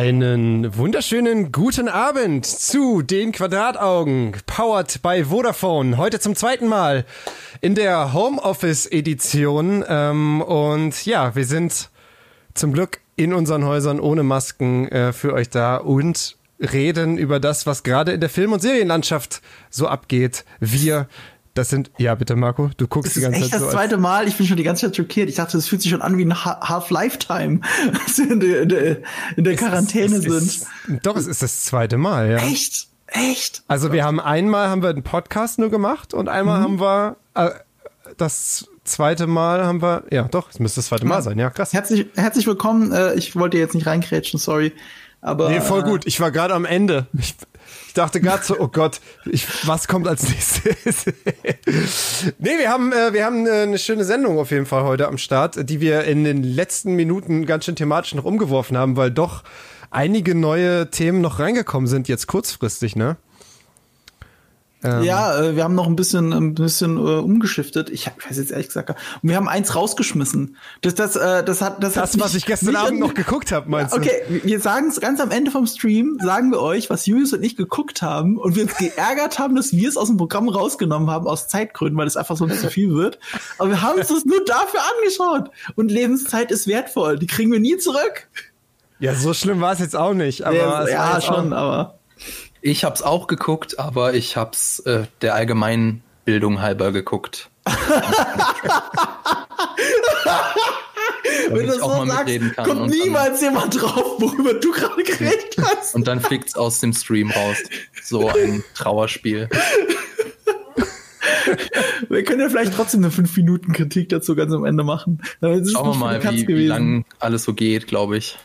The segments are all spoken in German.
Einen wunderschönen guten Abend zu den Quadrataugen, powered by Vodafone. Heute zum zweiten Mal in der Homeoffice-Edition. Ähm, und ja, wir sind zum Glück in unseren Häusern ohne Masken äh, für euch da und reden über das, was gerade in der Film- und Serienlandschaft so abgeht. Wir das sind, ja bitte Marco, du guckst das die ganze Zeit. Das ist echt das zweite Mal, ich bin schon die ganze Zeit schockiert. Ich dachte, das fühlt sich schon an wie ein Half-Lifetime, als wir in der, in der, in der Quarantäne ist, sind. Ist, doch, es ist das zweite Mal, ja. Echt? Echt? Also wir haben einmal haben wir einen Podcast nur gemacht und einmal mhm. haben wir äh, das zweite Mal haben wir, ja doch, es müsste das zweite Mal ja. sein, ja krass. Herzlich, herzlich willkommen, äh, ich wollte jetzt nicht reinkrätschen, sorry. Aber, nee, voll gut. Ich war gerade am Ende. Ich, ich dachte gerade so, oh Gott, ich, was kommt als nächstes? nee, wir haben, äh, wir haben äh, eine schöne Sendung auf jeden Fall heute am Start, die wir in den letzten Minuten ganz schön thematisch noch umgeworfen haben, weil doch einige neue Themen noch reingekommen sind, jetzt kurzfristig, ne? Ähm. Ja, äh, wir haben noch ein bisschen, ein bisschen äh, umgeschiftet. Ich, ich weiß jetzt ehrlich gesagt. Und wir haben eins rausgeschmissen. Das, das, äh, das hat, das, das hat was ich gestern Abend noch geguckt habe, meinst okay, du? Okay, wir sagen es ganz am Ende vom Stream, sagen wir euch, was Julius und ich geguckt haben und wir uns geärgert haben, dass wir es aus dem Programm rausgenommen haben aus Zeitgründen, weil es einfach so zu viel wird. Aber wir haben uns das nur dafür angeschaut. Und Lebenszeit ist wertvoll. Die kriegen wir nie zurück. Ja, so schlimm war es jetzt auch nicht. Aber ja, ja schon, aber ich hab's auch geguckt, aber ich hab's äh, der allgemeinen Bildung halber geguckt. Wenn du so sagst, kommt niemals dann, jemand drauf, worüber du gerade geredet hast. Und dann fliegt's aus dem Stream raus. So ein Trauerspiel. Wir können ja vielleicht trotzdem eine 5-Minuten-Kritik dazu ganz am Ende machen. Schauen wir mal, wie, wie lang alles so geht, glaube ich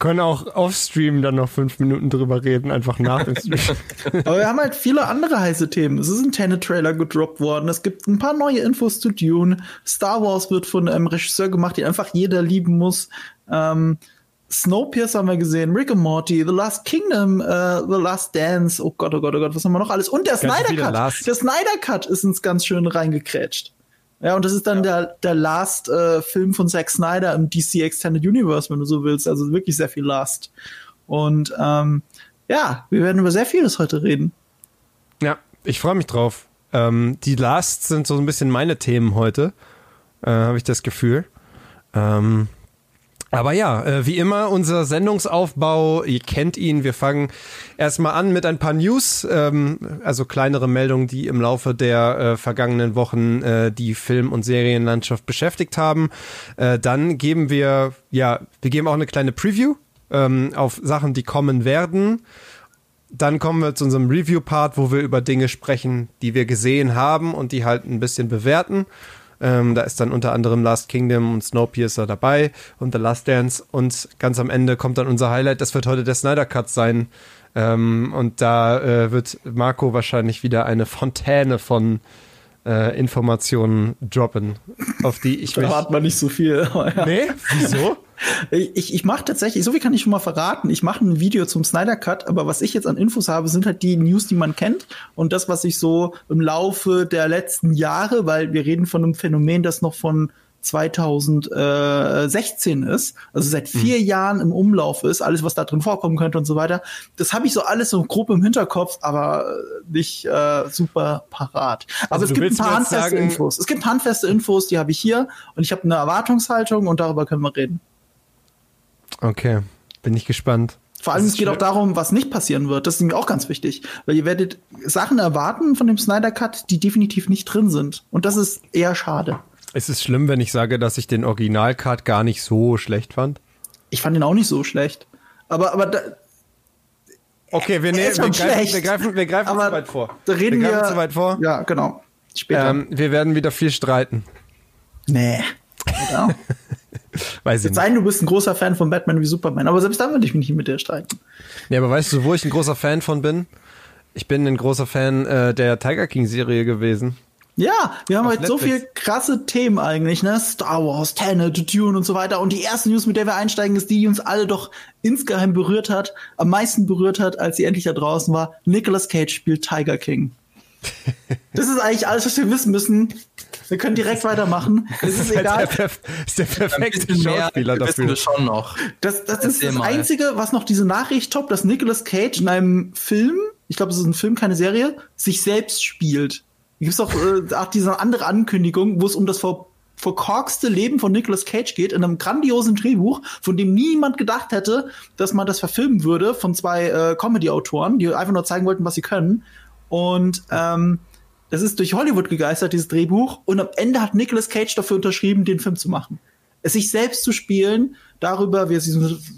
können auch off-stream dann noch fünf Minuten drüber reden, einfach nach dem Stream. Aber wir haben halt viele andere heiße Themen. Es ist ein Tenet-Trailer gedroppt worden. Es gibt ein paar neue Infos zu Dune. Star Wars wird von einem Regisseur gemacht, den einfach jeder lieben muss. Ähm, Snowpiercer haben wir gesehen, Rick and Morty, The Last Kingdom, uh, The Last Dance, oh Gott, oh Gott, oh Gott, was haben wir noch alles? Und der ganz Snyder Cut. Der Snyder Cut ist uns ganz schön reingekrätscht. Ja, und das ist dann ja. der, der Last äh, Film von Zack Snyder im DC Extended Universe, wenn du so willst. Also wirklich sehr viel Last. Und ähm, ja, wir werden über sehr vieles heute reden. Ja, ich freue mich drauf. Ähm, die Last sind so ein bisschen meine Themen heute, äh, habe ich das Gefühl. Ähm, aber ja, äh, wie immer unser Sendungsaufbau, ihr kennt ihn, wir fangen erstmal an mit ein paar News, ähm, also kleinere Meldungen, die im Laufe der äh, vergangenen Wochen äh, die Film- und Serienlandschaft beschäftigt haben. Dann geben wir, ja, wir geben auch eine kleine Preview ähm, auf Sachen, die kommen werden. Dann kommen wir zu unserem Review-Part, wo wir über Dinge sprechen, die wir gesehen haben und die halt ein bisschen bewerten. Ähm, da ist dann unter anderem Last Kingdom und Snowpiercer dabei und The Last Dance. Und ganz am Ende kommt dann unser Highlight. Das wird heute der Snyder Cut sein. Ähm, und da äh, wird Marco wahrscheinlich wieder eine Fontäne von äh, Informationen droppen, auf die ich da mich. Da hat man nicht so viel. Nee? Wieso? Ich, ich mache tatsächlich, so viel kann ich schon mal verraten, ich mache ein Video zum Snyder Cut, aber was ich jetzt an Infos habe, sind halt die News, die man kennt und das, was ich so im Laufe der letzten Jahre, weil wir reden von einem Phänomen, das noch von 2016 ist, also seit mhm. vier mhm. Jahren im Umlauf ist, alles, was da drin vorkommen könnte und so weiter. Das habe ich so alles so grob im Hinterkopf, aber nicht äh, super parat. Aber also es gibt ein paar handfeste sagen, Infos. Es gibt handfeste Infos, die habe ich hier und ich habe eine Erwartungshaltung und darüber können wir reden. Okay, bin ich gespannt. Vor allem, es geht auch darum, was nicht passieren wird. Das ist mir auch ganz wichtig. Weil ihr werdet Sachen erwarten von dem Snyder Cut, die definitiv nicht drin sind. Und das ist eher schade. Ist es schlimm, wenn ich sage, dass ich den Original-Cut gar nicht so schlecht fand? Ich fand ihn auch nicht so schlecht. Aber, aber da, Okay, wir, nehmen, wir, greifen, wir greifen, wir greifen zu weit vor. Da reden wir, wir zu weit vor. Ja, genau. Später. Ähm, wir werden wieder viel streiten. Nee. Genau. Weiß ich nicht. Sein, du bist ein großer Fan von Batman wie Superman, aber selbst dann würde ich mich nicht mit dir streiten. Nee, aber weißt du, wo ich ein großer Fan von bin? Ich bin ein großer Fan äh, der Tiger King Serie gewesen. Ja, wir haben Auf heute Netflix. so viel krasse Themen eigentlich, ne? Star Wars, Tenet, Dune und so weiter. Und die erste News, mit der wir einsteigen, ist die, die uns alle doch insgeheim berührt hat, am meisten berührt hat, als sie endlich da draußen war. Nicolas Cage spielt Tiger King. das ist eigentlich alles, was wir wissen müssen. Wir können direkt weitermachen. Es ist egal. Der, ist der perfekte Schauspieler dafür. wir schon noch. Das, das ist das. Einzige, was noch diese Nachricht toppt, dass Nicolas Cage in einem Film, ich glaube, es ist ein Film, keine Serie, sich selbst spielt. Da gibt es auch, äh, diese andere Ankündigung, wo es um das ver verkorkste Leben von Nicolas Cage geht, in einem grandiosen Drehbuch, von dem niemand gedacht hätte, dass man das verfilmen würde, von zwei äh, Comedy-Autoren, die einfach nur zeigen wollten, was sie können. Und ähm, das ist durch Hollywood gegeistert, dieses Drehbuch. Und am Ende hat Nicolas Cage dafür unterschrieben, den Film zu machen. Es sich selbst zu spielen, darüber, wie er, sich,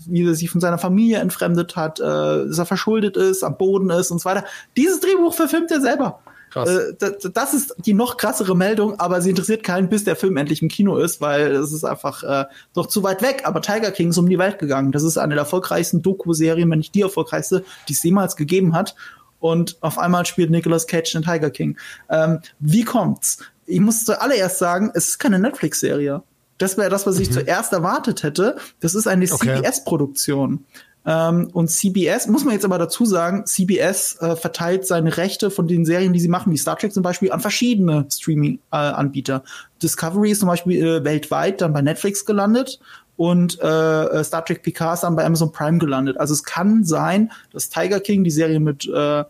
wie er sich von seiner Familie entfremdet hat, äh, dass er verschuldet ist, am Boden ist und so weiter. Dieses Drehbuch verfilmt er selber. Krass. Äh, das, das ist die noch krassere Meldung, aber sie interessiert keinen, bis der Film endlich im Kino ist, weil es ist einfach äh, noch zu weit weg. Aber Tiger King ist um die Welt gegangen. Das ist eine der erfolgreichsten Doku-Serien, wenn nicht die erfolgreichste, die es jemals gegeben hat. Und auf einmal spielt Nicolas Cage den Tiger King. Ähm, wie kommt's? Ich muss zuallererst sagen, es ist keine Netflix-Serie. Das wäre das, was ich zuerst erwartet hätte. Das ist eine Okay. CBS-Produktion. Ähm, und CBS, muss man jetzt aber dazu sagen, CBS äh, verteilt seine Rechte von den Serien, die sie machen, wie Star Trek zum Beispiel, an verschiedene Streaming-Anbieter. Discovery ist zum Beispiel äh, weltweit dann bei Netflix gelandet und äh, äh, Star Trek Picard ist dann bei Amazon Prime gelandet. Also es kann sein, dass Tiger King, die Serie mit äh,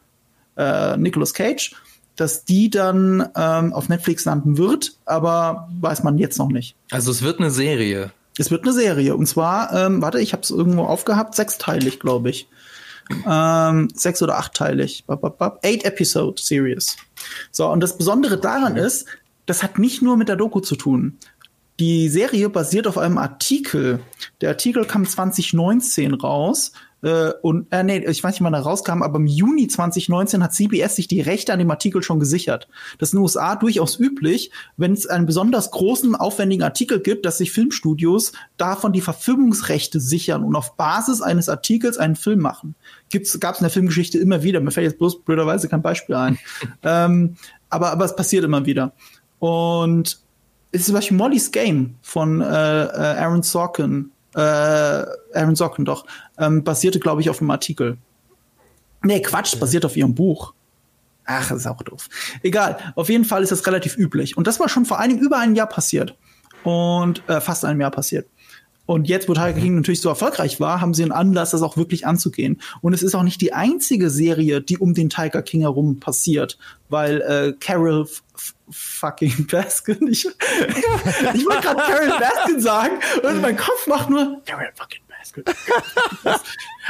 äh, Nicolas Cage, dass die dann ähm, auf Netflix landen wird, aber weiß man jetzt noch nicht. Also es wird eine Serie. Es wird eine Serie. Und zwar, ähm, warte, ich habe es irgendwo aufgehabt, sechsteilig, glaube ich. Ähm, sechs- oder achtteilig. Bap, bap, bap. Eight Episode Series. So, und das Besondere daran ist, das hat nicht nur mit der Doku zu tun. Die Serie basiert auf einem Artikel. Der Artikel kam 2019 raus. Äh, und, äh, nee, ich weiß nicht, wann er rauskam, aber im Juni 2019 hat CBS sich die Rechte an dem Artikel schon gesichert. Das ist in den USA durchaus üblich, wenn es einen besonders großen, aufwendigen Artikel gibt, dass sich Filmstudios davon die Verfilmungsrechte sichern und auf Basis eines Artikels einen Film machen. Gibt's, gab's in der Filmgeschichte immer wieder. Mir fällt jetzt bloß blöderweise kein Beispiel ein. ähm, aber, aber es passiert immer wieder. Und es ist zum Beispiel Molly's Game von äh, äh, Aaron Sorkin, äh, Aaron Sorkin doch, ähm, basierte, glaube ich, auf einem Artikel. Nee, Quatsch, basiert auf ihrem Buch. Ach, ist auch doof. Egal, auf jeden Fall ist das relativ üblich. Und das war schon vor einem, über einem Jahr passiert. Und äh, fast einem Jahr passiert. Und jetzt, wo Tiger King natürlich so erfolgreich war, haben sie einen Anlass, das auch wirklich anzugehen. Und es ist auch nicht die einzige Serie, die um den Tiger King herum passiert, weil äh, Carol fucking Baskin, ich, ich wollte gerade Carol Baskin sagen und mein Kopf macht nur Carol fucking Baskin.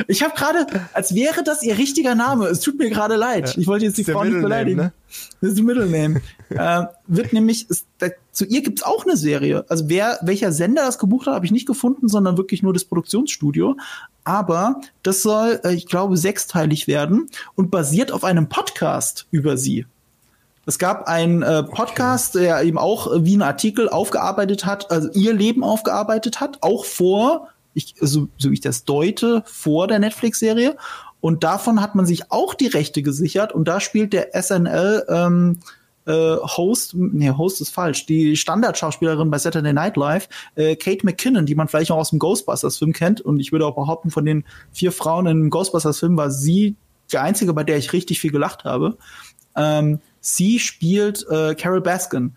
Ich habe gerade, als wäre das ihr richtiger Name. Es tut mir gerade leid. Ich wollte jetzt die Frau nicht beleidigen. ne? Das ist Middle Name. Äh, wird nämlich, ist, da, zu ihr gibt's auch eine Serie. Also wer, welcher Sender das gebucht hat, habe ich nicht gefunden, sondern wirklich nur das Produktionsstudio. Aber das soll, äh, ich glaube, sechsteilig werden und basiert auf einem Podcast über sie. Es gab einen äh, Podcast, der eben auch äh, wie ein Artikel aufgearbeitet hat, also ihr Leben aufgearbeitet hat, auch vor, ich, so, so wie ich das deute, vor der Netflix-Serie. Und davon hat man sich auch die Rechte gesichert. Und da spielt der SNL ähm, äh, Host, nee, Host ist falsch, die Standardschauspielerin bei Saturday Night Live, äh, Kate McKinnon, die man vielleicht auch aus dem Ghostbusters-Film kennt. Und ich würde auch behaupten, von den vier Frauen im Ghostbusters-Film war sie die einzige, bei der ich richtig viel gelacht habe. Ähm, sie spielt äh, Carol Baskin.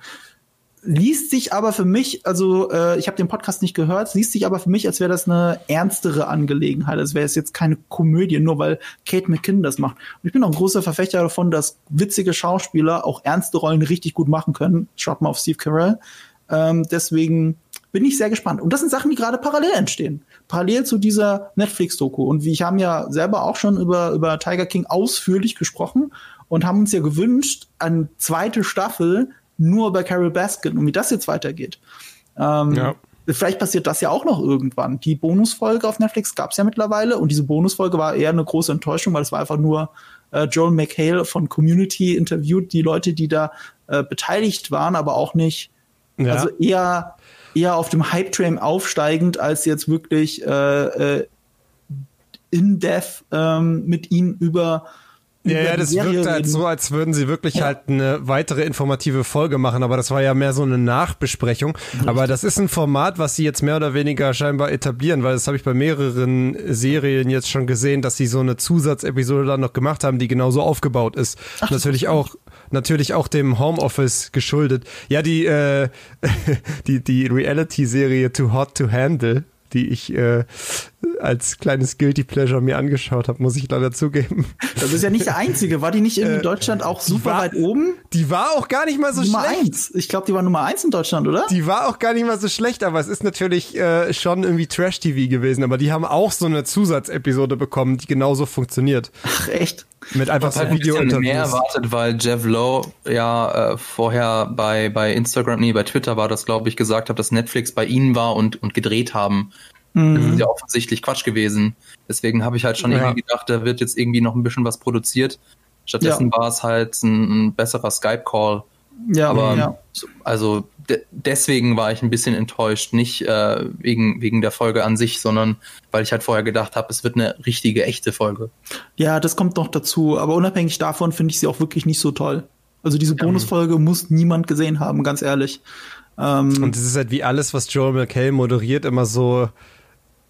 Liest sich aber für mich, also äh, ich habe den Podcast nicht gehört, liest sich aber für mich, als wäre das eine ernstere Angelegenheit. Als wäre es jetzt keine Komödie, nur weil Kate McKinnon das macht. Und ich bin auch ein großer Verfechter davon, dass witzige Schauspieler auch ernste Rollen richtig gut machen können. Schaut mal auf Steve Carell. Ähm, deswegen bin ich sehr gespannt. Und das sind Sachen, die gerade parallel entstehen. Parallel zu dieser Netflix-Doku. Und wir haben ja selber auch schon über, über Tiger King ausführlich gesprochen und haben uns ja gewünscht, eine zweite Staffel nur bei Carol Baskin und wie das jetzt weitergeht. Ähm, Ja. Vielleicht passiert das ja auch noch irgendwann. Die Bonusfolge auf Netflix gab es ja mittlerweile und diese Bonusfolge war eher eine große Enttäuschung, weil es war einfach nur äh, Joel McHale von Community interviewt, die Leute, die da äh, beteiligt waren, aber auch nicht Ja. also eher, eher auf dem Hype-Train aufsteigend, als jetzt wirklich äh, äh, in-depth ähm, mit ihm über Ja, ja, das wirkt halt so, als würden sie wirklich ja. halt eine weitere informative Folge machen, aber das war ja mehr so eine Nachbesprechung. Richtig. Aber das ist ein Format, was sie jetzt mehr oder weniger scheinbar etablieren, weil das habe ich bei mehreren Serien jetzt schon gesehen, dass sie so eine Zusatzepisode dann noch gemacht haben, die genauso aufgebaut ist. Ach, natürlich auch natürlich auch dem Homeoffice geschuldet. Ja, die äh, die die Reality Serie Too Hot to Handle die ich äh, als kleines Guilty Pleasure mir angeschaut habe, muss ich leider zugeben. Das ist ja nicht der einzige. War die nicht in äh, Deutschland auch super war, weit oben? Die war auch gar nicht mal so Nummer schlecht. Eins. Ich glaube, die war Nummer eins in Deutschland, oder? Die war auch gar nicht mal so schlecht, aber es ist natürlich äh, schon irgendwie Trash-TV gewesen. Aber die haben auch so eine Zusatzepisode bekommen, die genauso funktioniert. Ach, echt? Mit einfach so halt video ein mehr erwartet, weil Jeff Lowe ja äh, vorher bei, bei Instagram, nee, bei Twitter war das, glaube ich, gesagt hat, dass Netflix bei ihnen war und, und gedreht haben. Mhm. Das ist ja offensichtlich Quatsch gewesen. Deswegen habe ich halt schon ja. irgendwie gedacht, da wird jetzt irgendwie noch ein bisschen was produziert. Stattdessen ja. war es halt ein, ein besserer Skype-Call. Ja, aber ja. also de deswegen war ich ein bisschen enttäuscht, nicht äh, wegen, wegen der Folge an sich, sondern weil ich halt vorher gedacht habe, es wird eine richtige, echte Folge. Ja, das kommt noch dazu, aber unabhängig davon finde ich sie auch wirklich nicht so toll. Also diese Bonusfolge muss niemand gesehen haben, ganz ehrlich. Ähm, Und es ist halt wie alles, was Joel McHale moderiert, immer so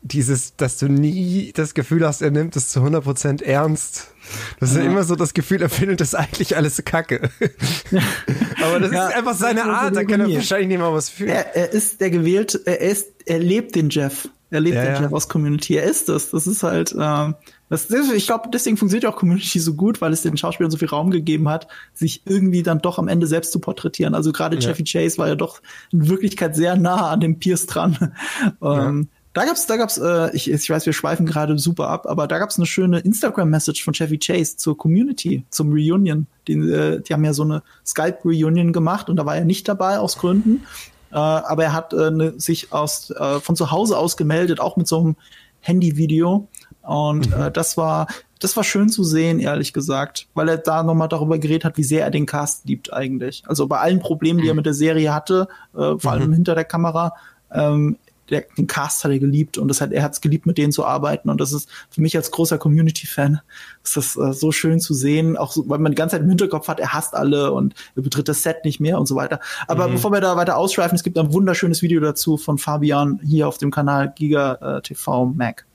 dieses, dass du nie das Gefühl hast, er nimmt es zu 100% ernst. Das ist ja. immer so das Gefühl, er findet das eigentlich alles Kacke. Aber das ja, ist einfach seine Art, da kann er wahrscheinlich nicht mal was fühlen. Er, er ist der gewählt, er ist, er lebt den Jeff. Er lebt ja, den Jeff aus Community. Er ist das. Das ist halt, ähm, das, ich glaube, deswegen funktioniert auch Community so gut, weil es den Schauspielern so viel Raum gegeben hat, sich irgendwie dann doch am Ende selbst zu porträtieren. Also gerade Jeffy Chase war ja doch in Wirklichkeit sehr nah an dem Pierce dran. ähm, da gab's, da gab's, äh, ich, ich weiß, wir schweifen gerade super ab, aber da gab's eine schöne Instagram-Message von Chevy Chase zur Community, zum Reunion. Die, äh, die haben ja so eine Skype-Reunion gemacht und da war er nicht dabei aus Gründen. Äh, aber er hat äh, ne, sich aus, äh, von zu Hause aus gemeldet, auch mit so einem Handyvideo. Und mhm. äh, das war, das war schön zu sehen, ehrlich gesagt, weil er da nochmal darüber geredet hat, wie sehr er den Cast liebt eigentlich. Also bei allen Problemen, die er mhm. mit der Serie hatte, äh, vor allem mhm. hinter der Kamera, ähm, der, den Cast hat er geliebt und das hat, er hat es geliebt, mit denen zu arbeiten. Und das ist für mich als großer Community-Fan ist das äh, so schön zu sehen, auch so, weil man die ganze Zeit im Hinterkopf hat, er hasst alle und er betritt das Set nicht mehr und so weiter. Aber mhm. bevor wir da weiter ausschweifen, es gibt ein wunderschönes Video dazu von Fabian hier auf dem Kanal Giga äh, TV Mac.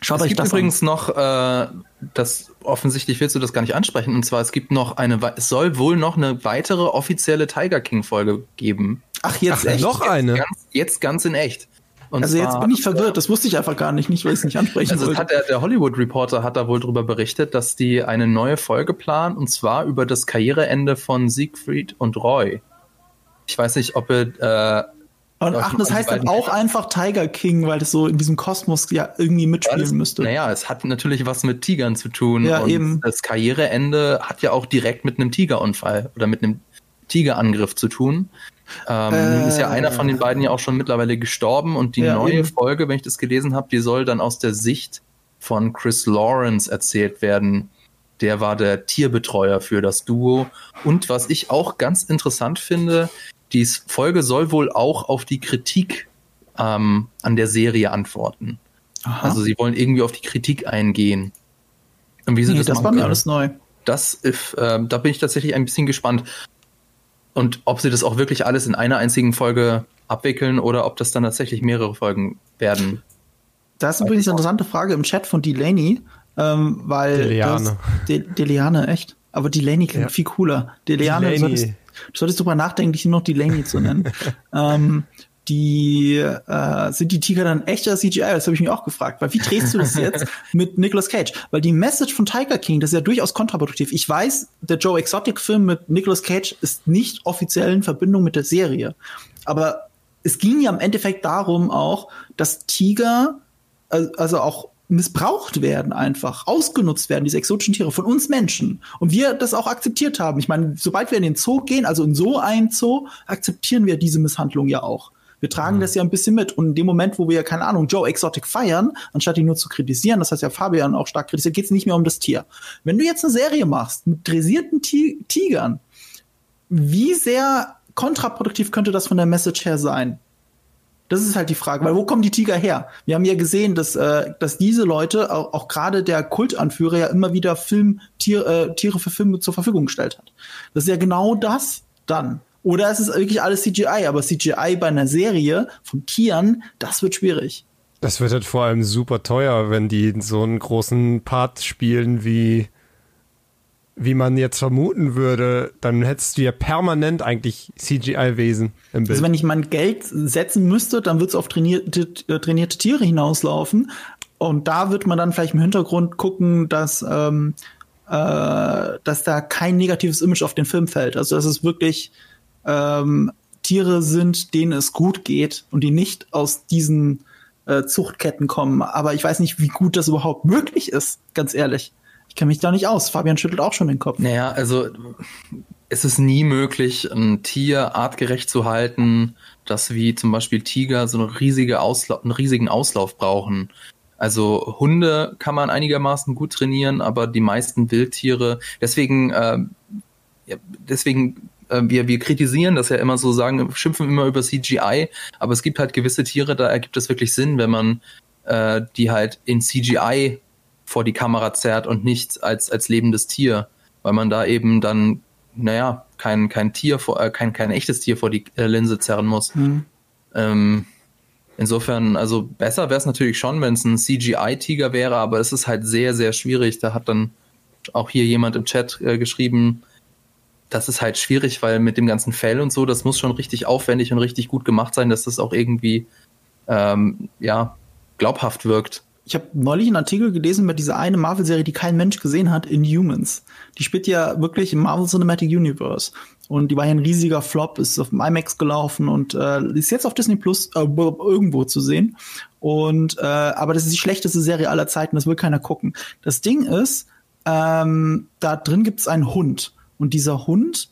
Schaut es euch gibt das übrigens an. noch, äh, das offensichtlich willst du das gar nicht ansprechen, und zwar es gibt noch eine, es soll wohl noch eine weitere offizielle Tiger King Folge geben. Ach, jetzt Ach, echt? Noch eine? Jetzt ganz, jetzt ganz in echt. Und also jetzt bin ich verwirrt, das wusste ich einfach gar nicht, nicht weil ich es nicht ansprechen also wollte. Hat der, der Hollywood Reporter hat da wohl drüber berichtet, dass die eine neue Folge planen und zwar über das Karriereende von Siegfried und Roy. Ich weiß nicht, ob ihr äh, und ach, das heißt dann auch einfach Tiger King, weil das so in diesem Kosmos ja irgendwie mitspielen das, müsste. Naja, es hat natürlich was mit Tigern zu tun. Ja, und eben. Das Karriereende hat ja auch direkt mit einem Tigerunfall oder mit einem Tigerangriff zu tun. Ähm, äh, ist ja einer von den beiden ja auch schon mittlerweile gestorben und die ja, neue eben. Folge, wenn ich das gelesen habe, die soll dann aus der Sicht von Chris Lawrence erzählt werden. Der war der Tierbetreuer für das Duo. Und was ich auch ganz interessant finde, die Folge soll wohl auch auf die Kritik ähm, an der Serie antworten. Aha. Also sie wollen irgendwie auf die Kritik eingehen. Und wie sie nee, das, das war mir alles neu. Das, ist, äh, da bin ich tatsächlich ein bisschen gespannt. Und ob sie das auch wirklich alles in einer einzigen Folge abwickeln oder ob das dann tatsächlich mehrere Folgen werden. Das ist übrigens eine interessante Frage im Chat von Delaney, ähm, weil Deliane. De Deliane, echt? Aber Delaney klingt ja. viel cooler. Deliane, solltest, du solltest drüber nachdenken, dich nur noch Delaney zu nennen. ähm, die äh, sind die Tiger dann echter CGI? Das habe ich mich auch gefragt. Weil wie drehst du das jetzt mit Nicolas Cage? Weil die Message von Tiger King, das ist ja durchaus kontraproduktiv. Ich weiß, der Joe Exotic Film mit Nicolas Cage ist nicht offiziell in Verbindung mit der Serie. Aber es ging ja im Endeffekt darum auch, dass Tiger also auch missbraucht werden einfach, ausgenutzt werden, diese exotischen Tiere von uns Menschen. Und wir das auch akzeptiert haben. Ich meine, sobald wir in den Zoo gehen, also in so einen Zoo, akzeptieren wir diese Misshandlung ja auch. Wir tragen mhm. das ja ein bisschen mit. Und in dem Moment, wo wir, keine Ahnung, Joe Exotic feiern, anstatt ihn nur zu kritisieren, das heißt ja Fabian auch stark kritisiert, geht es nicht mehr um das Tier. Wenn du jetzt eine Serie machst mit dressierten Ti Tigern, wie sehr kontraproduktiv könnte das von der Message her sein? Das ist halt die Frage, weil wo kommen die Tiger her? Wir haben ja gesehen, dass, äh, dass diese Leute, auch, auch gerade der Kultanführer, ja immer wieder Film, Tier, äh, Tiere für Filme zur Verfügung gestellt hat. Das ist ja genau das dann. Oder es ist wirklich alles CGI, aber CGI bei einer Serie von Tieren, das wird schwierig. Das wird halt vor allem super teuer, wenn die so einen großen Part spielen wie wie man jetzt vermuten würde, dann hättest du ja permanent eigentlich CGI-Wesen im Bild. Also wenn ich mein Geld setzen müsste, dann wird es auf trainierte, äh, trainierte Tiere hinauslaufen. Und da wird man dann vielleicht im Hintergrund gucken, dass, ähm, äh, dass da kein negatives Image auf den Film fällt. Also dass es wirklich ähm, Tiere sind, denen es gut geht und die nicht aus diesen äh, Zuchtketten kommen. Aber ich weiß nicht, wie gut das überhaupt möglich ist, ganz ehrlich. Kenne mich da nicht aus. Fabian schüttelt auch schon den Kopf. Naja, also es ist nie möglich, ein Tier artgerecht zu halten, das wie zum Beispiel Tiger so eine riesige einen riesigen Auslauf brauchen. Also Hunde kann man einigermaßen gut trainieren, aber die meisten Wildtiere, deswegen, äh, ja, deswegen äh, wir, wir kritisieren das ja immer so, sagen, schimpfen immer über CGI, aber es gibt halt gewisse Tiere, da ergibt es wirklich Sinn, wenn man äh, die halt in CGI vor die Kamera zerrt und nicht als, als lebendes Tier, weil man da eben dann, naja, kein, kein Tier vor, äh, kein, kein echtes Tier vor die äh, Linse zerren muss. Mhm. Ähm, insofern, also besser wäre es natürlich schon, wenn es ein CGI-Tiger wäre, aber es ist halt sehr, sehr schwierig. Da hat dann auch hier jemand im Chat äh, geschrieben, das ist halt schwierig, weil mit dem ganzen Fell und so, das muss schon richtig aufwendig und richtig gut gemacht sein, dass das auch irgendwie ähm, ja glaubhaft wirkt ich habe neulich einen Artikel gelesen über diese eine Marvel-Serie, die kein Mensch gesehen hat, Inhumans. Die spielt ja wirklich im Marvel Cinematic Universe. Und die war ja ein riesiger Flop, ist auf dem IMAX gelaufen und äh, ist jetzt auf Disney Plus äh, irgendwo zu sehen. Und äh, aber das ist die schlechteste Serie aller Zeiten, das will keiner gucken. Das Ding ist, ähm, da drin gibt es einen Hund. Und dieser Hund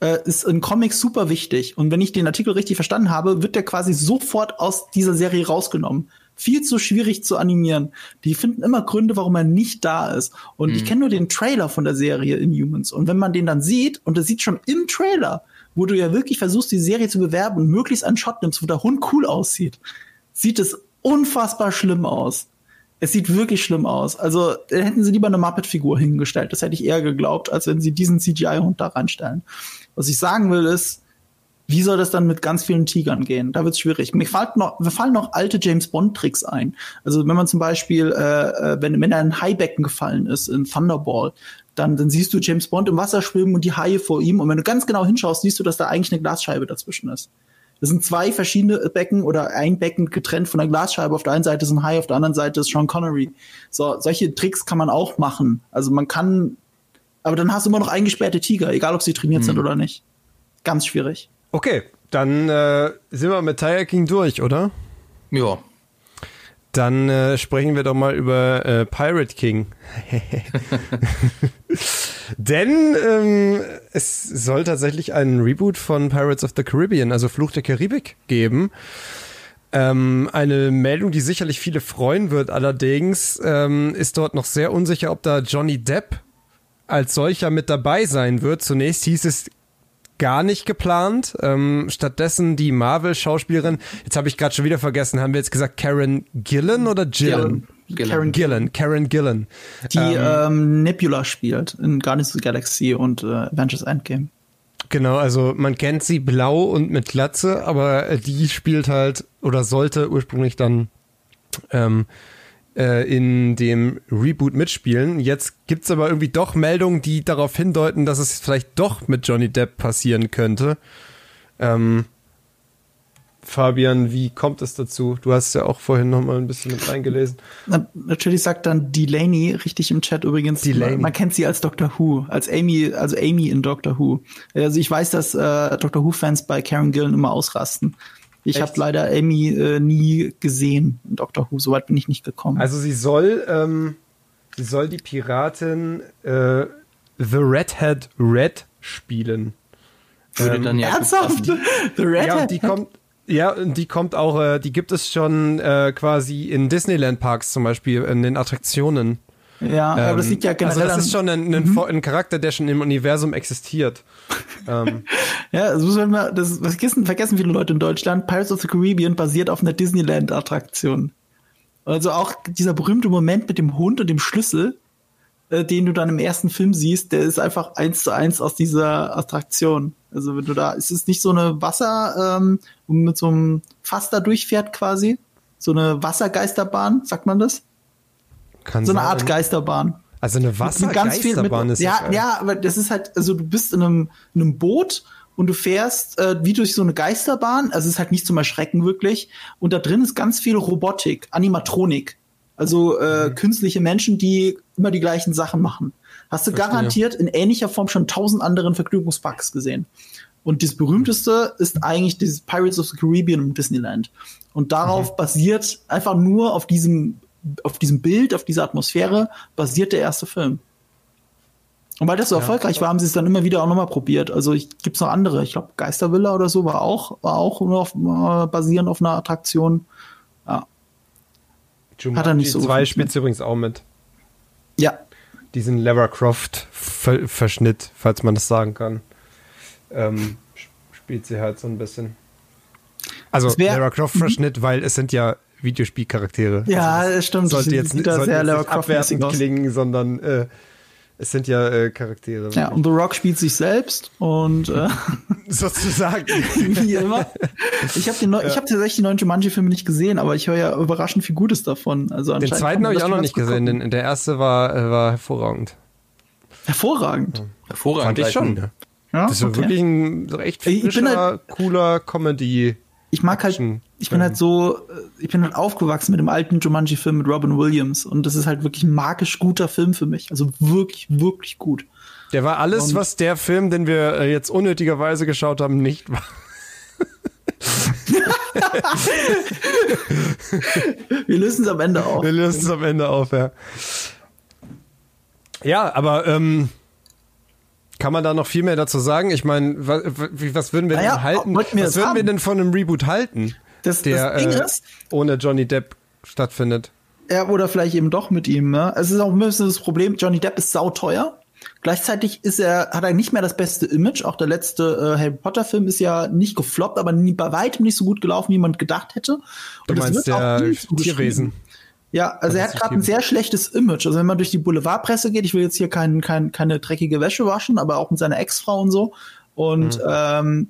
äh, ist in Comics super wichtig. Und wenn ich den Artikel richtig verstanden habe, wird der quasi sofort aus dieser Serie rausgenommen viel zu schwierig zu animieren. Die finden immer Gründe, warum er nicht da ist. Und mhm. ich kenne nur den Trailer von der Serie Inhumans. Und wenn man den dann sieht, und das sieht schon im Trailer, wo du ja wirklich versuchst, die Serie zu bewerben und möglichst einen Shot nimmst, wo der Hund cool aussieht, sieht es unfassbar schlimm aus. Es sieht wirklich schlimm aus. Also hätten sie lieber eine Muppet-Figur hingestellt. Das hätte ich eher geglaubt, als wenn sie diesen CGI-Hund da reinstellen. Was ich sagen will, ist, wie soll das dann mit ganz vielen Tigern gehen? Da wird's schwierig. Mir, fallen noch, mir fallen noch alte James Bond Tricks ein. Also wenn man zum Beispiel, äh, äh, wenn, wenn er in Haibecken gefallen ist, in Thunderball, dann, dann siehst du James Bond im Wasser schwimmen und die Haie vor ihm. Und wenn du ganz genau hinschaust, siehst du, dass da eigentlich eine Glasscheibe dazwischen ist. Das sind zwei verschiedene Becken oder ein Becken getrennt von der Glasscheibe. Auf der einen Seite ist ein Hai, auf der anderen Seite ist Sean Connery. So, solche Tricks kann man auch machen. Also man kann, aber dann hast du immer noch eingesperrte Tiger, egal ob sie trainiert mhm. sind oder nicht. Ganz schwierig. Okay, dann äh, sind wir mit Tiger King durch, oder? Ja. Dann äh, sprechen wir doch mal über äh, Pirate King. Denn ähm, es soll tatsächlich einen Reboot von Pirates of the Caribbean, also Fluch der Karibik, geben. Ähm, eine Meldung, die sicherlich viele freuen wird, allerdings ähm, ist dort noch sehr unsicher, ob da Johnny Depp als solcher mit dabei sein wird. Zunächst hieß es, gar nicht geplant. Ähm, stattdessen die Marvel-Schauspielerin, jetzt habe ich gerade schon wieder vergessen, haben wir jetzt gesagt Karen Gillen oder Gillen? Gillen. Karen Gillen. Karen Gillen. Die ähm, ähm, Nebula spielt in Guardians of the Galaxy und äh, Avengers Endgame. Genau, also man kennt sie blau und mit Glatze, aber die spielt halt oder sollte ursprünglich dann ähm, äh, in dem Reboot mitspielen. Jetzt gibt's aber irgendwie doch Meldungen, die darauf hindeuten, dass es vielleicht doch mit Johnny Depp passieren könnte. Ähm, Fabian, wie kommt es dazu? Du hast ja auch vorhin noch mal ein bisschen mit reingelesen. Na, natürlich sagt dann Delaney richtig im Chat übrigens. Delaney. Man, kennt sie als Doctor Who, als Amy, also Amy in Doctor Who. Also ich weiß, dass äh, Doctor Who Fans bei Karen Gillen immer ausrasten. Ich habe leider Amy äh, nie gesehen in Doctor Who, soweit bin ich nicht gekommen. Also sie soll, ähm, sie soll die Piratin äh, The Redhead Red spielen. Würde ähm, dann ja ernsthaft? The Redhead? Ja, die kommt, ja, die kommt auch, äh, die gibt es schon äh, quasi in Disneyland Parks zum Beispiel, in den Attraktionen. Ja, ähm, aber das liegt ja generell Also das ist schon ein, ein, mhm. ein, Charakter, der schon im Universum existiert. ähm. Ja, das muss man mal, das vergessen, vergessen viele Leute in Deutschland. Pirates of the Caribbean basiert auf einer Disneyland-Attraktion. Also auch dieser berühmte Moment mit dem Hund und dem Schlüssel, äh, den du dann im ersten Film siehst, der ist einfach eins zu eins aus dieser Attraktion. Also wenn du da, es ist nicht so eine Wasser, ähm, mit so einem Fass da durchfährt quasi. So eine Wassergeisterbahn, sagt man das? Kann so eine sein. Art Geisterbahn. Also eine Wassergeisterbahn ist ja, ja, aber das ist halt, also du bist in einem, in einem Boot und du fährst äh, wie durch so eine Geisterbahn. Also es ist halt nicht zum Erschrecken wirklich. Und da drin ist ganz viel Robotik, Animatronik. Also äh, mhm. künstliche Menschen, die immer die gleichen Sachen machen. Hast du Verstehe. garantiert in ähnlicher Form schon tausend anderen Vergnügungsparks gesehen. Und das berühmteste ist eigentlich dieses Pirates of the Caribbean im Disneyland. Und darauf mhm. basiert einfach nur auf diesem, auf diesem Bild, auf dieser Atmosphäre, basiert der erste Film. Und weil das so ja, erfolgreich war, haben sie es dann immer wieder auch nochmal probiert. Also ich, gibt's noch andere. Ich glaube, Geistervilla oder so war auch, war auch nur auf, äh, basierend auf einer Attraktion. Ja. Jumanji Hat er nicht so 2 spielt übrigens auch mit. Ja. Diesen Lara Croft Verschnitt, falls man das sagen kann. Ähm, spielt sie halt so ein bisschen. Also Lara Croft Verschnitt, weil es sind ja Videospielcharaktere. Ja, also, stimmt. Sollte jetzt, sollte sehr jetzt nicht abwertend klingen, sondern äh, es sind ja äh, Charaktere. Ja, und The Rock spielt sich selbst und äh, sozusagen. Wie immer. Ich habe ja. hab tatsächlich die neuen Jumanji-Filme nicht gesehen, aber ich höre ja überraschend viel Gutes davon. Also den zweiten habe ich auch noch nicht gesehen. Den, der erste war, äh, war hervorragend. Hervorragend. Ja. Hervorragend. Fand ich schon. Ja. Ja, das ist okay. wirklich ein recht frischer, halt, cooler Comedy. Ich mag halt, ich bin halt so, äh, ich bin halt aufgewachsen mit dem alten Jumanji-Film mit Robin Williams und das ist halt wirklich ein magisch guter Film für mich. Also wirklich, wirklich gut. Der war alles, und was der Film, den wir äh, jetzt unnötigerweise geschaut haben, nicht war. wir lösen es am Ende auf. Wir lösen es am Ende auf, ja. Ja, aber ähm, kann man da noch viel mehr dazu sagen? Ich meine, was, was, würden wir naja, denn halten? Was würden haben? wir denn von einem Reboot halten? Das, der das äh, ist, ohne Johnny Depp stattfindet. Ja, oder vielleicht eben doch mit ihm. Ne? Es ist auch ein bisschen das Problem, Johnny Depp ist sauteuer. Gleichzeitig ist er, hat er nicht mehr das beste Image. Auch der letzte äh, Harry Potter Film ist ja nicht gefloppt, aber nie, bei weitem nicht so gut gelaufen, wie man gedacht hätte. Und du meinst der Tierwesen? Ja, also er hat gerade ein sehr schlechtes Image. Also wenn man durch die Boulevardpresse geht, ich will jetzt hier kein, kein, keine dreckige Wäsche waschen, aber auch mit seiner Ex-Frau und so. Und mhm. ähm,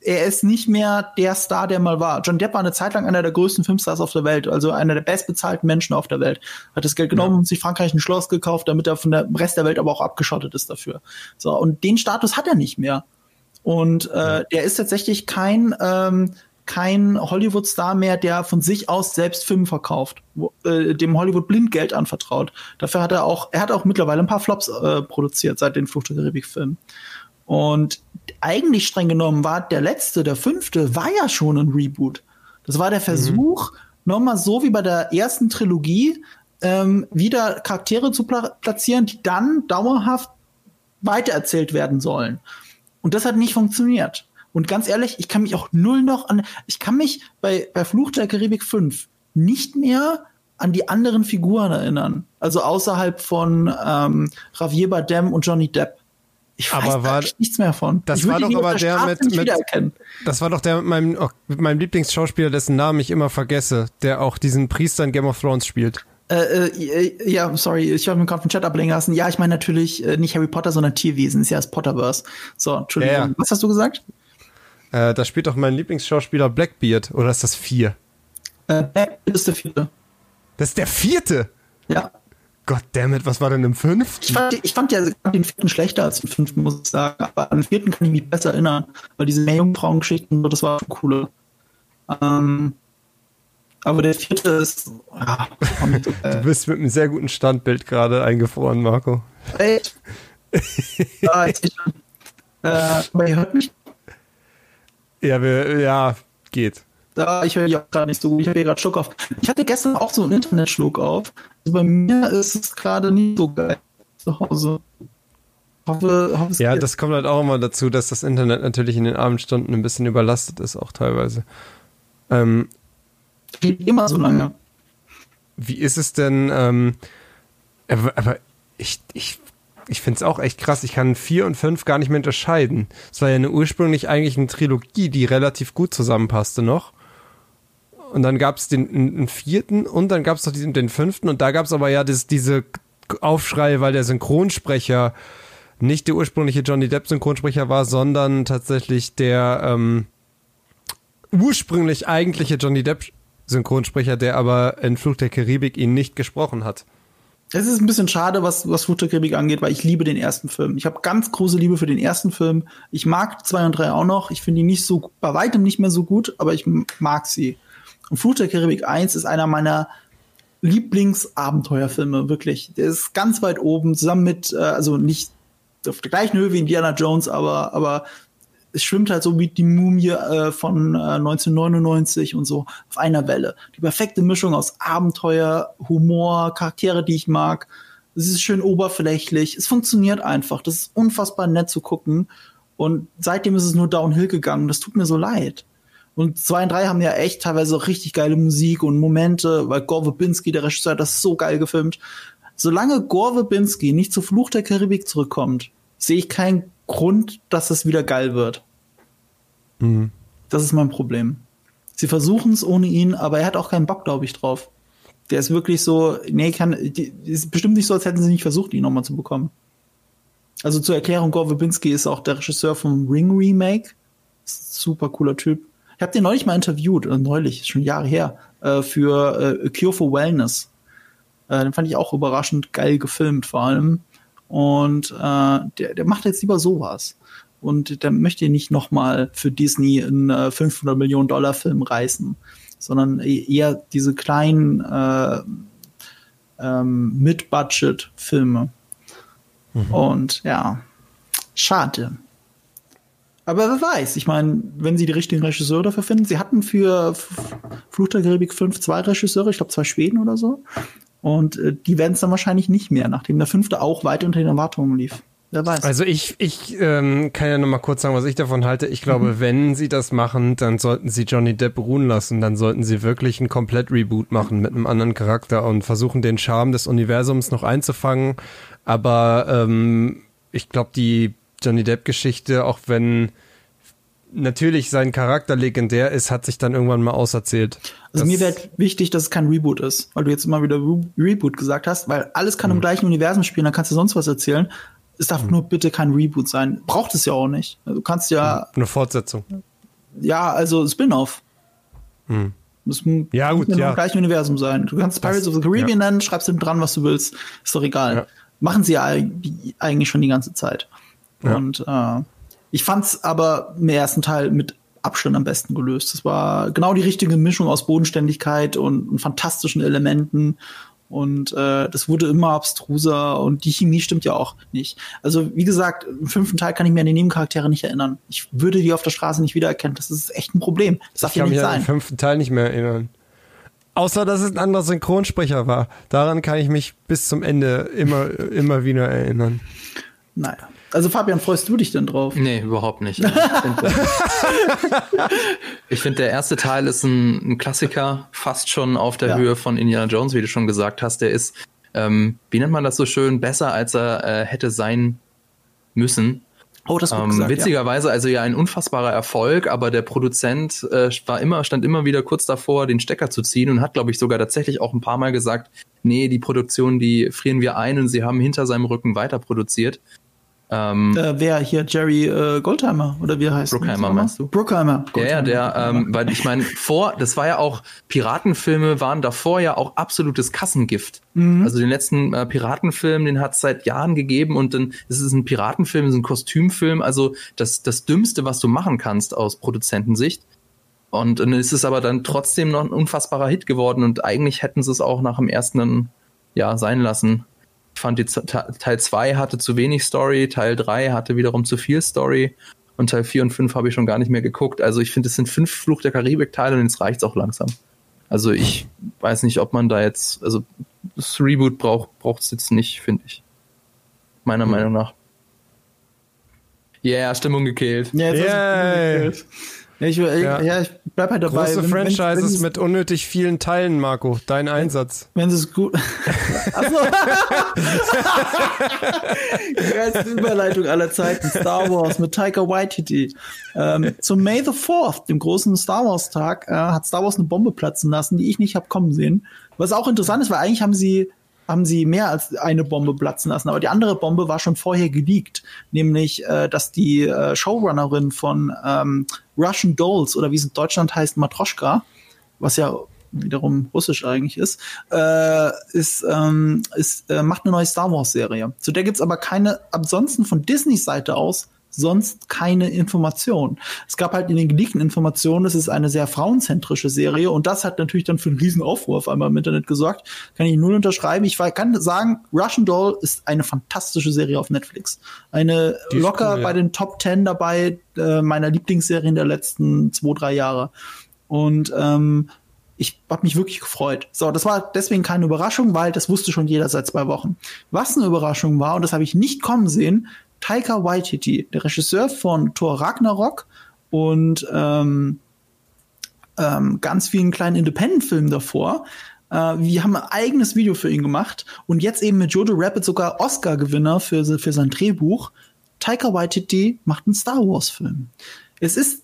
er ist nicht mehr der Star, der mal war. John Depp war eine Zeit lang einer der größten Filmstars auf der Welt, also einer der bestbezahlten Menschen auf der Welt. Hat das Geld genommen ja. und sich Frankreich ein Schloss gekauft, damit er von der Rest der Welt aber auch abgeschottet ist dafür. So, und den Status hat er nicht mehr. Und äh, der ist tatsächlich kein ähm, kein Hollywood-Star mehr, der von sich aus selbst Filme verkauft, wo, äh, dem Hollywood blind Geld anvertraut. Dafür hat er auch, er hat auch mittlerweile ein paar Flops äh, produziert seit den Flucht der Karibik-Filmen. Und eigentlich streng genommen war der letzte, der fünfte, war ja schon ein Reboot. Das war der Versuch, mhm. nochmal so wie bei der ersten Trilogie, ähm, wieder Charaktere zu pla platzieren, die dann dauerhaft weitererzählt werden sollen. Und das hat nicht funktioniert. Und ganz ehrlich, ich kann mich auch null noch an, ich kann mich bei, bei Fluch der Karibik 5 nicht mehr an die anderen Figuren erinnern. Also außerhalb von ähm, Javier Bardem und Johnny Depp. Ich weiß aber war, nichts mehr von. Das war doch aber der mit, mit das war doch der mit meinem, oh, mit meinem Lieblingsschauspieler, dessen Namen ich immer vergesse, der auch diesen Priester in Game of Thrones spielt. Äh, äh, ja, sorry, ich habe mir gerade vom Chat ablegen lassen. Ja, ich meine natürlich äh, nicht Harry Potter, sondern Tierwesen. Ist ja das Potterverse. So, Entschuldigung. Ja, ja. Was hast du gesagt? Äh, da spielt doch mein Lieblingsschauspieler Blackbeard. Oder ist das vier? Äh, Blackbeard ist der vierte. Das ist der vierte? Ja. Goddammit, was war denn im fünften? Ich fand, ich fand ja den vierten schlechter als den fünften, muss ich sagen. Aber an den vierten kann ich mich besser erinnern. Weil diese Meerjungfrauengeschichten, das war cooler. Ähm, aber der vierte ist. Ja, du bist mit einem sehr guten Standbild gerade eingefroren, Marco. Echt? ah, ich schon. Äh, aber ihr hört mich ja, wir, ja, geht. Da, ich höre ja gerade nicht so gut. Ich habe hier gerade Schluck auf. Ich hatte gestern auch so einen Internetschluck auf. Also bei mir ist es gerade nicht so geil zu Hause. Hoffe, hoffe, ja, geht. das kommt halt auch immer dazu, dass das Internet natürlich in den Abendstunden ein bisschen überlastet ist, auch teilweise. Ähm, Geht immer so lange. Wie ist es denn? Ähm, Aber, aber ich, ich, ich finde es auch echt krass. Ich kann vier und fünf gar nicht mehr unterscheiden. Es war ja eine ursprünglich eigentlich eine Trilogie, die relativ gut zusammenpasste noch. Und dann gab es den einen vierten und dann gab es noch diesen, den fünften und da gab es aber ja das, diese Aufschrei, weil der Synchronsprecher nicht der ursprüngliche Johnny Depp Synchronsprecher war, sondern tatsächlich der ähm, ursprünglich eigentliche Johnny Depp Synchronsprecher, der aber in Fluch der Karibik ihn nicht gesprochen hat. Es ist ein bisschen schade, was, was Karibik angeht, weil ich liebe den ersten Film. Ich habe ganz große Liebe für den ersten Film. Ich mag zwei und drei auch noch. Ich finde die nicht so, bei weitem nicht mehr so gut, aber ich mag sie. Und Karibik 1 ist einer meiner Lieblingsabenteuerfilme, wirklich. Der ist ganz weit oben, zusammen mit, äh, also nicht auf der gleichen Höhe wie Indiana Jones, aber, aber es schwimmt halt so wie die Mumie äh, von äh, 1999 und so auf einer Welle. Die perfekte Mischung aus Abenteuer, Humor, Charaktere, die ich mag. Es ist schön oberflächlich. Es funktioniert einfach. Das ist unfassbar nett zu gucken. Und seitdem ist es nur downhill gegangen. Das tut mir so leid. Und zwei und drei haben ja echt teilweise auch richtig geile Musik und Momente, weil Gore Verbinski, der Regisseur, hat das so geil gefilmt. Solange Gore Verbinski nicht zu Fluch der Karibik zurückkommt, sehe ich keinen Grund, dass es wieder geil wird. Mhm. Das ist mein Problem. Sie versuchen es ohne ihn, aber er hat auch keinen Bock, glaube ich, drauf. Der ist wirklich so, nee, kann, die, ist bestimmt nicht so, als hätten sie nicht versucht, ihn nochmal zu bekommen. Also zur Erklärung, Gore Verbinski ist auch der Regisseur vom Ring Remake. Super cooler Typ. Ich habe den neulich mal interviewt, äh, neulich, schon Jahre her, äh, für äh, Cure for Wellness. Äh, den fand ich auch überraschend geil gefilmt, vor allem. Und äh, der, der macht jetzt lieber sowas. Und der möchte nicht nochmal für Disney einen äh, 500 Millionen Dollar Film reißen, sondern e-, eher diese kleinen äh, ähm, Mid-Budget-Filme. Mhm. Und ja, schade. Aber wer weiß, ich meine, wenn sie die richtigen Regisseure dafür finden, sie hatten für Fluch der Karibik 5 zwei Regisseure, ich glaube zwei Schweden oder so. Und äh, die werden es dann wahrscheinlich nicht mehr, nachdem der fünfte auch weit unter den Erwartungen lief. Wer weiß. Also ich, ich ähm, kann ja noch mal kurz sagen, was ich davon halte. Ich glaube, mhm. wenn sie das machen, dann sollten sie Johnny Depp ruhen lassen. Dann sollten sie wirklich ein komplett Reboot machen mit einem anderen Charakter und versuchen, den Charme des Universums noch einzufangen. Aber ähm, ich glaube, die Johnny Depp-Geschichte, auch wenn natürlich sein Charakter legendär ist, hat sich dann irgendwann mal auserzählt. Also mir wäre wichtig, dass es kein Reboot ist, weil du jetzt immer wieder Re Reboot gesagt hast, weil alles kann mhm. im gleichen Universum spielen, dann kannst du sonst was erzählen. Es darf mhm. nur bitte kein Reboot sein. Braucht es ja auch nicht. Du kannst ja. Eine Fortsetzung. Ja, also Spin-off. Mhm. Das ja, gut, ja. im gleichen Universum sein. Du kannst Pirates of the Caribbean ja. nennen, schreibst hinten dran, was du willst. Ist doch egal. Ja. Machen sie ja eigentlich schon die ganze Zeit. Ja. Und äh, ich fand's aber im ersten Teil mit Abstand am besten gelöst. Es war genau die richtige Mischung aus Bodenständigkeit und, und fantastischen Elementen und äh, das wurde immer abstruser und die Chemie stimmt ja auch nicht. Also wie gesagt, im fünften Teil kann ich mir an die Nebencharaktere nicht erinnern. Ich würde die auf der Straße nicht wiedererkennen. Das ist echt ein Problem. Das darf ja nicht sein. Ich kann mich an den fünften Teil nicht mehr erinnern. Außer, dass es ein anderer Synchronsprecher war. Daran kann ich mich bis zum Ende immer, immer wieder erinnern. Naja. Also Fabian, freust du dich denn drauf? Nee, überhaupt nicht. ich finde, der erste Teil ist ein, ein, Klassiker, fast schon auf der ja. Höhe von Indiana Jones, wie du schon gesagt hast. Der ist, ähm, wie nennt man das so schön, besser als er äh, hätte sein müssen. Oh, das ähm, gesagt, Witzigerweise, ja. also ja ein unfassbarer Erfolg, aber der Produzent äh, war immer, stand immer wieder kurz davor, den Stecker zu ziehen und hat, glaube ich, sogar tatsächlich auch ein paar Mal gesagt, nee, die Produktion, die frieren wir ein und sie haben hinter seinem Rücken weiter produziert. Ähm, äh, wer hier Jerry äh, Goldheimer oder wie heißt Bruckheimer meinst du? Bruckheimer. Goldheimer. Ja, der, ähm, weil ich meine, vor, das war ja auch, Piratenfilme waren davor ja auch absolutes Kassengift. Mhm. Also den letzten äh, Piratenfilm, den hat es seit Jahren gegeben und dann ist es ein Piratenfilm, ist ein Kostümfilm, also das, das Dümmste, was du machen kannst aus Produzentensicht. Und dann ist es aber dann trotzdem noch ein unfassbarer Hit geworden und eigentlich hätten sie es auch nach dem ersten ja sein lassen. Ich fand, die Teil 2 hatte zu wenig Story, Teil 3 hatte wiederum zu viel Story und Teil 4 und 5 habe ich schon gar nicht mehr geguckt. Also ich finde, es sind fünf Fluch der Karibik-Teile und jetzt reicht es auch langsam. Also ich weiß nicht, ob man da jetzt, also das Reboot braucht es jetzt nicht, finde ich. Meiner mhm. Meinung nach. Ja, yeah, Stimmung gekillt. Ja, jetzt yeah. Gekillt. Ja, ich, ja. ja, ich bleib halt dabei. Große Wenn- wenn- Franchises wenn- mit unnötig vielen Teilen, Marco. Dein Einsatz. Wenn sie es gut. Achso. Geilste Überleitung aller Zeiten. Star Wars mit Taika Waititi. Ähm, zum May the 4th, dem großen Star Wars Tag, äh, hat Star Wars eine Bombe platzen lassen, die ich nicht hab kommen sehen. Was auch interessant ist, weil eigentlich haben sie haben sie mehr als eine Bombe platzen lassen. Aber die andere Bombe war schon vorher geleakt. Nämlich, äh, dass die äh, Showrunnerin von ähm, Russian Dolls oder wie es in Deutschland heißt, Matroschka, was ja wiederum russisch eigentlich ist, äh, ist, ähm, ist äh, macht eine neue Star Wars Serie. Zu der gibt's aber keine, ansonsten von Disneys Seite aus, sonst keine Information. Es gab halt in den geleakten Informationen, es ist eine sehr frauenzentrische Serie und das hat natürlich dann für einen riesen Aufruhr auf einmal im Internet gesorgt. Kann ich null unterschreiben. Ich war- kann sagen, Russian Doll ist eine fantastische Serie auf Netflix. Eine locker cool, ja. bei den Top 10 dabei äh, meiner Lieblingsserien der letzten zwei, drei Jahre. Und ähm, ich habe mich wirklich gefreut. So, das war deswegen keine Überraschung, weil das wusste schon jeder seit zwei Wochen. Was eine Überraschung war, und das habe ich nicht kommen sehen, Taika Waititi, der Regisseur von Thor Ragnarok und ähm, ähm, ganz vielen kleinen Independent-Filmen davor. Äh, wir haben ein eigenes Video für ihn gemacht und jetzt eben mit Jojo Rabbit sogar Oscar-Gewinner für, für sein Drehbuch. Taika Waititi macht einen Star Wars-Film. Es ist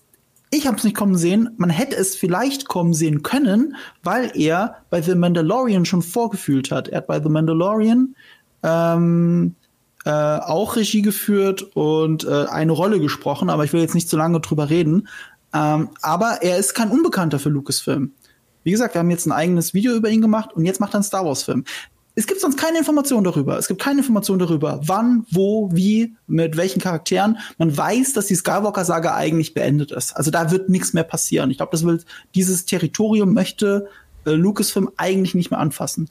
ich habe es nicht kommen sehen. Man hätte es vielleicht kommen sehen können, weil er bei The Mandalorian schon vorgefühlt hat. Er hat bei The Mandalorian ähm, äh, auch Regie geführt und äh, eine Rolle gesprochen, aber ich will jetzt nicht zu lange drüber reden. Ähm, aber er ist kein Unbekannter für Lucasfilm. Wie gesagt, wir haben jetzt ein eigenes Video über ihn gemacht und jetzt macht er einen Star Wars-Film. Es gibt sonst keine Information darüber. Es gibt keine Information darüber, wann, wo, wie, mit welchen Charakteren. Man weiß, dass die Skywalker-Saga eigentlich beendet ist. Also da wird nichts mehr passieren. Ich glaube, das will dieses Territorium möchte äh, Lucasfilm eigentlich nicht mehr anfassen.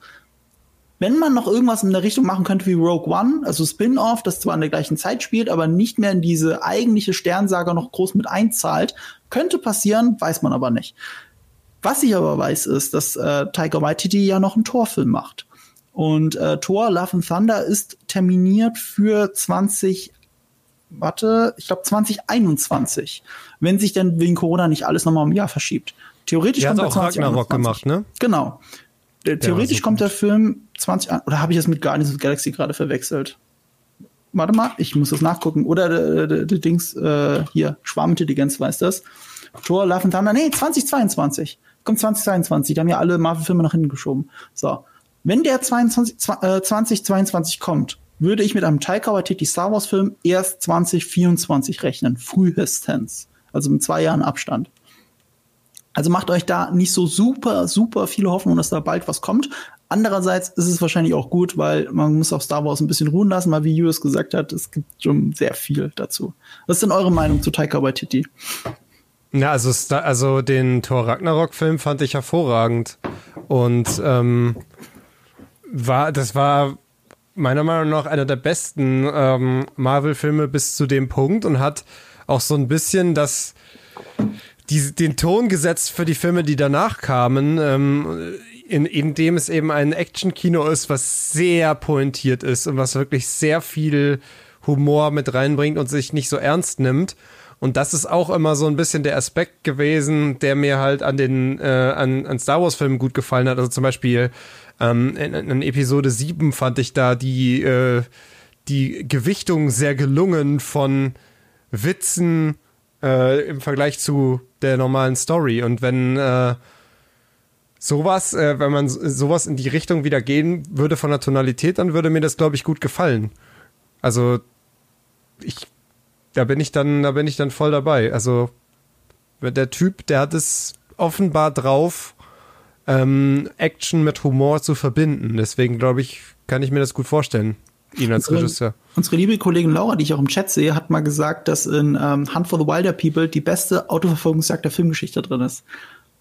Wenn man noch irgendwas in der Richtung machen könnte wie Rogue One, also Spin-off, das zwar in der gleichen Zeit spielt, aber nicht mehr in diese eigentliche Sternsaga noch groß mit einzahlt, könnte passieren, weiß man aber nicht. Was ich aber weiß, ist, dass äh, Taika Waititi ja noch einen Torfilm macht. Und äh, Thor Love and Thunder ist terminiert für 20, warte, ich glaube 2021, wenn sich denn wegen Corona nicht alles nochmal um Jahr verschiebt. Theoretisch Der hat kommt auch er Ragnarok 2021. gemacht, ne? Genau. Der, theoretisch kommt der Film 20 an- oder habe ich das mit Guardians of the Galaxy gerade verwechselt? Warte mal, ich muss das nachgucken. Oder der, der, Dings äh, hier, Schwarmintelligenz weiß das. Thor, Love and Thunder, nee, 2022. Kommt 2022. Die haben ja alle Marvel-Filme nach hinten geschoben. So. Wenn der 22, zwa- äh, 2022 kommt, würde ich mit einem Taika Waititi Star Wars Film erst 2024 rechnen. Frühestens. Also mit zwei Jahren Abstand. Also macht euch da nicht so super, super viele Hoffnung, dass da bald was kommt. Andererseits ist es wahrscheinlich auch gut, weil man muss auch Star Wars ein bisschen ruhen lassen, weil wie Julius gesagt hat, es gibt schon sehr viel dazu. Was ist denn eure Meinung zu Taika Waititi? Ja, also, also den Thor Ragnarok-Film fand ich hervorragend. Und ähm, war, das war meiner Meinung nach einer der besten ähm, Marvel-Filme bis zu dem Punkt und hat auch so ein bisschen das die, den Ton gesetzt für die Filme, die danach kamen, ähm, in, in dem es eben ein Action-Kino ist, was sehr pointiert ist und was wirklich sehr viel Humor mit reinbringt und sich nicht so ernst nimmt. Und das ist auch immer so ein bisschen der Aspekt gewesen, der mir halt an den äh, an, an Star Wars Filmen gut gefallen hat. Also zum Beispiel ähm, in, in Episode 7 fand ich da die äh, die Gewichtung sehr gelungen von Witzen äh, im Vergleich zu der normalen Story. Und wenn äh, sowas, äh, wenn man sowas in die Richtung wieder gehen würde von der Tonalität, dann würde mir das, glaube ich, gut gefallen. Also ich, da bin ich dann, da bin ich dann voll dabei. Also der Typ, der hat es offenbar drauf, ähm, Action mit Humor zu verbinden. Deswegen glaube ich, kann ich mir das gut vorstellen, ihn als Unsere- Regisseur. Unsere liebe Kollegin Laura, die ich auch im Chat sehe, hat mal gesagt, dass in ähm, Hunt for the Wilder People die beste Autoverfolgungsjagd der Filmgeschichte drin ist.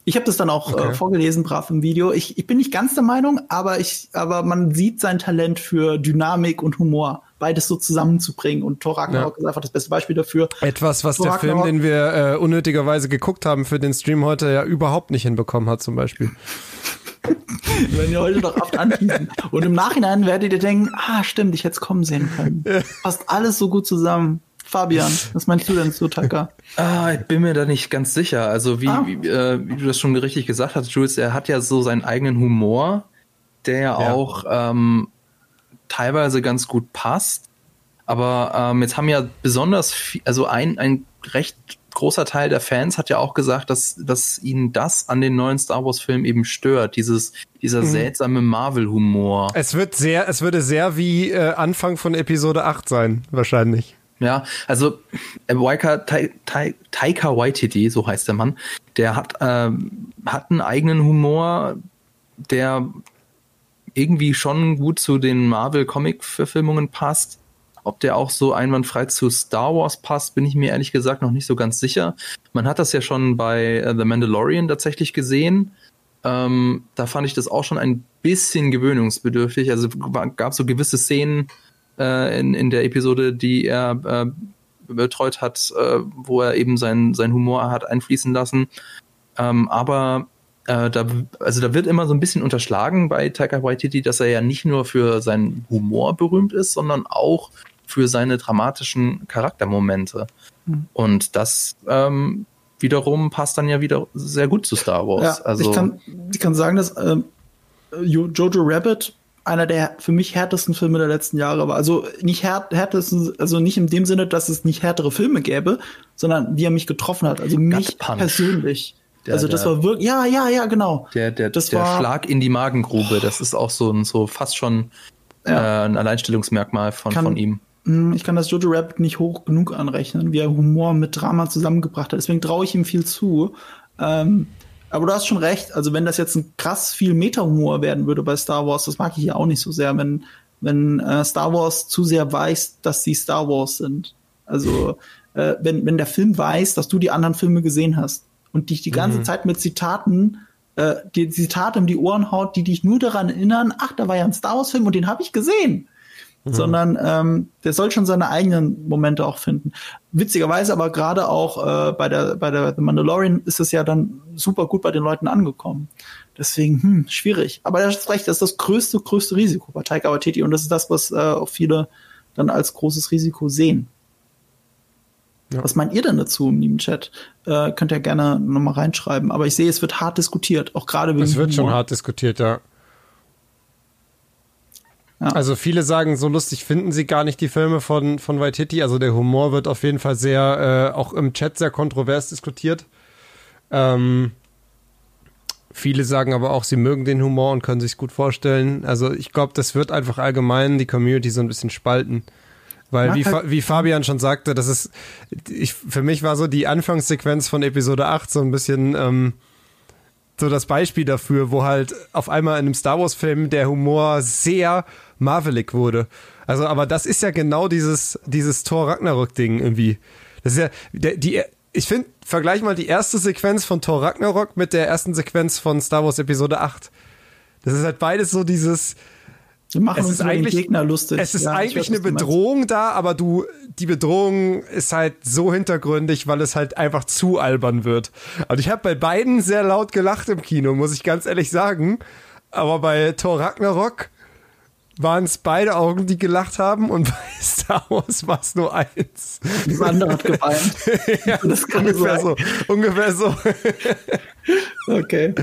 Ich habe das dann auch Okay. äh, vorgelesen, brav im Video. Ich, ich bin nicht ganz der Meinung, aber ich, aber man sieht sein Talent für Dynamik und Humor, beides so zusammenzubringen. Und Thor Ragnarok Ja. ist einfach das beste Beispiel dafür. Etwas, was Thor der Film, Ragnarok- den wir äh, unnötigerweise geguckt haben für den Stream heute, ja überhaupt nicht hinbekommen hat, zum Beispiel. Werden ja heute doch oft anschließen. Und im Nachhinein werdet ihr denken, ah, stimmt, ich hätte es kommen sehen können. Passt alles so gut zusammen. Fabian, was meinst du denn zu Tucker? Ah, ich bin mir da nicht ganz sicher. Also wie, ah. wie, äh, wie, du das schon richtig gesagt hast, Jules, er hat ja so seinen eigenen Humor, der ja. auch ähm, teilweise ganz gut passt. Aber ähm, jetzt haben ja besonders, viel, also ein, ein recht großer Teil der Fans hat ja auch gesagt, dass, dass ihnen das an den neuen Star Wars Filmen eben stört, dieses, dieser mhm. seltsame Marvel-Humor. Es wird sehr, es würde sehr wie äh, Anfang von Episode 8 sein, wahrscheinlich. Ja, also äh, Waika, Ta Ta Taika Waititi, so heißt der Mann, der hat, äh, hat einen eigenen Humor, der irgendwie schon gut zu den Marvel-Comic-Verfilmungen passt. Ob der auch so einwandfrei zu Star Wars passt, bin ich mir ehrlich gesagt noch nicht so ganz sicher. Man hat das ja schon bei uh, The Mandalorian tatsächlich gesehen. Ähm, da fand ich das auch schon ein bisschen gewöhnungsbedürftig. Also gab so gewisse Szenen äh, in, in der Episode, die er äh, betreut hat, äh, wo er eben sein, sein Humor hat einfließen lassen. Ähm, aber äh, da, also da wird immer so ein bisschen unterschlagen bei Taika Waititi, dass er ja nicht nur für seinen Humor berühmt ist, sondern auch für seine dramatischen Charaktermomente. Mhm. Und das ähm, wiederum passt dann ja wieder sehr gut zu Star Wars. Ja, also, ich, kann, ich kann sagen, dass äh, Jojo Rabbit einer der für mich härtesten Filme der letzten Jahre war. Also nicht härt, härtesten, also nicht in dem Sinne, dass es nicht härtere Filme gäbe, sondern wie er mich getroffen hat. Also mich persönlich. Der, also das der, war wirklich, ja, ja, ja, genau. Der, der, das der war, Schlag in die Magengrube, das ist auch so ein, so fast schon ja. äh, ein Alleinstellungsmerkmal von, kann, von ihm. Hm, ich kann das Jojo Rabbit nicht hoch genug anrechnen, wie er Humor mit Drama zusammengebracht hat. Deswegen traue ich ihm viel zu. Ähm, aber du hast schon recht. Also wenn das jetzt ein krass viel Meta-Humor werden würde bei Star Wars, das mag ich ja auch nicht so sehr, wenn, wenn äh, Star Wars zu sehr weiß, dass sie Star Wars sind. Also äh, wenn, wenn der Film weiß, dass du die anderen Filme gesehen hast und dich die ganze mhm. Zeit mit Zitaten äh, die Zitate um die Ohren haut, die dich nur daran erinnern, ach, da war ja ein Star Wars-Film und den habe ich gesehen. Mhm. Sondern ähm, der soll schon seine eigenen Momente auch finden. Witzigerweise aber gerade auch äh, bei der bei der The Mandalorian ist es ja dann super gut bei den Leuten angekommen. Deswegen, hm, schwierig. Aber das ist recht, das ist das größte, größte Risiko bei Taika Waititi und das ist das, was äh, auch viele dann als großes Risiko sehen. Ja. Was meint ihr denn dazu im lieben Chat? Äh, könnt ihr gerne nochmal reinschreiben. Aber ich sehe, es wird hart diskutiert, auch gerade wegen Es wird Humor. schon hart diskutiert, ja. Ja. Also viele sagen, so lustig finden sie gar nicht die Filme von, von Waititi. Also der Humor wird auf jeden Fall sehr, äh, auch im Chat sehr kontrovers diskutiert. Ähm, viele sagen aber auch, sie mögen den Humor und können sich gut vorstellen. Also ich glaube, das wird einfach allgemein die Community so ein bisschen spalten. Weil, wie, halt wie Fabian schon sagte, das ist, ich, für mich war so die Anfangssequenz von Episode 8 so ein bisschen ähm, so das Beispiel dafür, wo halt auf einmal in einem Star Wars-Film der Humor sehr marvelig wurde. Also, aber das ist ja genau dieses, dieses Thor Ragnarok-Ding irgendwie. Das ist ja, der, die, ich finde, vergleich mal die erste Sequenz von Thor Ragnarok mit der ersten Sequenz von Star Wars Episode 8. Das ist halt beides so dieses, wir machen es uns über den Gegner lustig. Es ist ja, eigentlich weiß, eine Bedrohung da, aber du, die Bedrohung ist halt so hintergründig, weil es halt einfach zu albern wird. Und ich habe bei beiden sehr laut gelacht im Kino, muss ich ganz ehrlich sagen. Aber bei Thor Ragnarok waren es beide Augen, die gelacht haben und bei Star Wars war es nur eins. Das andere hat geweint. ja, das kann ungefähr sein. so. Ungefähr so. okay.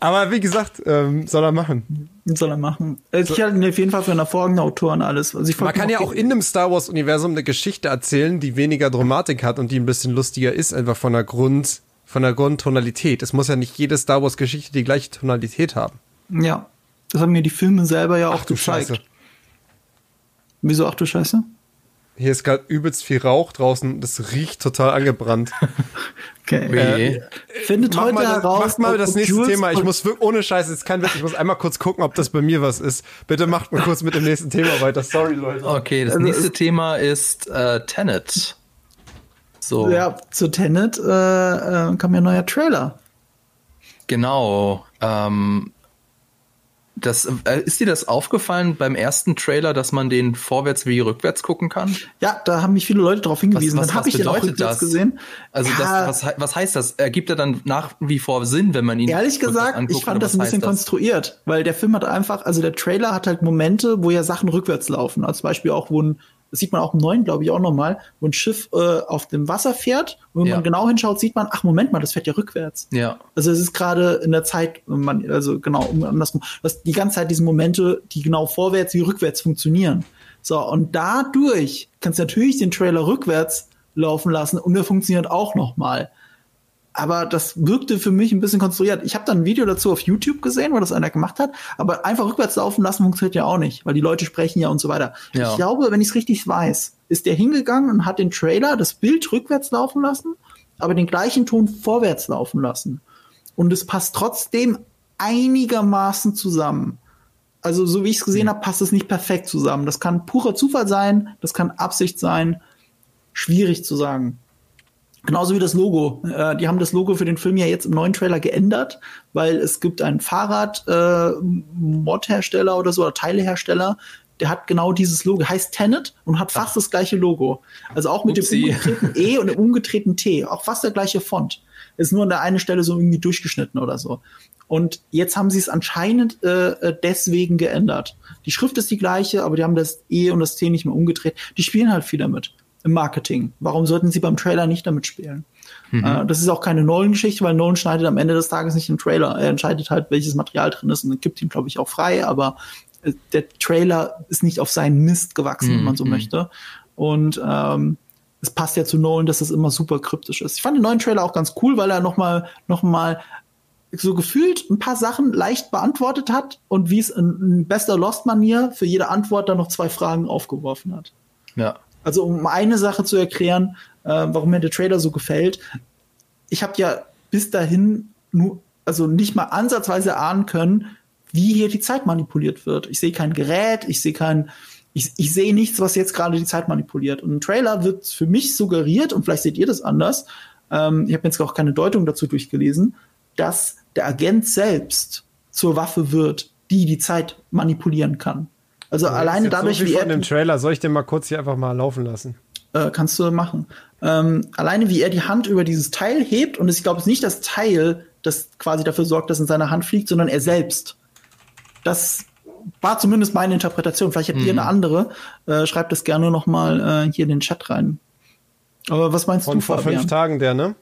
Aber wie gesagt, ähm, soll er machen. Soll er machen. Also ich halte ihn auf jeden Fall für einen hervorragenden Autor und alles. Also Man kann ja auch in einem Star Wars Universum eine Geschichte erzählen, die weniger Dramatik hat und die ein bisschen lustiger ist, einfach von der Grund, von der Grundtonalität. Es muss ja nicht jede Star Wars Geschichte die gleiche Tonalität haben. Ja. Das haben mir die Filme selber ja auch ach, gezeigt. Scheiße. Wieso ach du Scheiße? Hier ist gerade übelst viel Rauch draußen. Das riecht total angebrannt. okay. Äh, Findet heute mal, heraus. Macht mal das nächste Jules Thema. Ich muss wirklich, ohne Scheiße, jetzt kein Witz, ich muss einmal kurz gucken, ob das bei mir was ist. Bitte macht mal kurz mit dem nächsten Thema weiter. Sorry, Leute. Okay, das also nächste ist, Thema ist äh, Tenet. So. Ja, zu Tenet äh, äh, kam ja ein neuer Trailer. Genau. Ähm, das, äh, ist dir das aufgefallen beim ersten Trailer, dass man den vorwärts wie rückwärts gucken kann? Ja, da haben mich viele Leute darauf hingewiesen. Was, was, dann habe ich den auch rückwärts das? gesehen. Also ja. das, was, was heißt das? Ergibt er dann nach wie vor Sinn, wenn man ihn Ehrlich gesagt, anguckt, ich fand das ein bisschen das? konstruiert, weil der Film hat einfach, also der Trailer hat halt Momente, wo ja Sachen rückwärts laufen. Als Beispiel auch, wo ein das sieht man auch im neuen, glaube ich, auch nochmal, wo ein Schiff äh, auf dem Wasser fährt. Und wenn ja. man genau hinschaut, sieht man, ach Moment mal, das fährt ja rückwärts. Ja. Also es ist gerade in der Zeit, man, also genau, um andersrum, dass die ganze Zeit diese Momente, die genau vorwärts wie rückwärts funktionieren. So, und dadurch kannst du natürlich den Trailer rückwärts laufen lassen und der funktioniert auch nochmal aber das wirkte für mich ein bisschen konstruiert. Ich habe dann ein Video dazu auf YouTube gesehen, wo das einer gemacht hat, aber einfach rückwärts laufen lassen funktioniert ja auch nicht, weil die Leute sprechen ja und so weiter. Ja. Ich glaube, wenn ich es richtig weiß, ist der hingegangen und hat den Trailer, das Bild rückwärts laufen lassen, aber den gleichen Ton vorwärts laufen lassen. Und es passt trotzdem einigermaßen zusammen. Also so wie ich es gesehen habe, passt es nicht perfekt zusammen. Das kann purer Zufall sein, das kann Absicht sein. Schwierig zu sagen. Genauso wie das Logo. Äh, die haben das Logo für den Film ja jetzt im neuen Trailer geändert, weil es gibt einen Fahrrad-Mod-Hersteller äh, oder so, oder Teilehersteller, der hat genau dieses Logo, heißt Tenet und hat fast Ach. das gleiche Logo. Also auch mit Upsi. dem umgedrehten E und dem umgedrehten T, auch fast der gleiche Font. Ist nur an der einen Stelle so irgendwie durchgeschnitten oder so. Und jetzt haben sie es anscheinend äh, äh, deswegen geändert. Die Schrift ist die gleiche, aber die haben das E und das T nicht mehr umgedreht. Die spielen halt viel damit im Marketing. Warum sollten sie beim Trailer nicht damit spielen? Mhm. Äh, das ist auch keine Nolan-Geschichte, weil Nolan schneidet am Ende des Tages nicht den Trailer. Er entscheidet halt, welches Material drin ist und gibt ihn, glaube ich, auch frei, aber äh, der Trailer ist nicht auf seinen Mist gewachsen, mhm. wenn man so mhm. möchte. Und ähm, es passt ja zu Nolan, dass es immer super kryptisch ist. Ich fand den neuen Trailer auch ganz cool, weil er nochmal noch mal so gefühlt ein paar Sachen leicht beantwortet hat und wie es in, in bester Lost-Manier für jede Antwort dann noch zwei Fragen aufgeworfen hat. Ja. Also um eine Sache zu erklären, äh, warum mir der Trailer so gefällt. Ich habe ja bis dahin nur, also nicht mal ansatzweise ahnen können, wie hier die Zeit manipuliert wird. Ich sehe kein Gerät, ich sehe kein, ich, ich sehe nichts, was jetzt gerade die Zeit manipuliert. Und ein Trailer wird für mich suggeriert, und vielleicht seht ihr das anders, ähm, ich habe jetzt auch keine Deutung dazu durchgelesen, dass der Agent selbst zur Waffe wird, die die Zeit manipulieren kann. Also ja, alleine dadurch, so wie er. dem Trailer, soll ich den mal kurz hier einfach mal laufen lassen? Äh, kannst du machen. Ähm, alleine wie er die Hand über dieses Teil hebt und ich glaube, es ist nicht das Teil, das quasi dafür sorgt, dass in seiner Hand fliegt, sondern er selbst. Das war zumindest meine Interpretation. Vielleicht habt mhm. ihr eine andere. Äh, schreibt das gerne noch mal äh, hier in den Chat rein. Aber was meinst Von du? Vor fünf Tagen der, ne?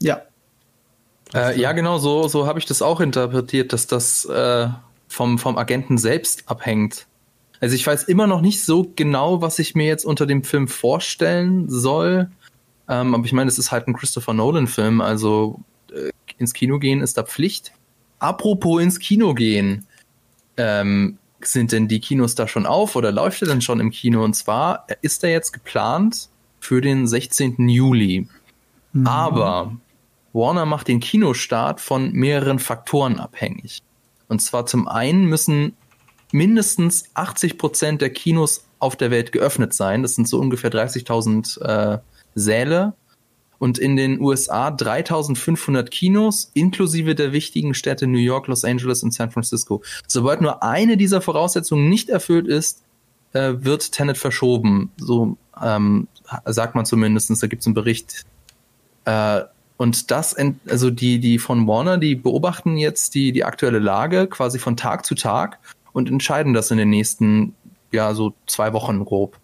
Ja. Äh, ja, genau, so, so habe ich das auch interpretiert, dass das äh, vom, vom Agenten selbst abhängt. Also ich weiß immer noch nicht so genau, was ich mir jetzt unter dem Film vorstellen soll. Ähm, aber ich meine, es ist halt ein Christopher Nolan-Film, also äh, ins Kino gehen ist da Pflicht. Apropos ins Kino gehen, ähm, sind denn die Kinos da schon auf oder läuft er denn schon im Kino? Und zwar ist er jetzt geplant für den 16. Juli. Mhm. Aber Warner macht den Kinostart von mehreren Faktoren abhängig. Und zwar zum einen müssen mindestens 80 Prozent der Kinos auf der Welt geöffnet sein. Das sind so ungefähr 30.000 äh, Säle. Und in den USA 3500 Kinos, inklusive der wichtigen Städte New York, Los Angeles und San Francisco. Sobald nur eine dieser Voraussetzungen nicht erfüllt ist, äh, wird Tenet verschoben. So ähm, sagt man zumindest. Da gibt es einen Bericht. Äh, und das, also die, die von Warner, die beobachten jetzt die, die aktuelle Lage quasi von Tag zu Tag und entscheiden das in den nächsten, ja, so zwei Wochen grob.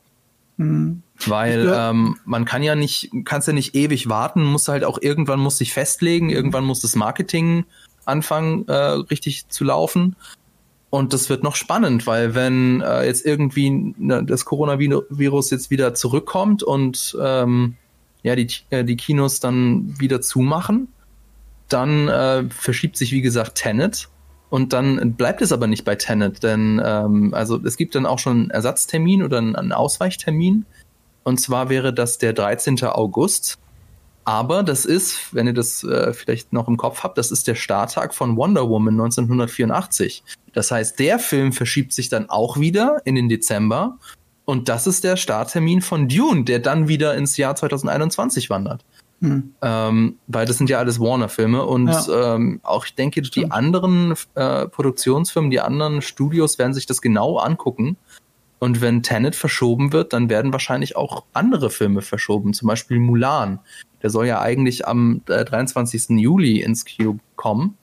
Mhm. Weil ähm, man kann ja nicht, kannst ja nicht ewig warten, muss halt auch irgendwann muss sich festlegen, irgendwann muss das Marketing anfangen, äh, richtig zu laufen. Und das wird noch spannend, weil wenn äh, jetzt irgendwie ne, das Coronavirus jetzt wieder zurückkommt und ähm, ja, die, äh, die Kinos dann wieder zumachen, dann äh, verschiebt sich, wie gesagt, Tenet und dann bleibt es aber nicht bei Tenet, denn ähm, also es gibt dann auch schon einen Ersatztermin oder einen, Ausweichtermin. Und zwar wäre das der 13. August. Aber das ist, wenn ihr das äh, vielleicht noch im Kopf habt, das ist der Starttag von Wonder Woman 1984. Das heißt, der Film verschiebt sich dann auch wieder in den Dezember. Und das ist der Starttermin von Dune, der dann wieder ins Jahr 2021 wandert. Hm. Ähm, weil das sind ja alles Warner-Filme und ja. ähm, auch ich denke, die anderen äh, Produktionsfirmen, die anderen Studios werden sich das genau angucken. Und wenn Tenet verschoben wird, dann werden wahrscheinlich auch andere Filme verschoben, zum Beispiel Mulan. Der soll ja eigentlich am äh, 23. Juli ins Kino kommen.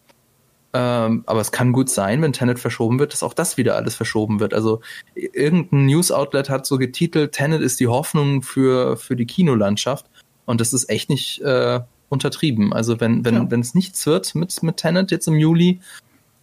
Ähm, aber es kann gut sein, wenn Tenet verschoben wird, dass auch das wieder alles verschoben wird. Also irgendein News-Outlet hat so getitelt, Tenet ist die Hoffnung für, für die Kinolandschaft. Und das ist echt nicht äh, untertrieben. Also wenn wenn ja. wenn es nichts wird mit mit Tenet jetzt im Juli,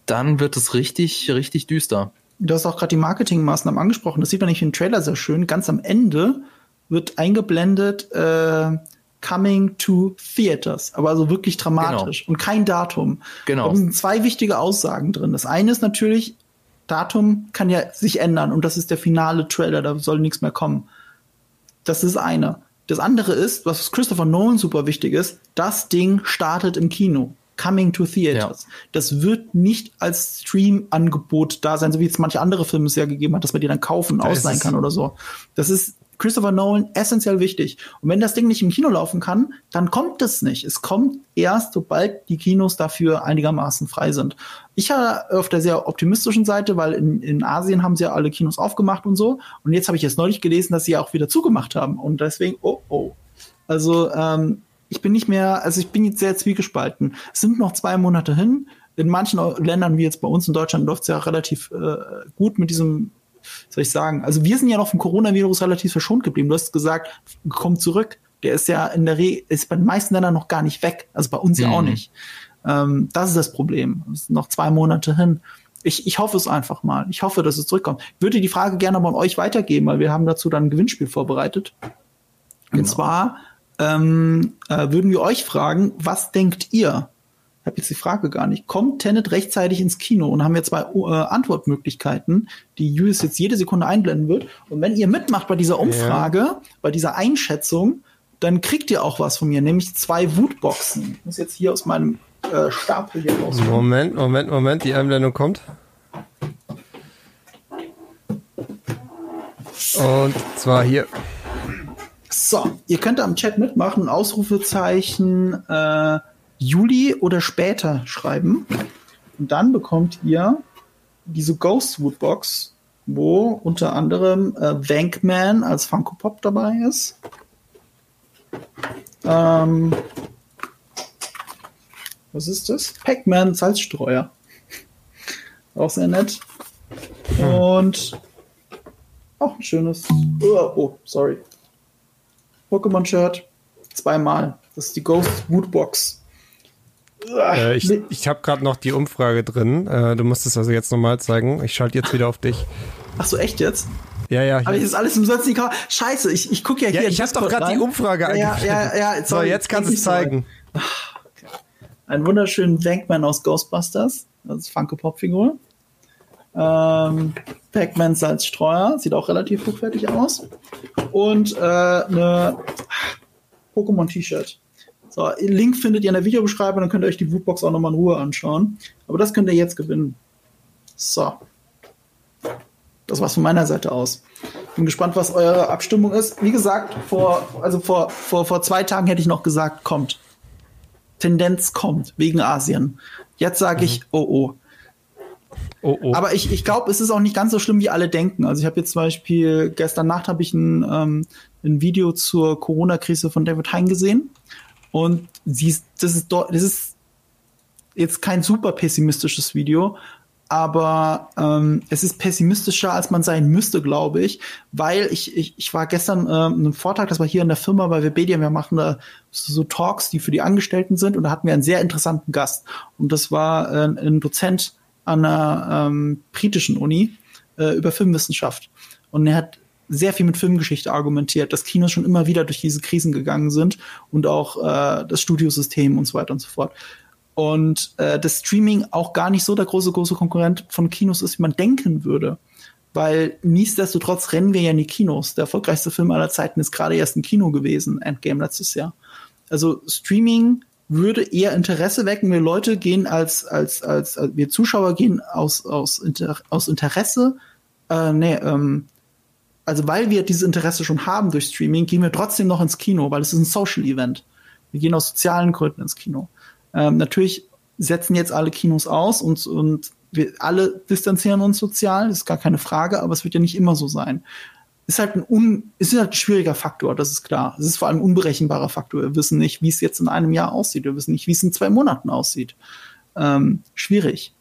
dann wird es richtig richtig düster. Du hast auch gerade die Marketingmaßnahmen angesprochen. Das sieht man nicht im Trailer sehr schön. Ganz am Ende wird eingeblendet äh, Coming to Theaters, aber also wirklich dramatisch genau. und kein Datum. Genau. Da sind zwei wichtige Aussagen drin. Das eine ist natürlich, Datum kann ja sich ändern und das ist der finale Trailer, da soll nichts mehr kommen. Das ist eine. Das andere ist, was Christopher Nolan super wichtig ist, das Ding startet im Kino. Coming to Theaters. Ja. Das wird nicht als Stream-Angebot da sein, so wie es manche andere Filme es ja gegeben hat, dass man die dann kaufen, ausleihen kann oder so. Das ist Christopher Nolan essentiell wichtig. Und wenn das Ding nicht im Kino laufen kann, dann kommt es nicht. Es kommt erst, sobald die Kinos dafür einigermaßen frei sind. Ich war auf der sehr optimistischen Seite, weil in, in Asien haben sie ja alle Kinos aufgemacht und so. Und jetzt habe ich jetzt neulich gelesen, dass sie ja auch wieder zugemacht haben. Und deswegen, oh, oh. Also, ähm, ich bin nicht mehr, also ich bin jetzt sehr zwiegespalten. Es sind noch zwei Monate hin. In manchen Ländern, wie jetzt bei uns in Deutschland, läuft es ja relativ äh, gut mit diesem soll ich sagen? Also wir sind ja noch vom Coronavirus relativ verschont geblieben. Du hast gesagt, komm zurück. Der ist ja in der Regel, ist bei den meisten Ländern noch gar nicht weg. Also bei uns mhm. ja auch mhm. nicht. Ähm, das ist das Problem. Es sind noch zwei Monate hin. Ich, ich hoffe es einfach mal. Ich hoffe, dass es zurückkommt. Ich würde die Frage gerne mal an euch weitergeben, weil wir haben dazu dann ein Gewinnspiel vorbereitet. Genau. Und zwar ähm, äh, würden wir euch fragen, was denkt ihr? Habe jetzt die Frage gar nicht. Kommt Tenet rechtzeitig ins Kino? Und haben wir zwei äh, Antwortmöglichkeiten, die Julius jetzt jede Sekunde einblenden wird. Und wenn ihr mitmacht bei dieser Umfrage, ja. bei dieser Einschätzung, dann kriegt ihr auch was von mir, nämlich zwei Wutboxen. Ich muss jetzt hier aus meinem äh, Stapel hier raus. Moment, Moment, Moment, die Einblendung kommt. Und zwar hier. So, ihr könnt am Chat mitmachen, Ausrufezeichen, äh, Juli oder später schreiben. Und dann bekommt ihr diese Ghostwood Box, wo unter anderem äh, Wankman als Funko Pop dabei ist. Ähm, was ist das? Pac-Man Salzstreuer. Auch sehr nett. Und auch ein schönes. Oh, oh sorry. Pokémon-Shirt. Zweimal. Das ist die Ghost Wood Box. Äh, ich ich habe gerade noch die Umfrage drin. Äh, du musst es also jetzt nochmal zeigen. Ich schalte jetzt wieder auf dich. Ach so, echt jetzt? Ja, ja. Aber ist alles umsonst nicht Scheiße, ich, ich gucke ja hier. Ja, ich habe doch gerade die Umfrage ja, ja, ja, ja, So, jetzt kannst du es zeigen. Okay. Ein wunderschönen Wankman aus Ghostbusters. Das ist Funko Pop Figur. Ähm, Pac-Man Salzstreuer. Sieht auch relativ hochwertig aus. Und äh, eine Pokémon T-Shirt. So, Link findet ihr in der Videobeschreibung, dann könnt ihr euch die Wootbox auch nochmal in Ruhe anschauen. Aber das könnt ihr jetzt gewinnen. So. Das war's von meiner Seite aus. Bin gespannt, was eure Abstimmung ist. Wie gesagt, vor, also vor, vor, vor zwei Tagen hätte ich noch gesagt, kommt. Tendenz kommt, wegen Asien. Jetzt sage ich, mhm. oh oh. Oh, oh. Aber ich, ich glaube, es ist auch nicht ganz so schlimm, wie alle denken. Also ich habe jetzt zum Beispiel, gestern Nacht habe ich ein, ähm, ein Video zur Corona-Krise von David Hein gesehen. Und siehst, das ist das ist jetzt kein super pessimistisches Video, aber ähm, es ist pessimistischer, als man sein müsste, glaube ich, weil ich, ich, ich war gestern äh, in einem Vortrag, das war hier in der Firma bei Webedia, wir machen da so Talks, die für die Angestellten sind und da hatten wir einen sehr interessanten Gast. Und das war äh, ein Dozent an einer ähm, britischen Uni äh, über Filmwissenschaft. Und er hat sehr viel mit Filmgeschichte argumentiert, dass Kinos schon immer wieder durch diese Krisen gegangen sind und auch äh, das Studiosystem und so weiter und so fort. Und äh, das Streaming auch gar nicht so der große, große Konkurrent von Kinos ist, wie man denken würde. Weil nichtsdestotrotz rennen wir ja in die Kinos. Der erfolgreichste Film aller Zeiten ist gerade erst im Kino gewesen, Endgame letztes Jahr. Also Streaming würde eher Interesse wecken. Wir Leute gehen als, als, als, als wir Zuschauer gehen aus, aus, Inter aus Interesse, äh, nee, ähm, also weil wir dieses Interesse schon haben durch Streaming, gehen wir trotzdem noch ins Kino, weil es ist ein Social Event. Wir gehen aus sozialen Gründen ins Kino. Ähm, natürlich setzen jetzt alle Kinos aus und, und wir alle distanzieren uns sozial, ist gar keine Frage, aber es wird ja nicht immer so sein. Ist halt ein, un, ist halt ein schwieriger Faktor, das ist klar. Es ist vor allem ein unberechenbarer Faktor. Wir wissen nicht, wie es jetzt in einem Jahr aussieht. Wir wissen nicht, wie es in zwei Monaten aussieht. ähm, schwierig.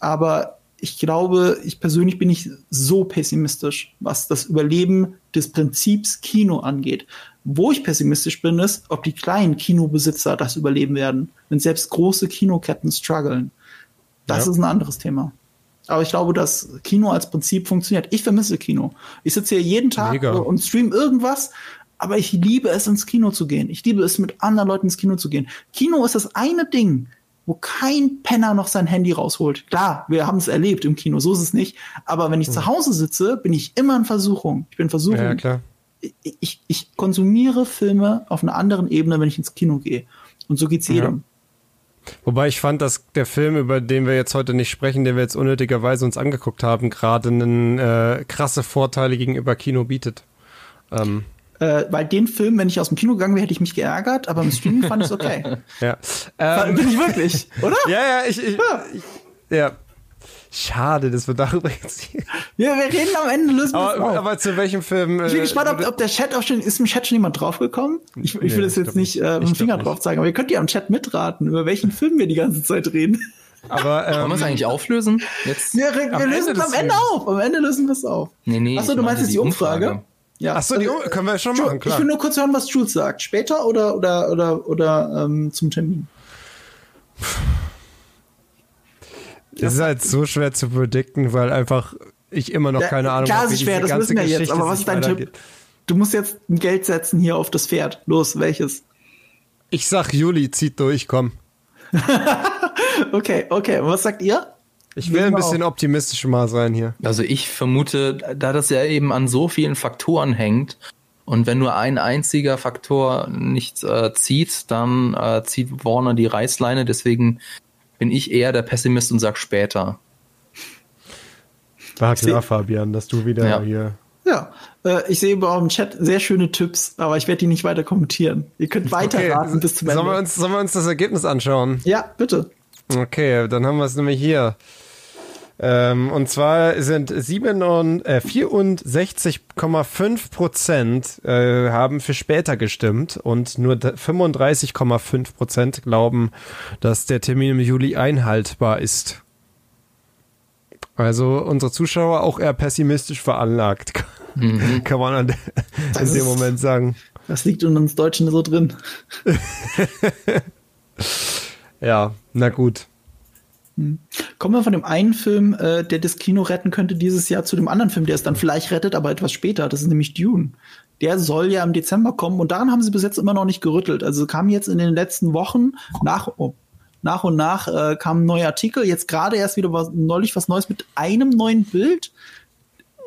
Aber ich glaube, ich persönlich bin nicht so pessimistisch, was das Überleben des Prinzips Kino angeht. Wo ich pessimistisch bin, ist, ob die kleinen Kinobesitzer das überleben werden, wenn selbst große Kinoketten strugglen. Das ja. ist ein anderes Thema. Aber ich glaube, dass Kino als Prinzip funktioniert. Ich vermisse Kino. Ich sitze hier jeden Tag Mega. und stream irgendwas, aber ich liebe es, ins Kino zu gehen. Ich liebe es, mit anderen Leuten ins Kino zu gehen. Kino ist das eine Ding, wo kein Penner noch sein Handy rausholt. Klar, wir haben es erlebt im Kino, so ist es nicht. Aber wenn ich mhm. zu Hause sitze, bin ich immer in Versuchung. Ich bin in Versuchung. Ja, klar. Ich, ich, ich, konsumiere Filme auf einer anderen Ebene, wenn ich ins Kino gehe. Und so geht's jedem. Ja. Wobei ich fand, dass der Film, über den wir jetzt heute nicht sprechen, den wir jetzt unnötigerweise uns angeguckt haben, gerade einen äh, krasse Vorteile gegenüber Kino bietet. Ähm, äh, weil den Film, wenn ich aus dem Kino gegangen wäre, hätte ich mich geärgert, aber im Streaming fand ich es okay. ja. Ähm, Bin ich wirklich, oder? Ja, ja, ich, ich, ja. ich ja. Schade, dass wir darüber jetzt Ja, wir reden am Ende, lösen aber, auf. aber zu welchem Film? ich bin äh, gespannt, ob, ob, der Chat auch schon, ist im Chat schon jemand draufgekommen? Ich, ich nee, will das jetzt nicht äh, mit dem Finger drauf zeigen, aber ihr könnt ja am Chat mitraten, über welchen Film wir die ganze Zeit reden. Aber ähm, wollen wir es eigentlich auflösen? Jetzt wir, wir lösen es am Ende auf. Am Ende lösen wir es auf. Nee, nee. Achso, du meinst jetzt die Umfrage? Umfrage? Ja. Achso, die also, können wir schon machen, klar. Ich will nur kurz hören, was Jules sagt. Später oder, oder, oder, oder ähm, zum Termin? Das ist halt so schwer zu predikten, weil einfach ich immer noch keine Ahnung habe. Klar, ist schwer, das wissen wir jetzt. Aber was ist dein Tipp? Du musst jetzt ein Geld setzen hier auf das Pferd. Los, welches? Ich sag Juli, zieht durch, komm. okay, okay. Und was sagt ihr? Ich will ein bisschen optimistisch mal sein hier. Also ich vermute, da das ja eben an so vielen Faktoren hängt und wenn nur ein einziger Faktor nicht äh, zieht, dann äh, zieht Warner die Reißleine. Deswegen bin ich eher der Pessimist und sag später. War klar, Fabian, dass du wieder ja. hier. Ja, äh, ich sehe bei eurem Chat sehr schöne Tipps, aber ich werde die nicht weiter kommentieren. Ihr könnt weiterraten okay. bis zum Ende. Sollen wir, uns, sollen wir uns das Ergebnis anschauen? Ja, bitte. Okay, dann haben wir es nämlich hier. Ähm, und zwar sind 64,5 äh, Prozent äh, haben für später gestimmt und nur 35,5 Prozent glauben, dass der Termin im Juli einhaltbar ist. Also unsere Zuschauer auch eher pessimistisch veranlagt, mhm. kann man an in dem Moment sagen. Das liegt in uns Deutschen so drin. ja, na gut. Hm. Kommen wir von dem einen Film, äh, der das Kino retten könnte dieses Jahr, zu dem anderen Film, der es dann vielleicht rettet, aber etwas später. Das ist nämlich Dune. Der soll ja im Dezember kommen und daran haben sie bis jetzt immer noch nicht gerüttelt. Also kam jetzt in den letzten Wochen nach, oh, nach und nach äh, kamen neue Artikel. Jetzt gerade erst wieder was, neulich was Neues mit einem neuen Bild.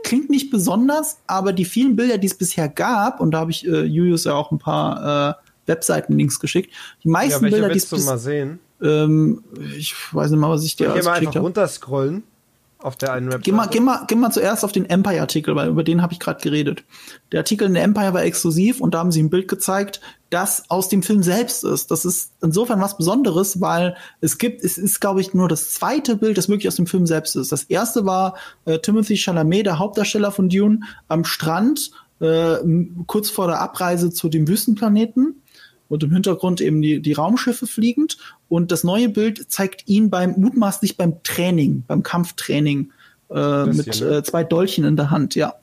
Klingt nicht besonders, aber die vielen Bilder, die es bisher gab, und da habe ich äh, Julius ja auch ein paar äh, Webseiten-Links geschickt. Die meisten ja, Bilder, die es mal sehen? Ähm, ich weiß nicht mal, was ich dir Hier mal einfach runterscrollen auf der einen Webseite. Geh mal, geh mal, geh mal zuerst auf den Empire-Artikel, weil über den habe ich gerade geredet. Der Artikel in der Empire war exklusiv und da haben sie ein Bild gezeigt, das aus dem Film selbst ist. Das ist insofern was Besonderes, weil es gibt, es ist, glaube ich, nur das zweite Bild, das wirklich aus dem Film selbst ist. Das erste war äh, Timothy Chalamet, der Hauptdarsteller von Dune, am Strand, äh, kurz vor der Abreise zu dem Wüstenplaneten und im Hintergrund eben die, die Raumschiffe fliegend. Und das neue Bild zeigt ihn beim mutmaßlich beim Training, beim Kampftraining äh, mit ne? äh, zwei Dolchen in der Hand, ja.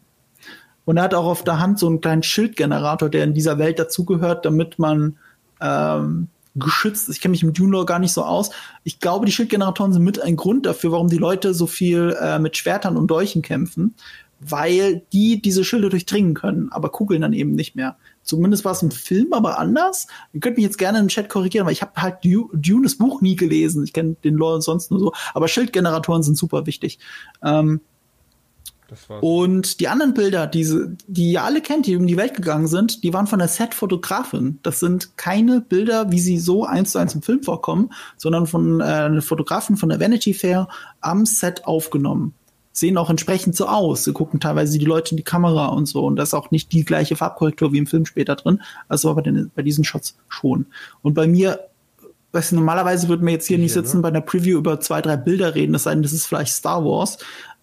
Und er hat auch auf der Hand so einen kleinen Schildgenerator, der in dieser Welt dazugehört, damit man ähm, geschützt ist. Ich kenne mich mit Dune gar nicht so aus. Ich glaube, die Schildgeneratoren sind mit ein Grund dafür, warum die Leute so viel äh, mit Schwertern und Dolchen kämpfen, weil die diese Schilde durchdringen können, aber Kugeln dann eben nicht mehr. Zumindest war es im Film aber anders. Ihr könnt mich jetzt gerne im Chat korrigieren, weil ich habe halt Dune das Buch nie gelesen. Ich kenne den Lore sonst nur so. Aber Schildgeneratoren sind super wichtig. Ähm, und die anderen Bilder, diese, die ihr alle kennt, die um die Welt gegangen sind, die waren von der Set-Fotografin. Das sind keine Bilder, wie sie so eins zu eins im Film vorkommen, sondern von äh, einer Fotografin von der Vanity Fair am Set aufgenommen sehen auch entsprechend so aus. Sie gucken teilweise die Leute in die Kamera und so. Und da ist auch nicht die gleiche Farbkorrektur wie im Film später drin. Also aber bei, den, bei diesen Shots schon. Und bei mir, weißt du, normalerweise würden wir jetzt hier, hier nicht sitzen ne? bei einer Preview über zwei, drei Bilder reden, das sei denn, das ist vielleicht Star Wars.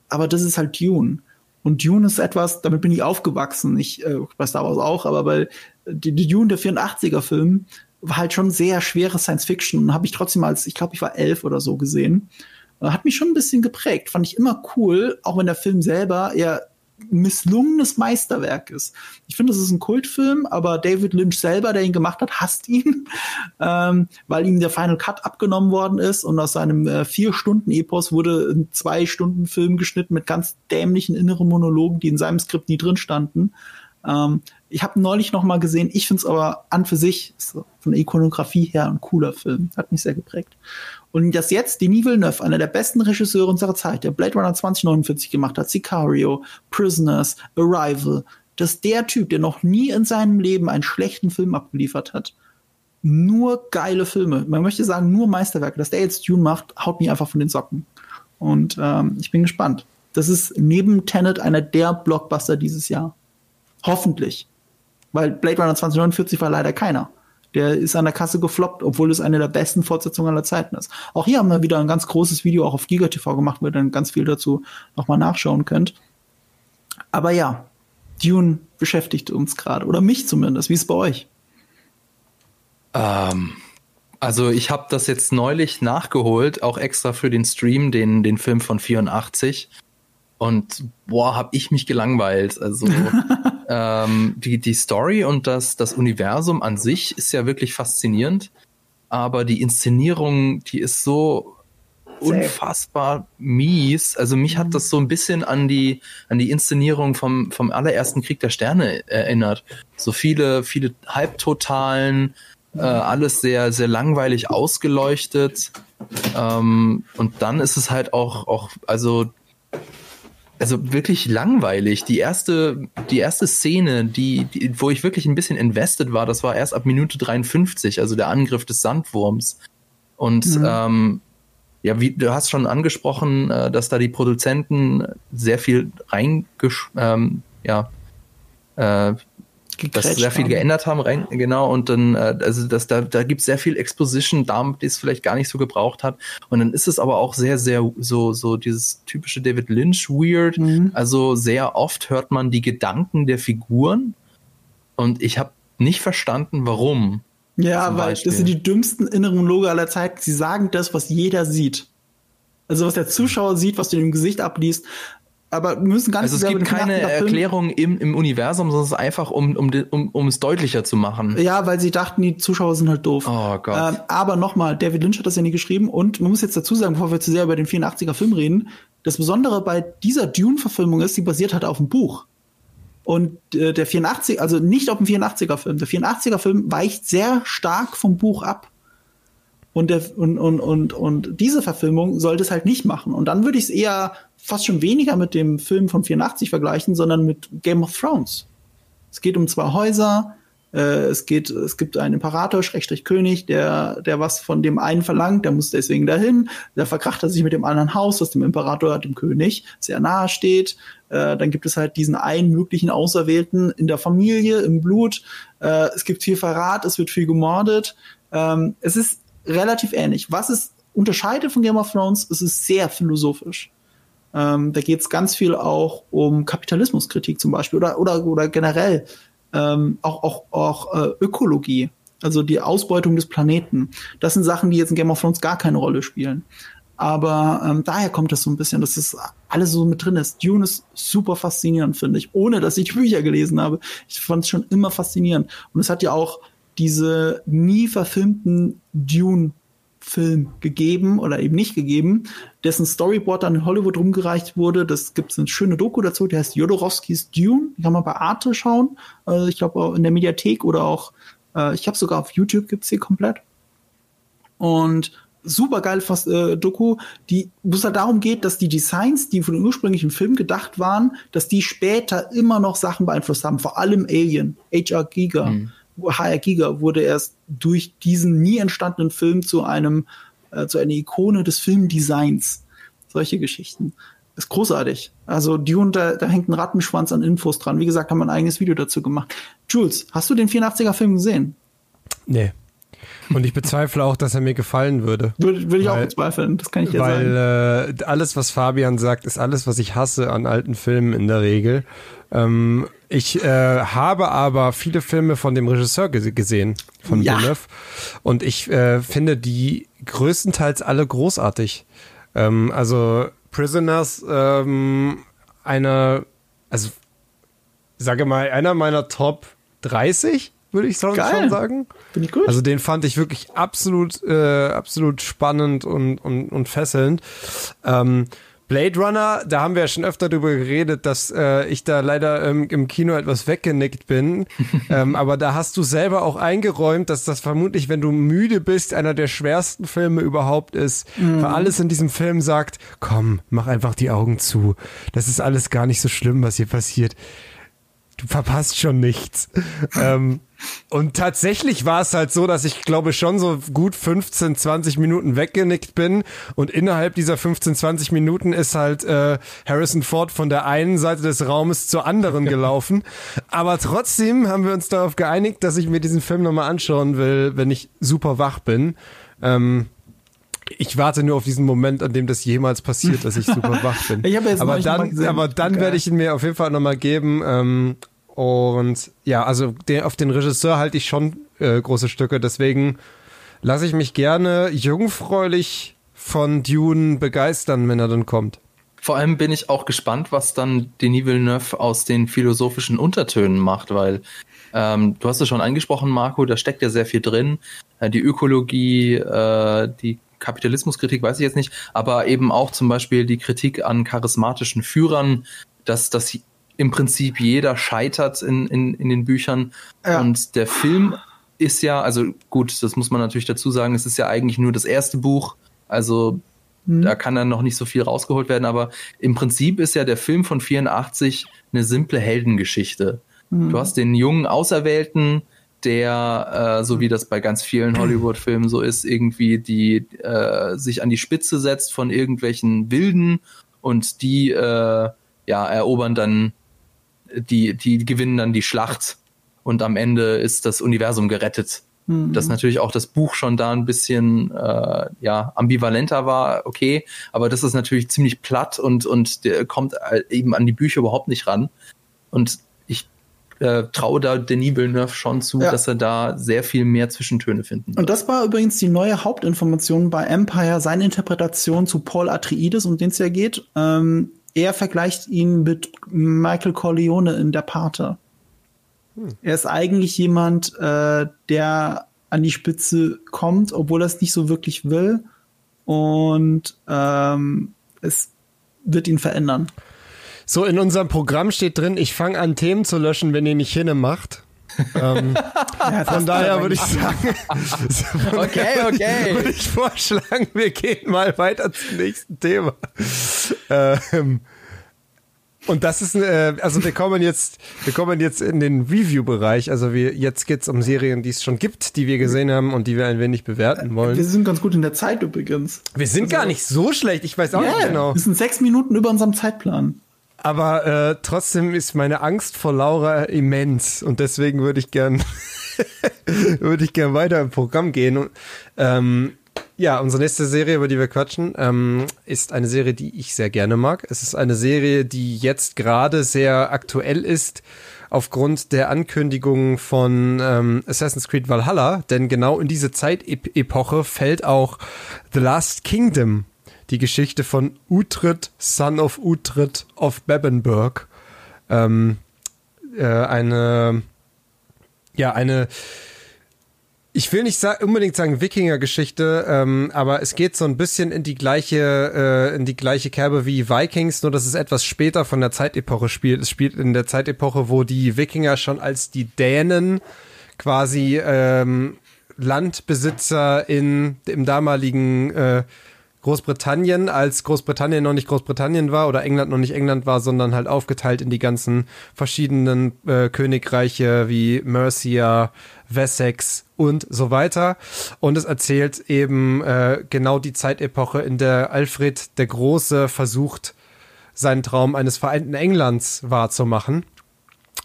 Aber das ist halt Dune. Und Dune ist etwas, damit bin ich aufgewachsen. Ich, äh, bei Star Wars auch, aber bei die, die Dune, der 84er Film, war halt schon sehr schwere Science Fiction und habe ich trotzdem als, ich glaube, ich war elf oder so gesehen. Hat mich schon ein bisschen geprägt. Fand ich immer cool, auch wenn der Film selber eher misslungenes Meisterwerk ist. Ich finde, das ist ein Kultfilm, aber David Lynch selber, der ihn gemacht hat, hasst ihn, ähm, weil ihm der Final Cut abgenommen worden ist und aus seinem äh, Vier-Stunden-Epos wurde ein Zwei-Stunden-Film geschnitten mit ganz dämlichen inneren Monologen, die in seinem Skript nie drin standen. Ähm, ich habe neulich noch mal gesehen, ich finde es aber an für sich so von der Ikonografie her ein cooler Film. Hat mich sehr geprägt. Und das jetzt Denis Villeneuve, einer der besten Regisseure unserer Zeit, der Blade Runner 2049 gemacht hat, Sicario, Prisoners, Arrival, dass der Typ, der noch nie in seinem Leben einen schlechten Film abgeliefert hat, nur geile Filme, man möchte sagen nur Meisterwerke, dass der jetzt Dune macht, haut mich einfach von den Socken. Und ähm, ich bin gespannt. Das ist neben Tenet einer der Blockbuster dieses Jahr. Hoffentlich. Weil Blade Runner 2049 war leider keiner. Der ist an der Kasse gefloppt, obwohl es eine der besten Fortsetzungen aller Zeiten ist. Auch hier haben wir wieder ein ganz großes Video auch auf GigaTV gemacht, wo ihr dann ganz viel dazu nochmal nachschauen könnt. Aber ja, Dune beschäftigt uns gerade. Oder mich zumindest. Wie ist es bei euch? Ähm, also ich habe das jetzt neulich nachgeholt, auch extra für den Stream, den, den Film von 84. Und boah, hab ich mich gelangweilt. Also ähm, die, die Story und das, das Universum an sich ist ja wirklich faszinierend. Aber die Inszenierung, die ist so unfassbar mies. Also mich hat das so ein bisschen an die, an die Inszenierung vom, vom allerersten Krieg der Sterne erinnert. So viele, viele Halbtotalen, äh, alles sehr, sehr langweilig ausgeleuchtet. Ähm, und dann ist es halt auch, auch, also also wirklich langweilig. Die erste, die erste Szene, die, die, wo ich wirklich ein bisschen invested war, das war erst ab Minute 53, also der Angriff des Sandwurms. Und mhm. ähm, ja, wie du hast schon angesprochen, äh, dass da die Produzenten sehr viel reingesch ähm, ja, äh, dass sehr viel haben. geändert haben, rein, genau, und dann, äh, also dass da, da gibt es sehr viel Exposition, damit es vielleicht gar nicht so gebraucht hat. Und dann ist es aber auch sehr, sehr so, so dieses typische David Lynch weird. Mhm. Also sehr oft hört man die Gedanken der Figuren und ich habe nicht verstanden, warum. Ja, weil Beispiel. das sind die dümmsten inneren Monologe aller Zeiten. Sie sagen das, was jeder sieht. Also was der Zuschauer sieht, was du in dem Gesicht abliest, aber wir müssen gar nicht Also es gibt keine Erklärung im, im Universum, sondern es ist einfach, um, um, um, um es deutlicher zu machen. Ja, weil sie dachten, die Zuschauer sind halt doof. Oh Gott. Ähm, aber nochmal, David Lynch hat das ja nie geschrieben und man muss jetzt dazu sagen, bevor wir zu sehr über den 84er Film reden, das Besondere bei dieser Dune-Verfilmung ist, sie basiert halt auf dem Buch. Und äh, der 84, also nicht auf dem 84er Film. Der 84er Film weicht sehr stark vom Buch ab. Und, der, und, und, und, und diese Verfilmung sollte es halt nicht machen. Und dann würde ich es eher fast schon weniger mit dem Film von 84 vergleichen, sondern mit Game of Thrones. Es geht um zwei Häuser, äh, es geht, es gibt einen Imperator, Schrägstrich König, der, der was von dem einen verlangt, der muss deswegen dahin, der verkracht er sich mit dem anderen Haus, was dem Imperator, dem König, sehr nahe steht. Äh, dann gibt es halt diesen einen möglichen Auserwählten in der Familie, im Blut. Äh, es gibt viel Verrat, es wird viel gemordet. Ähm, es ist relativ ähnlich. Was es unterscheidet von Game of Thrones, es ist sehr philosophisch. Ähm, da geht es ganz viel auch um Kapitalismuskritik zum Beispiel oder, oder, oder generell ähm, auch, auch, auch äh, Ökologie, also die Ausbeutung des Planeten. Das sind Sachen, die jetzt in Game of Thrones gar keine Rolle spielen. Aber ähm, daher kommt das so ein bisschen, dass das alles so mit drin ist. Dune ist super faszinierend, finde ich, ohne dass ich Bücher gelesen habe. Ich fand es schon immer faszinierend. Und es hat ja auch diese nie verfilmten Dune Film gegeben oder eben nicht gegeben, dessen Storyboard dann in Hollywood rumgereicht wurde. Das gibt es eine schöne Doku dazu, die heißt Jodorowskis Dune. Die kann man bei Arte schauen. Also ich glaube in der Mediathek oder auch, äh, ich habe sogar auf YouTube gibt es sie komplett. Und super geil äh, Doku, die wo es halt darum geht, dass die Designs, die für den ursprünglichen Film gedacht waren, dass die später immer noch Sachen beeinflusst haben, vor allem Alien, HR Giga. Mhm. HR Giga wurde erst durch diesen nie entstandenen Film zu einem äh, zu einer Ikone des Filmdesigns. Solche Geschichten. Ist großartig. Also Dune, da, da hängt ein Rattenschwanz an Infos dran. Wie gesagt, haben wir ein eigenes Video dazu gemacht. Jules, hast du den 84er Film gesehen? Nee. Und ich bezweifle auch, dass er mir gefallen würde. Würde, würde ich auch bezweifeln, das kann ich dir weil, sagen. Weil äh, alles, was Fabian sagt, ist alles, was ich hasse an alten Filmen in der Regel. Ähm, ich äh, habe aber viele Filme von dem Regisseur gesehen, von ja. Villeneuve. Und ich äh, finde die größtenteils alle großartig. Ähm, also Prisoners, ähm, eine, also sage mal, einer meiner Top 30 würde ich schon, schon sagen. Bin ich gut. Also den fand ich wirklich absolut, äh, absolut spannend und, und, und fesselnd. Ähm, Blade Runner, da haben wir ja schon öfter darüber geredet, dass äh, ich da leider ähm, im Kino etwas weggenickt bin. ähm, aber da hast du selber auch eingeräumt, dass das vermutlich, wenn du müde bist, einer der schwersten Filme überhaupt ist. Mhm. Weil alles in diesem Film sagt, komm, mach einfach die Augen zu. Das ist alles gar nicht so schlimm, was hier passiert. Du verpasst schon nichts. ähm, und tatsächlich war es halt so, dass ich glaube schon so gut 15, 20 Minuten weggenickt bin und innerhalb dieser 15, 20 Minuten ist halt äh, Harrison Ford von der einen Seite des Raumes zur anderen gelaufen. Aber trotzdem haben wir uns darauf geeinigt, dass ich mir diesen Film nochmal anschauen will, wenn ich super wach bin. Ähm, ich warte nur auf diesen Moment, an dem das jemals passiert, dass ich super wach bin. ich jetzt aber, dann, aber dann werde ich ihn mir auf jeden Fall nochmal geben. Ähm, und ja, also den, auf den Regisseur halte ich schon äh, große Stücke. Deswegen lasse ich mich gerne jungfräulich von Dune begeistern, wenn er dann kommt. Vor allem bin ich auch gespannt, was dann Denis Villeneuve aus den philosophischen Untertönen macht, weil ähm, du hast es schon angesprochen, Marco, da steckt ja sehr viel drin. Äh, die Ökologie, äh, die Kapitalismuskritik weiß ich jetzt nicht, aber eben auch zum Beispiel die Kritik an charismatischen Führern, dass, dass im Prinzip jeder scheitert in, in, in den Büchern. Ja. Und der Film ist ja, also gut, das muss man natürlich dazu sagen, es ist ja eigentlich nur das erste Buch. Also mhm. da kann dann noch nicht so viel rausgeholt werden, aber im Prinzip ist ja der Film von 84 eine simple Heldengeschichte. Mhm. Du hast den jungen Auserwählten, der, äh, so wie das bei ganz vielen Hollywood-Filmen so ist, irgendwie die äh, sich an die Spitze setzt von irgendwelchen Wilden und die äh, ja erobern dann die, die gewinnen dann die Schlacht und am Ende ist das Universum gerettet. Mhm. Dass natürlich auch das Buch schon da ein bisschen äh, ja, ambivalenter war, okay, aber das ist natürlich ziemlich platt und, und der kommt eben an die Bücher überhaupt nicht ran. Und ich äh, traue da Denis Villeneuve schon zu, ja. dass er da sehr viel mehr Zwischentöne finden wird. Und das war übrigens die neue Hauptinformation bei Empire, seine Interpretation zu Paul Atreides, um den es ja geht. Ähm, er vergleicht ihn mit Michael Corleone in der Pate. Hm. Er ist eigentlich jemand, äh, der an die Spitze kommt, obwohl er es nicht so wirklich will. Und ähm, es wird ihn verändern. So, in unserem Programm steht drin, ich fange an, Themen zu löschen, wenn ihr nicht hinne macht. Ähm, ja, von daher würde ich sagen, okay, okay. Würde ich vorschlagen, wir gehen mal weiter zum nächsten Thema. Ähm, und das ist, äh, also wir kommen jetzt, wir kommen jetzt in den Review-Bereich. Also wir, jetzt geht's um Serien, die es schon gibt, die wir gesehen haben und die wir ein wenig bewerten wollen. Wir sind ganz gut in der Zeit übrigens. Wir sind also, gar nicht so schlecht. Ich weiß auch yeah, nicht genau. Wir sind sechs Minuten über unserem Zeitplan. Aber äh, trotzdem ist meine Angst vor Laura immens und deswegen würde ich gern würde ich gern weiter im Programm gehen. Und, ähm, ja, unsere nächste Serie, über die wir quatschen, ähm, ist eine Serie, die ich sehr gerne mag. Es ist eine Serie, die jetzt gerade sehr aktuell ist aufgrund der Ankündigung von ähm, Assassin's Creed Valhalla, denn genau in diese Zeitepoche fällt auch The Last Kingdom die Geschichte von Uhtred, Son of Uhtred of Bebbanburg. Ähm, äh, eine, ja, eine, ich will nicht sa unbedingt sagen Wikinger-Geschichte, ähm, aber es geht so ein bisschen in die gleiche, äh, in die gleiche Kerbe wie Vikings, nur dass es etwas später von der Zeitepoche spielt. Es spielt in der Zeitepoche, wo die Wikinger schon als die Dänen quasi ähm, Landbesitzer in im damaligen äh, Großbritannien, als Großbritannien noch nicht Großbritannien war oder England noch nicht England war, sondern halt aufgeteilt in die ganzen verschiedenen äh, Königreiche wie Mercia, Wessex und so weiter. Und es erzählt eben äh, genau die Zeitepoche, in der Alfred der Große versucht, seinen Traum eines vereinten Englands wahrzumachen.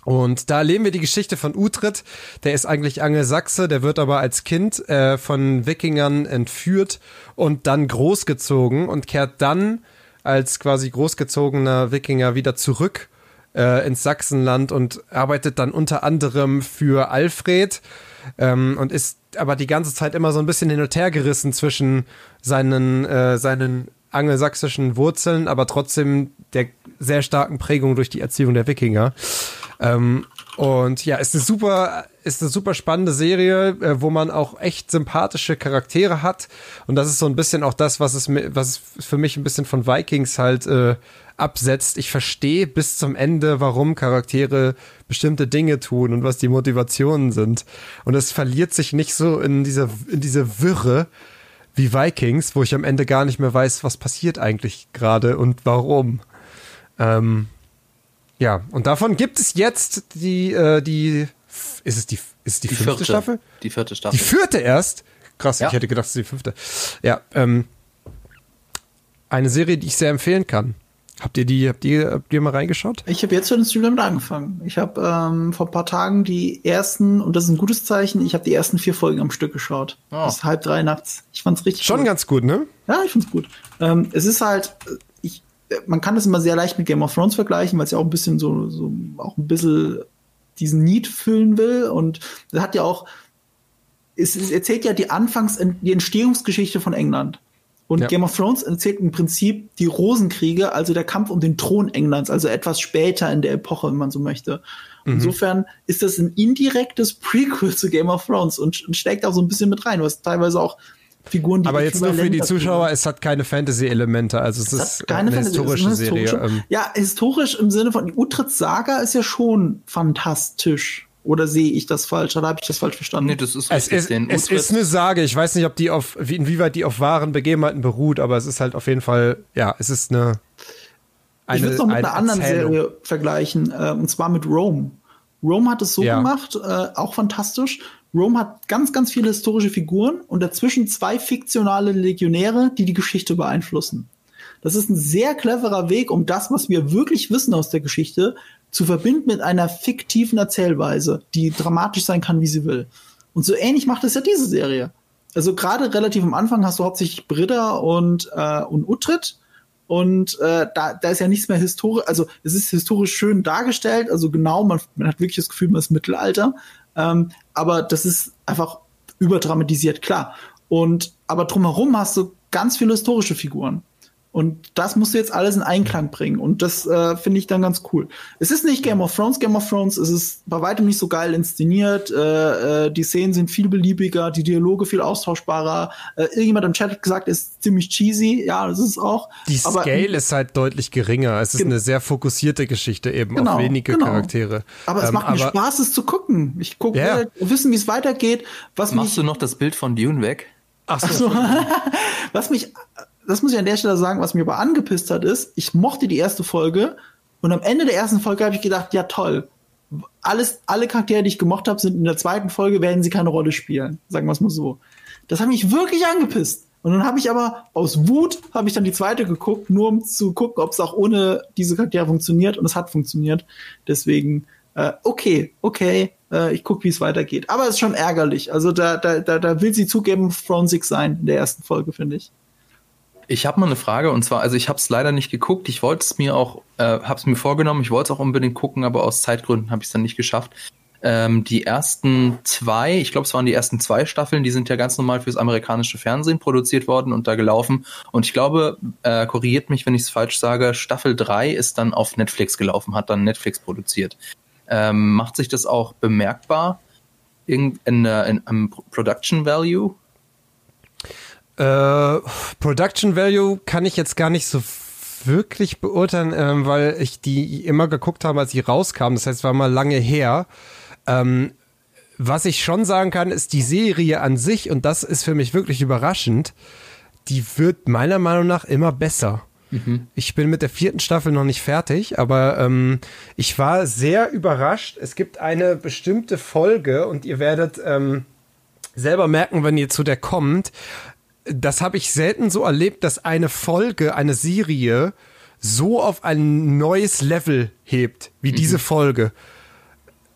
Und da erleben wir die Geschichte von Utrid. Der ist eigentlich Angelsachse, der wird aber als Kind äh, von Wikingern entführt und dann großgezogen und kehrt dann als quasi großgezogener Wikinger wieder zurück äh, ins Sachsenland und arbeitet dann unter anderem für Alfred ähm, und ist aber die ganze Zeit immer so ein bisschen hin und her gerissen zwischen seinen, äh, seinen angelsächsischen Wurzeln, aber trotzdem der sehr starken Prägung durch die Erziehung der Wikinger. Ähm, und ja, ist eine super, ist eine super spannende Serie, äh, wo man auch echt sympathische Charaktere hat. Und das ist so ein bisschen auch das, was es, was es für mich ein bisschen von Vikings halt äh, absetzt. Ich verstehe bis zum Ende, warum Charaktere bestimmte Dinge tun und was die Motivationen sind. Und es verliert sich nicht so in dieser, in diese Wirre wie Vikings, wo ich am Ende gar nicht mehr weiß, was passiert eigentlich gerade und warum. Ähm, ja, und davon gibt es jetzt die, äh, die, ist es die, ist es die, die fünfte vierte. Staffel? Die vierte Staffel. Die vierte erst? Krass, ja. ich hätte gedacht, es ist die fünfte. Ja, ähm, eine Serie, die ich sehr empfehlen kann. Habt ihr die, habt ihr, habt ihr mal reingeschaut? Ich habe jetzt schon den Stream damit angefangen. Ich habe ähm, vor ein paar Tagen die ersten, und das ist ein gutes Zeichen, ich habe die ersten vier Folgen am Stück geschaut. Oh. Bis halb drei nachts. Ich fand's richtig Schon gut. ganz gut, ne? Ja, ich fand's gut. Ähm, es ist halt, man kann das immer sehr leicht mit Game of Thrones vergleichen, weil es ja auch ein bisschen so, so auch ein bisschen diesen Need füllen will. Und das hat ja auch, es, es erzählt ja die Anfangs-, die Entstehungsgeschichte von England. Und ja. Game of Thrones erzählt im Prinzip die Rosenkriege, also der Kampf um den Thron Englands, also etwas später in der Epoche, wenn man so möchte. Mhm. Insofern ist das ein indirektes Prequel zu Game of Thrones und, und steckt auch so ein bisschen mit rein. Hast teilweise auch Figuren, die Aber jetzt nur für die Zuschauer, es hat keine Fantasy-Elemente, also es, es ist keine eine Fantasy, historische eine Serie. Historische, ja, historisch im Sinne von Utrits Saga ist ja schon fantastisch. Oder sehe ich das falsch? Oder habe ich das falsch verstanden? Nee, das ist es ist, es ist eine Sage. Ich weiß nicht, ob die auf, inwieweit die auf wahren Begebenheiten beruht, aber es ist halt auf jeden Fall, ja, es ist eine. eine ich würde es noch mit eine einer anderen Erzählung. Serie vergleichen, äh, und zwar mit Rome. Rome hat es so ja. gemacht, äh, auch fantastisch. Rome hat ganz, ganz viele historische Figuren und dazwischen zwei fiktionale Legionäre, die die Geschichte beeinflussen. Das ist ein sehr cleverer Weg, um das, was wir wirklich wissen aus der Geschichte, zu verbinden mit einer fiktiven Erzählweise, die dramatisch sein kann, wie sie will. Und so ähnlich macht es ja diese Serie. Also gerade relativ am Anfang hast du hauptsächlich Britta und, äh, und Utrid. Und äh, da, da ist ja nichts mehr historisch, also es ist historisch schön dargestellt, also genau, man, man hat wirklich das Gefühl, man ist Mittelalter. Ähm, aber das ist einfach überdramatisiert, klar. Und aber drumherum hast du ganz viele historische Figuren. Und das musst du jetzt alles in Einklang bringen. Und das äh, finde ich dann ganz cool. Es ist nicht Game of Thrones. Game of Thrones es ist bei weitem nicht so geil inszeniert. Äh, äh, die Szenen sind viel beliebiger, die Dialoge viel austauschbarer. Äh, irgendjemand im Chat hat gesagt, es ist ziemlich cheesy. Ja, das ist auch. Die Scale aber, ist halt deutlich geringer. Es ist eine sehr fokussierte Geschichte eben genau, auf wenige genau. Charaktere. Aber es ähm, macht mir Spaß, es zu gucken. Ich gucke, yeah. wissen, wie es weitergeht. Was Machst mich, du noch das Bild von Dune weg? Ach so. was mich das muss ich an der Stelle sagen, was mir aber angepisst hat, ist, ich mochte die erste Folge und am Ende der ersten Folge habe ich gedacht, ja toll, alles, alle Charaktere, die ich gemocht habe, sind in der zweiten Folge, werden sie keine Rolle spielen. Sagen wir es mal so. Das hat mich wirklich angepisst. Und dann habe ich aber aus Wut habe ich dann die zweite geguckt, nur um zu gucken, ob es auch ohne diese Charaktere funktioniert. Und es hat funktioniert. Deswegen, äh, okay, okay, äh, ich gucke, wie es weitergeht. Aber es ist schon ärgerlich. Also da, da, da, da will sie zugeben, Fronsig sein in der ersten Folge, finde ich. Ich habe mal eine Frage und zwar, also ich habe es leider nicht geguckt. Ich wollte es mir auch, äh, habe es mir vorgenommen. Ich wollte es auch unbedingt gucken, aber aus Zeitgründen habe ich es dann nicht geschafft. Ähm, die ersten zwei, ich glaube, es waren die ersten zwei Staffeln, die sind ja ganz normal fürs amerikanische Fernsehen produziert worden und da gelaufen. Und ich glaube, äh, korrigiert mich, wenn ich es falsch sage, Staffel drei ist dann auf Netflix gelaufen, hat dann Netflix produziert. Ähm, macht sich das auch bemerkbar in, in, in, in Production Value? Äh, Production Value kann ich jetzt gar nicht so wirklich beurteilen, ähm, weil ich die immer geguckt habe, als sie rauskam. Das heißt, war mal lange her. Ähm, was ich schon sagen kann, ist die Serie an sich, und das ist für mich wirklich überraschend, die wird meiner Meinung nach immer besser. Mhm. Ich bin mit der vierten Staffel noch nicht fertig, aber ähm, ich war sehr überrascht. Es gibt eine bestimmte Folge und ihr werdet ähm, selber merken, wenn ihr zu der kommt das habe ich selten so erlebt, dass eine Folge, eine Serie so auf ein neues Level hebt, wie mhm. diese Folge.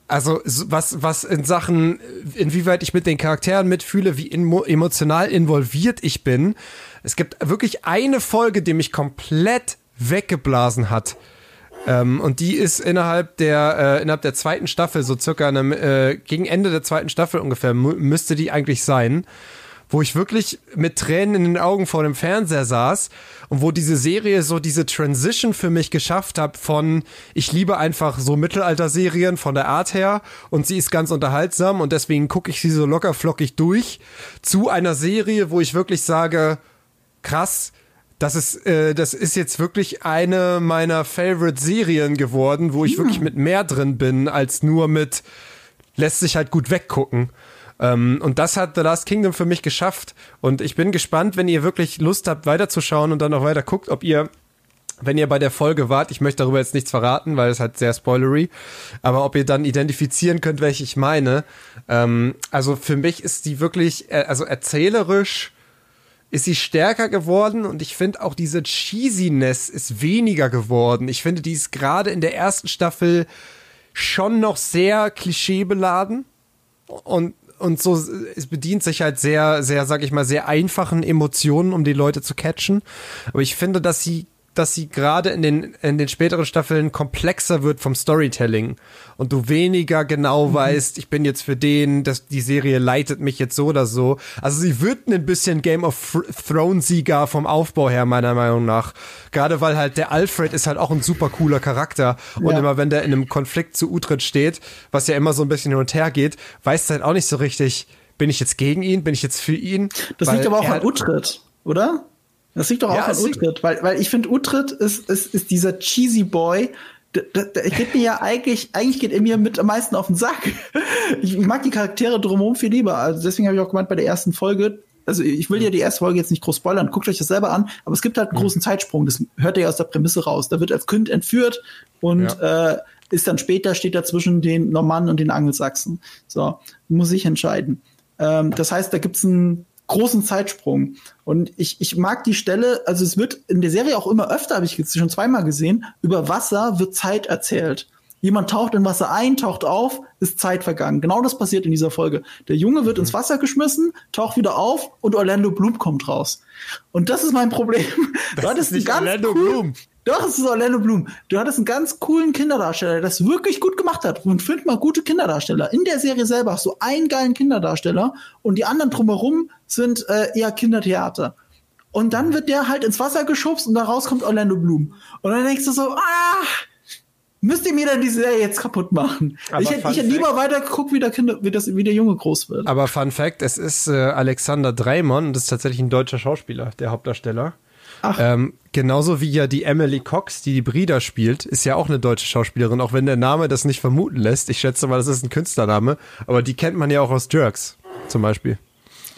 also was, was in Sachen, inwieweit ich mit den Charakteren mitfühle, wie emotional involviert ich bin. Es gibt wirklich eine Folge, die mich komplett weggeblasen hat. Ähm, und die ist innerhalb der, äh, innerhalb der zweiten Staffel, so circa einem, äh, gegen Ende der zweiten Staffel ungefähr, müsste die eigentlich sein wo ich wirklich mit Tränen in den Augen vor dem Fernseher saß und wo diese Serie so diese Transition für mich geschafft hat von ich liebe einfach so Mittelalter-Serien von der Art her und sie ist ganz unterhaltsam und deswegen gucke ich sie so locker flockig durch zu einer Serie, wo ich wirklich sage, krass, das ist, äh, das ist jetzt wirklich eine meiner Favorite-Serien geworden, wo ich ja. wirklich mit mehr drin bin, als nur mit lässt sich halt gut weggucken. Ähm, und das hat The Last Kingdom für mich geschafft. Und ich bin gespannt, wenn ihr wirklich Lust habt, weiterzuschauen und dann noch weiter guckt, ob ihr wenn ihr bei der Folge wart, ich möchte darüber jetzt nichts verraten, weil es halt sehr spoilery, aber ob ihr dann identifizieren könnt, welche ich meine. Ähm, also für mich ist die wirklich, äh, also erzählerisch ist sie stärker geworden und ich finde auch diese Cheesiness ist weniger geworden. Ich finde, die ist gerade in der ersten Staffel schon noch sehr klischeebeladen und und so, es bedient sich halt sehr, sehr, sag ich mal, sehr einfachen Emotionen, um die Leute zu catchen. Aber ich finde, dass sie dass sie gerade in den, in den späteren Staffeln komplexer wird vom Storytelling und du weniger genau mhm. weißt, ich bin jetzt für den, dass die Serie leitet mich jetzt so oder so. Also sie wird ein bisschen Game of Thrones-Sieger vom Aufbau her, meiner Meinung nach. Gerade weil halt der Alfred ist halt auch ein super cooler Charakter und ja. immer wenn der in einem Konflikt zu Utrecht steht, was ja immer so ein bisschen hin und her geht, weiß halt auch nicht so richtig, bin ich jetzt gegen ihn, bin ich jetzt für ihn? Das liegt aber auch an halt Utrecht, oder? Das liegt doch auch ja, an Utrecht, weil, weil ich finde, Utrecht ist, ist, ist dieser cheesy Boy, der, geht mir ja eigentlich, eigentlich geht er mir mit am meisten auf den Sack. Ich, mag die Charaktere drumherum viel lieber. Also deswegen habe ich auch gemeint bei der ersten Folge, also ich will ja die erste Folge jetzt nicht groß spoilern, guckt euch das selber an, aber es gibt halt einen großen Zeitsprung, das hört ihr ja aus der Prämisse raus. Da wird als Kind entführt und ja. äh, ist dann später, steht da zwischen den Normannen und den Angelsachsen. So, muss ich entscheiden. Ähm, das heißt, da gibt's einen großen Zeitsprung. Und ich, ich mag die Stelle, also es wird in der Serie auch immer öfter, habe ich jetzt schon zweimal gesehen, über Wasser wird Zeit erzählt. Jemand taucht in Wasser ein, taucht auf, ist Zeit vergangen. Genau das passiert in dieser Folge. Der Junge wird mhm. ins Wasser geschmissen, taucht wieder auf und Orlando Bloom kommt raus. Und das ist mein Problem. Das ist nicht Orlando cool, Bloom. Doch, es ist Orlando Bloom. Du hattest einen ganz coolen Kinderdarsteller, der das wirklich gut gemacht hat. Und find mal gute Kinderdarsteller. In der Serie selber hast du einen geilen Kinderdarsteller und die anderen drumherum sind äh, eher Kindertheater. Und dann wird der halt ins Wasser geschubst und da rauskommt Orlando Bloom. Und dann denkst du so, ah, müsst ihr mir dann die Serie jetzt kaputt machen? Aber ich hätte hätt lieber weiter geguckt, wie der, Kinder, wie, das, wie der Junge groß wird. Aber Fun Fact, es ist äh, Alexander Dreimann und das ist tatsächlich ein deutscher Schauspieler, der Hauptdarsteller. Ähm, genauso wie ja die Emily Cox, die die Brida spielt, ist ja auch eine deutsche Schauspielerin, auch wenn der Name das nicht vermuten lässt. Ich schätze mal, das ist ein Künstlername, aber die kennt man ja auch aus Jerks zum Beispiel.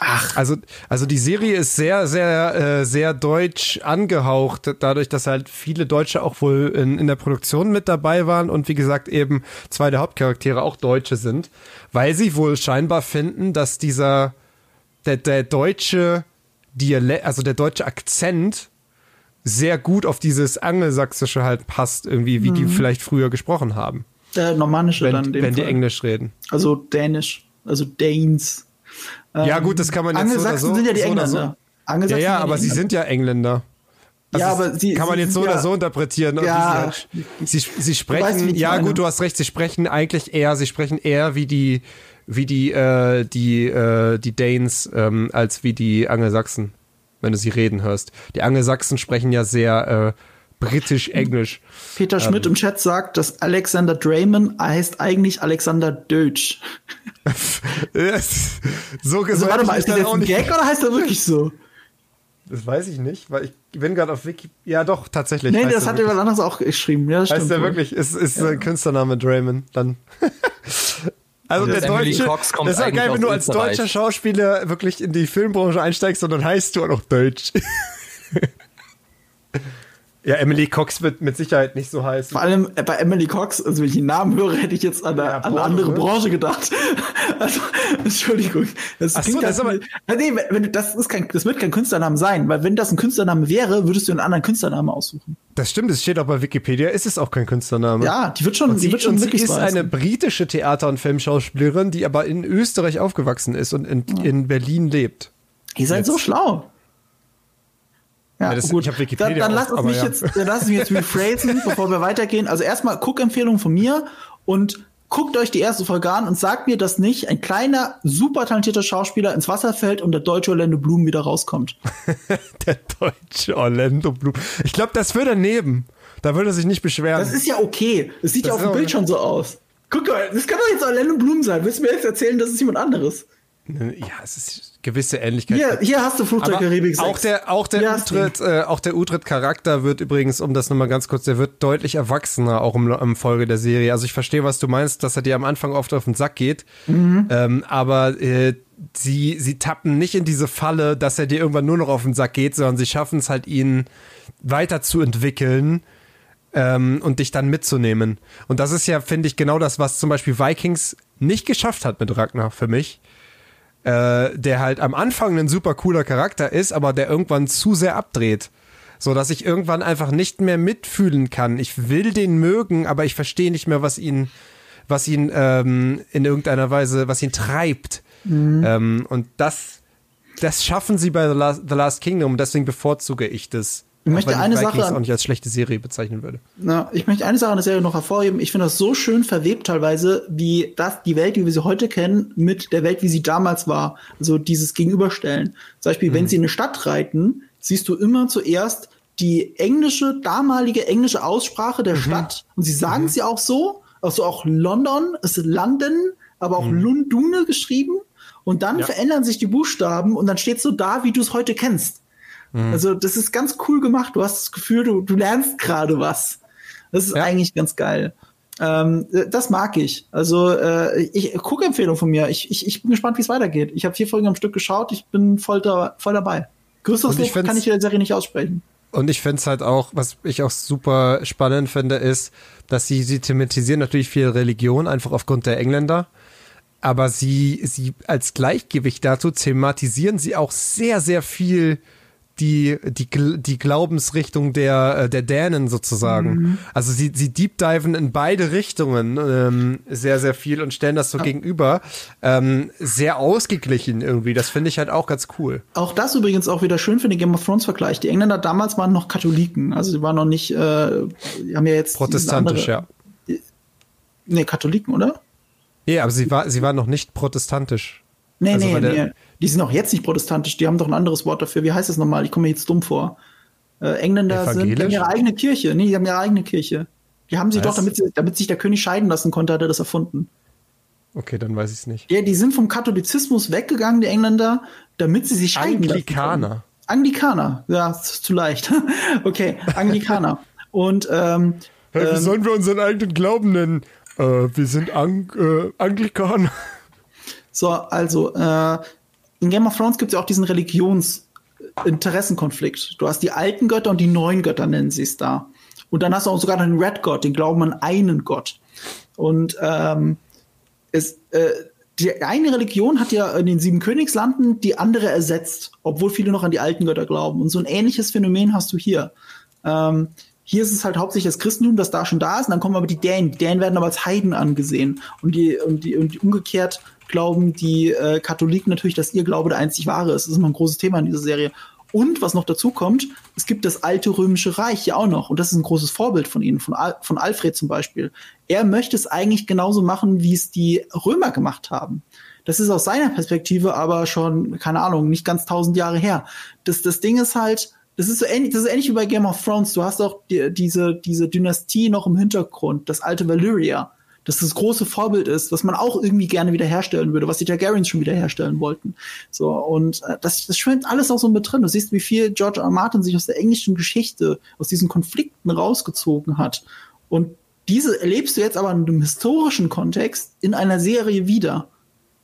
Ach. Also, also die Serie ist sehr, sehr, äh, sehr deutsch angehaucht, dadurch, dass halt viele Deutsche auch wohl in, in der Produktion mit dabei waren und wie gesagt eben zwei der Hauptcharaktere auch Deutsche sind, weil sie wohl scheinbar finden, dass dieser, der, der deutsche Dialekt, also der deutsche Akzent sehr gut auf dieses Angelsächsische halt passt, irgendwie, wie mhm. die vielleicht früher gesprochen haben. Der Normannische wenn, dann. Wenn Fall. die Englisch reden. Also Dänisch, also Danes. ja, gut, das kann man jetzt Angelsachsen so oder so, sind ja die Engländer. So. Ja, ja, aber sie sind ja Engländer. Also ja, aber sie kann man sie, jetzt so ja, oder so interpretieren. Ja, sie, sie, sie sprechen, weißt, ja gut, du hast recht, sie sprechen eigentlich eher, sie sprechen eher wie die, wie die, äh, die, äh, die Danes ähm, als wie die Angelsachsen wenn du sie reden hörst. Die Angelsachsen sprechen ja sehr äh, britisch-englisch. Peter Schmidt ähm, im Chat sagt, dass Alexander Draymond heißt eigentlich Alexander Deutsch. so gesagt. Also, warte mal, ist das jetzt ein Gag oder heißt er wirklich so? Das weiß ich nicht, weil ich bin gerade auf Wiki. Ja, doch, tatsächlich. Nee, das hat jemand anderes auch geschrieben. Ja, das heißt der wirklich, ist, ist ja. ein Künstlername Draymond dann. Also der Deutsche, Cox kommt das ist ja geil, wenn du als deutscher Schauspieler wirklich in die Filmbranche einsteigst und dann heißt du auch noch Deutsch. Ja, Emily Cox wird mit Sicherheit nicht so heißen. Vor allem bei Emily Cox, also wenn ich den Namen höre, hätte ich jetzt an eine, ja, an eine andere ne? Branche gedacht. Also, Entschuldigung. Das Ach klingt so, das, aber, nee, wenn, das, ist kein, das wird kein Künstlername sein, weil wenn das ein Künstlername wäre, würdest du einen anderen Künstlernamen aussuchen. Das stimmt, es steht auch bei Wikipedia, ist es auch kein Künstlername. Ja, die wird schon, und die wird schon wirklich sie ist eine britische Theater- und Filmschauspielerin, die aber in Österreich aufgewachsen ist und in, ja. in Berlin lebt. Ihr seid jetzt. so schlau. Ja, ja das, gut. Ich Wikipedia dann, dann lass uns mich ja. jetzt, dann lass mich jetzt rephrasen, bevor wir weitergehen. Also erstmal Guckempfehlung von mir und guckt euch die erste Folge an und sagt mir, dass nicht ein kleiner, super talentierter Schauspieler ins Wasser fällt und der deutsche Orlando Bloom wieder rauskommt. der deutsche Orlando Bloom. Ich glaube, das würde daneben. Da würde er sich nicht beschweren. Das ist ja okay. Das sieht das ja auf dem Bild schon so aus. Guck mal, das kann doch jetzt Orlando Bloom sein. Willst du mir jetzt erzählen, das ist jemand anderes? Ja, es ist gewisse Ähnlichkeit. Hier, hier hast du Flugzeug Karibik 6. Auch der, auch der Utrecht, äh, auch der Utrecht-Charakter wird übrigens, um das nochmal ganz kurz, der wird deutlich erwachsener, auch im, im, Folge der Serie. Also ich verstehe, was du meinst, dass er dir am Anfang oft auf den Sack geht. Mhm. Ähm, aber äh, sie, sie tappen nicht in diese Falle, dass er dir irgendwann nur noch auf den Sack geht, sondern sie schaffen es halt, ihn weiterzuentwickeln. Ähm, und dich dann mitzunehmen. Und das ist ja, finde ich, genau das, was zum Beispiel Vikings nicht geschafft hat mit Ragnar für mich äh, der halt am Anfang ein super cooler Charakter ist, aber der irgendwann zu sehr abdreht. So dass ich irgendwann einfach nicht mehr mitfühlen kann. Ich will den mögen, aber ich verstehe nicht mehr, was ihn, was ihn ähm, in irgendeiner Weise, was ihn treibt. Mhm. Ähm, und das, das schaffen sie bei The Last, The Last Kingdom, deswegen bevorzuge ich das. Ich möchte eine Vikings Sache auch nicht als schlechte Serie bezeichnen würde. Na, ich möchte eine Sache an der Serie noch hervorheben. Ich finde das so schön verwebt teilweise, wie das die Welt, wie wir sie heute kennen, mit der Welt, wie sie damals war. Also dieses Gegenüberstellen. Zum Beispiel, mhm. wenn sie in eine Stadt reiten, siehst du immer zuerst die englische, damalige englische Aussprache der mhm. Stadt. Und sie sagen mhm. sie auch so. Also auch London ist London, aber auch mhm. Lundune geschrieben. Und dann ja. verändern sich die Buchstaben und dann steht so da, wie du es heute kennst. Mhm. Also das ist ganz cool gemacht. Du hast das Gefühl, du, du lernst gerade was. Das ist ja. eigentlich ganz geil. Ähm, das mag ich. Also äh, ich gucke Empfehlung von mir. Ich, ich, ich bin gespannt, wie es weitergeht. Ich habe vier Folgen am Stück geschaut. Ich bin voll, da, voll dabei. Größeres Lob kann ich der Serie nicht aussprechen. Und ich finde es halt auch, was ich auch super spannend finde, ist, dass sie, sie thematisieren natürlich viel Religion, einfach aufgrund der Engländer. Aber sie, sie als Gleichgewicht dazu thematisieren sie auch sehr, sehr viel die, die, die Glaubensrichtung der, äh, der Dänen sozusagen. Mhm. Also sie, sie deep diven in beide Richtungen ähm, sehr, sehr viel und stellen das so ja. gegenüber. Ähm, sehr ausgeglichen irgendwie. Das finde ich halt auch ganz cool. Auch das übrigens auch wieder schön für den Game of Thrones Vergleich. Die Engländer damals waren noch Katholiken. Also sie waren noch nicht, äh, haben ja jetzt. Protestantisch, andere, ja. Nee, Katholiken, oder? Ja, aber sie war, sie waren noch nicht protestantisch. Nee, also nee, nee. Die sind auch jetzt nicht protestantisch, die haben doch ein anderes Wort dafür. Wie heißt das nochmal? Ich komme mir jetzt dumm vor. Äh, Engländer sind, die haben ihre eigene Kirche. Nee, die haben ihre eigene Kirche. Die haben sie Was? doch, damit, sie, damit sich der König scheiden lassen konnte, hat er das erfunden. Okay, dann weiß ich es nicht. Ja, die sind vom Katholizismus weggegangen, die Engländer, damit sie sich scheiden Anglikaner. lassen. Anglikaner. Ja, ist zu leicht. okay, Anglikaner. Und ähm, hey, wie ähm, sollen wir unseren eigenen Glauben nennen? Äh, wir sind Ang äh, Anglikaner. So, also äh, in Game of Thrones gibt es ja auch diesen Religionsinteressenkonflikt. Du hast die alten Götter und die neuen Götter, nennen sie es da. Und dann hast du auch sogar den Red God, den Glauben an einen Gott. Und ähm, es, äh, die eine Religion hat ja in den sieben Königslanden die andere ersetzt, obwohl viele noch an die alten Götter glauben. Und so ein ähnliches Phänomen hast du hier. Ähm, hier ist es halt hauptsächlich das Christentum, das da schon da ist, und dann kommen aber die Dänen. Die Dänen werden aber als Heiden angesehen. Und die, und die, und umgekehrt glauben die äh, Katholiken natürlich, dass ihr Glaube der einzig wahre ist. Das ist immer ein großes Thema in dieser Serie. Und was noch dazu kommt, es gibt das alte römische Reich ja auch noch. Und das ist ein großes Vorbild von ihnen, von, Al von Alfred zum Beispiel. Er möchte es eigentlich genauso machen, wie es die Römer gemacht haben. Das ist aus seiner Perspektive aber schon, keine Ahnung, nicht ganz tausend Jahre her. Das, das Ding ist halt, das ist so ähnlich, das ist ähnlich wie bei Game of Thrones. Du hast auch die, diese, diese Dynastie noch im Hintergrund, das alte Valyria dass das große Vorbild ist, was man auch irgendwie gerne wiederherstellen würde, was die Targaryens schon wiederherstellen wollten. So, und äh, das, das schwimmt alles auch so mit drin. Du siehst, wie viel George R. R. Martin sich aus der englischen Geschichte, aus diesen Konflikten rausgezogen hat. Und diese erlebst du jetzt aber in einem historischen Kontext in einer Serie wieder.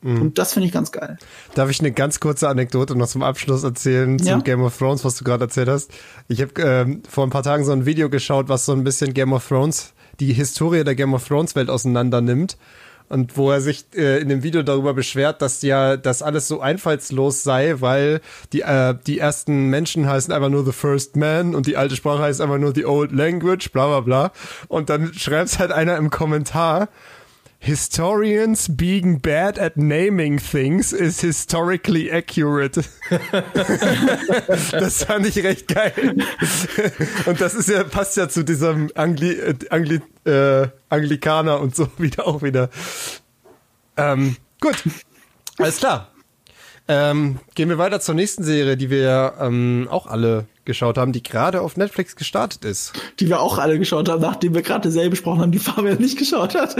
Mhm. Und das finde ich ganz geil. Darf ich eine ganz kurze Anekdote noch zum Abschluss erzählen ja? zum Game of Thrones, was du gerade erzählt hast? Ich habe ähm, vor ein paar Tagen so ein Video geschaut, was so ein bisschen Game of Thrones, die Historie der Game of Thrones Welt auseinander nimmt und wo er sich äh, in dem Video darüber beschwert, dass ja das alles so einfallslos sei, weil die äh, die ersten Menschen heißen einfach nur the first man und die alte Sprache heißt einfach nur the old language, bla bla bla. Und dann schreibt halt einer im Kommentar, Historians being bad at naming things is historically accurate. das fand ich recht geil. Und das ist ja, passt ja zu diesem Angli, Angli, äh, Anglikaner und so wieder auch wieder. Ähm, gut. Alles klar. Ähm, gehen wir weiter zur nächsten Serie, die wir ähm, auch alle geschaut haben, die gerade auf Netflix gestartet ist. Die wir auch alle geschaut haben, nachdem wir gerade dasselbe besprochen haben, die Fabian nicht geschaut hat.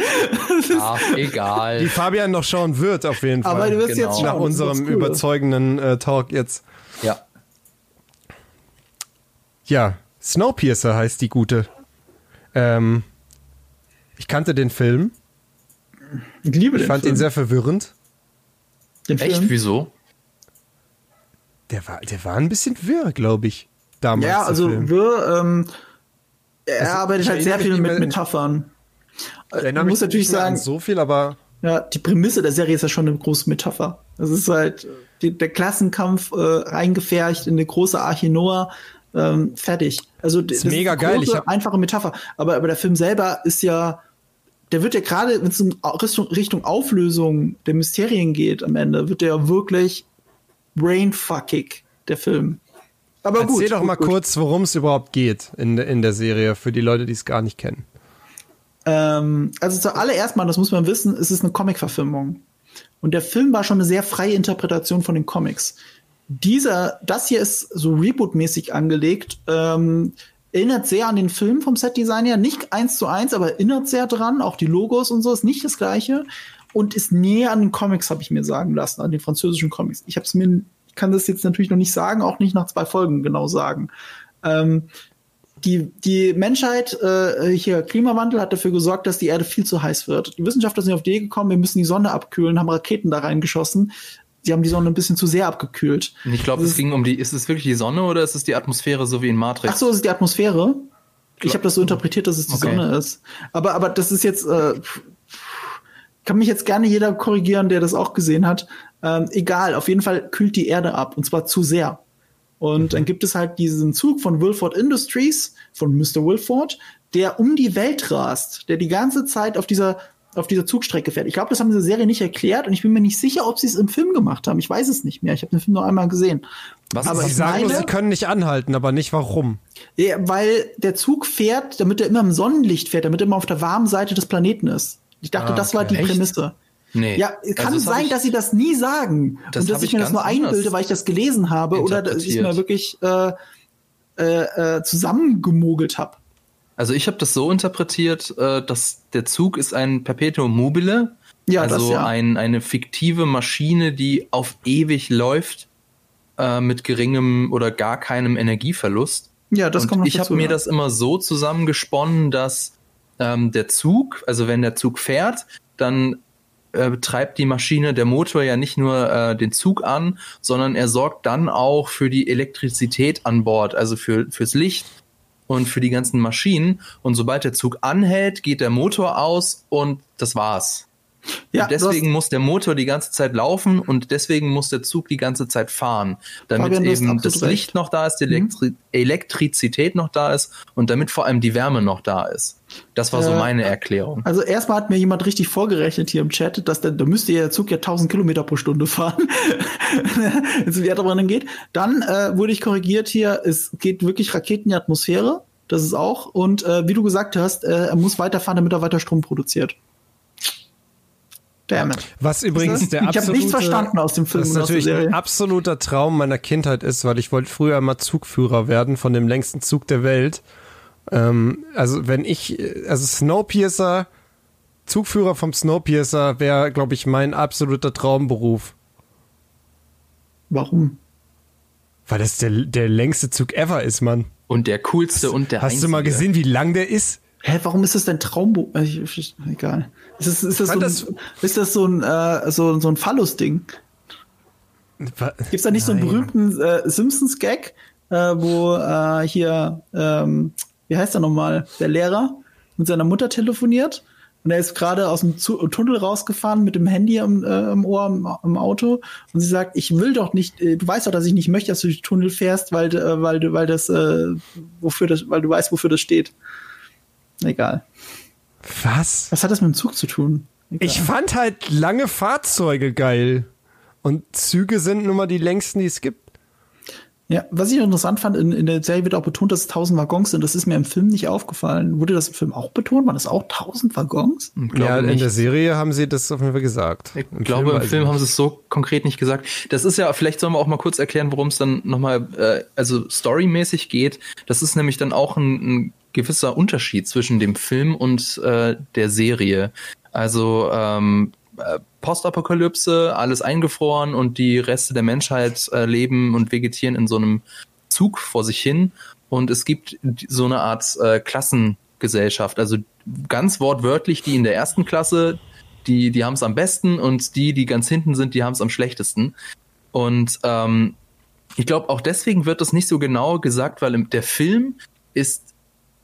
Ach, egal. Die Fabian noch schauen wird, auf jeden Fall. Aber du wirst genau. jetzt schauen, Nach unserem cool. überzeugenden äh, Talk jetzt. Ja. Ja, Snowpiercer heißt die gute. Ähm, ich kannte den Film. Ich liebe den Ich fand Film. ihn sehr verwirrend. Den Echt? Film? Wieso? Der war, der war ein bisschen wirr, glaube ich, damals. Ja, also wirr, ähm, er also, arbeitet halt sehr viel mit Metaphern. Ich muss natürlich sagen, so viel, aber ja, die Prämisse der Serie ist ja schon eine große Metapher. Das ist halt die, der Klassenkampf äh, reingefärcht in eine große Arche Noah. Ähm, fertig. Also das ist mega ist geil. ich hab einfache Metapher. Aber, aber der Film selber ist ja, der wird ja gerade, wenn es in Richtung, Richtung Auflösung der Mysterien geht am Ende, wird der ja wirklich brainfuckig, der Film. Aber Erzähl gut. Erzähl doch gut, mal gut. kurz, worum es überhaupt geht in, in der Serie, für die Leute, die es gar nicht kennen. Ähm, also zuallererst mal, das muss man wissen, es ist eine Comic-Verfilmung. Und der Film war schon eine sehr freie Interpretation von den Comics. Dieser, das hier ist so Reboot-mäßig angelegt, ähm, erinnert sehr an den Film vom Set-Design her, nicht eins zu eins, aber erinnert sehr dran, auch die Logos und so ist nicht das gleiche und ist näher an den Comics, habe ich mir sagen lassen, an den französischen Comics. Ich habe es mir, kann das jetzt natürlich noch nicht sagen, auch nicht nach zwei Folgen genau sagen. Ähm, die, die Menschheit, äh, hier Klimawandel, hat dafür gesorgt, dass die Erde viel zu heiß wird. Die Wissenschaftler sind auf die Idee gekommen, wir müssen die Sonne abkühlen, haben Raketen da reingeschossen. Sie haben die Sonne ein bisschen zu sehr abgekühlt. Ich glaube, es ging um die, ist es wirklich die Sonne oder ist es die Atmosphäre, so wie in Matrix? Ach so, es ist die Atmosphäre. Ich habe das so interpretiert, dass es die okay. Sonne ist. Aber, aber das ist jetzt, äh, kann mich jetzt gerne jeder korrigieren, der das auch gesehen hat. Ähm, egal, auf jeden Fall kühlt die Erde ab und zwar zu sehr. Und mhm. dann gibt es halt diesen Zug von Wilford Industries, von Mr. Wilford, der um die Welt rast, der die ganze Zeit auf dieser auf dieser Zugstrecke fährt. Ich glaube, das haben sie in der Serie nicht erklärt und ich bin mir nicht sicher, ob sie es im Film gemacht haben. Ich weiß es nicht mehr. Ich habe den Film nur einmal gesehen. Was aber sie sagen meine, nur, sie können nicht anhalten, aber nicht warum. Ja, weil der Zug fährt, damit er immer im Sonnenlicht fährt, damit er immer auf der warmen Seite des Planeten ist. Ich dachte, ah, das war die Echt? Prämisse. Nee. Ja, kann also sein, ich, dass sie das nie sagen das und dass ich, mir das nur einbilde, weil ich das gelesen habe oder dass ich es mir wirklich äh, äh, äh, zusammengemogelt habe. Also ich habe das so interpretiert, äh, dass der Zug ist ein Perpetuum mobile, ja, also das, ja. ein, eine fiktive Maschine, die auf ewig läuft äh, mit geringem oder gar keinem Energieverlust. Ja, das und kommt noch Ich habe mir das immer so zusammengesponnen, dass ähm, der Zug, also wenn der Zug fährt, dann äh, treibt die Maschine, der Motor ja nicht nur äh, den Zug an, sondern er sorgt dann auch für die Elektrizität an Bord, also für, fürs Licht und für die ganzen Maschinen. Und sobald der Zug anhält, geht der Motor aus und das war's. Ja, und deswegen muss der Motor die ganze Zeit laufen und deswegen muss der Zug die ganze Zeit fahren, damit Fabian, eben das recht. Licht noch da ist, die mhm. Elektri mhm. Elektrizität noch da ist und damit vor allem die Wärme noch da ist. Das war so äh, meine Erklärung. Also erstmal hat mir jemand richtig vorgerechnet hier im Chat, dass der, da müsste der Zug ja 1000 Kilometer pro Stunde fahren, also wie er dann geht. Dann äh, wurde ich korrigiert hier, es geht wirklich Raketen in die Atmosphäre, das ist auch. Und äh, wie du gesagt hast, äh, er muss weiterfahren, damit er weiter Strom produziert. Damn it. Was übrigens der absolute, Ich habe nichts verstanden aus dem Film. Was natürlich ein absoluter Traum meiner Kindheit ist, weil ich wollte früher mal Zugführer werden von dem längsten Zug der Welt. Ähm, also wenn ich, also Snowpiercer, Zugführer vom Snowpiercer wäre, glaube ich, mein absoluter Traumberuf. Warum? Weil das der, der längste Zug ever ist, Mann. Und der coolste hast, und der Hast einzige. du mal gesehen, wie lang der ist? Hä, warum ist das dein Traumbo? Äh, egal. Ist das, ist das, so, ein, das ist das so ein, äh, so, so ein Phallus-Ding? Gibt's da nicht Nein. so einen berühmten äh, Simpsons-Gag, äh, wo äh, hier, ähm, wie heißt er nochmal, der Lehrer mit seiner Mutter telefoniert und er ist gerade aus dem Tunnel rausgefahren mit dem Handy im, äh, im Ohr im, im, Auto und sie sagt, ich will doch nicht, äh, du weißt doch, dass ich nicht möchte, dass du durch den Tunnel fährst, weil, äh, weil, weil das, äh, wofür das, weil du weißt, wofür das steht. Egal. Was? Was hat das mit dem Zug zu tun? Egal. Ich fand halt lange Fahrzeuge geil. Und Züge sind nun mal die längsten, die es gibt. Ja, was ich interessant fand, in, in der Serie wird auch betont, dass es 1000 Waggons sind. Das ist mir im Film nicht aufgefallen. Wurde das im Film auch betont? Waren das auch 1000 Waggons? Ja, in der Serie haben sie das auf jeden Fall gesagt. Ich Im glaube, Film im Film haben sie es so konkret nicht gesagt. Das ist ja, vielleicht sollen wir auch mal kurz erklären, worum es dann nochmal, äh, also storymäßig geht. Das ist nämlich dann auch ein, ein gewisser Unterschied zwischen dem Film und äh, der Serie. Also ähm, äh, Postapokalypse, alles eingefroren und die Reste der Menschheit äh, leben und vegetieren in so einem Zug vor sich hin. Und es gibt so eine Art äh, Klassengesellschaft. Also ganz wortwörtlich, die in der ersten Klasse, die, die haben es am besten und die, die ganz hinten sind, die haben es am schlechtesten. Und ähm, ich glaube, auch deswegen wird das nicht so genau gesagt, weil der Film ist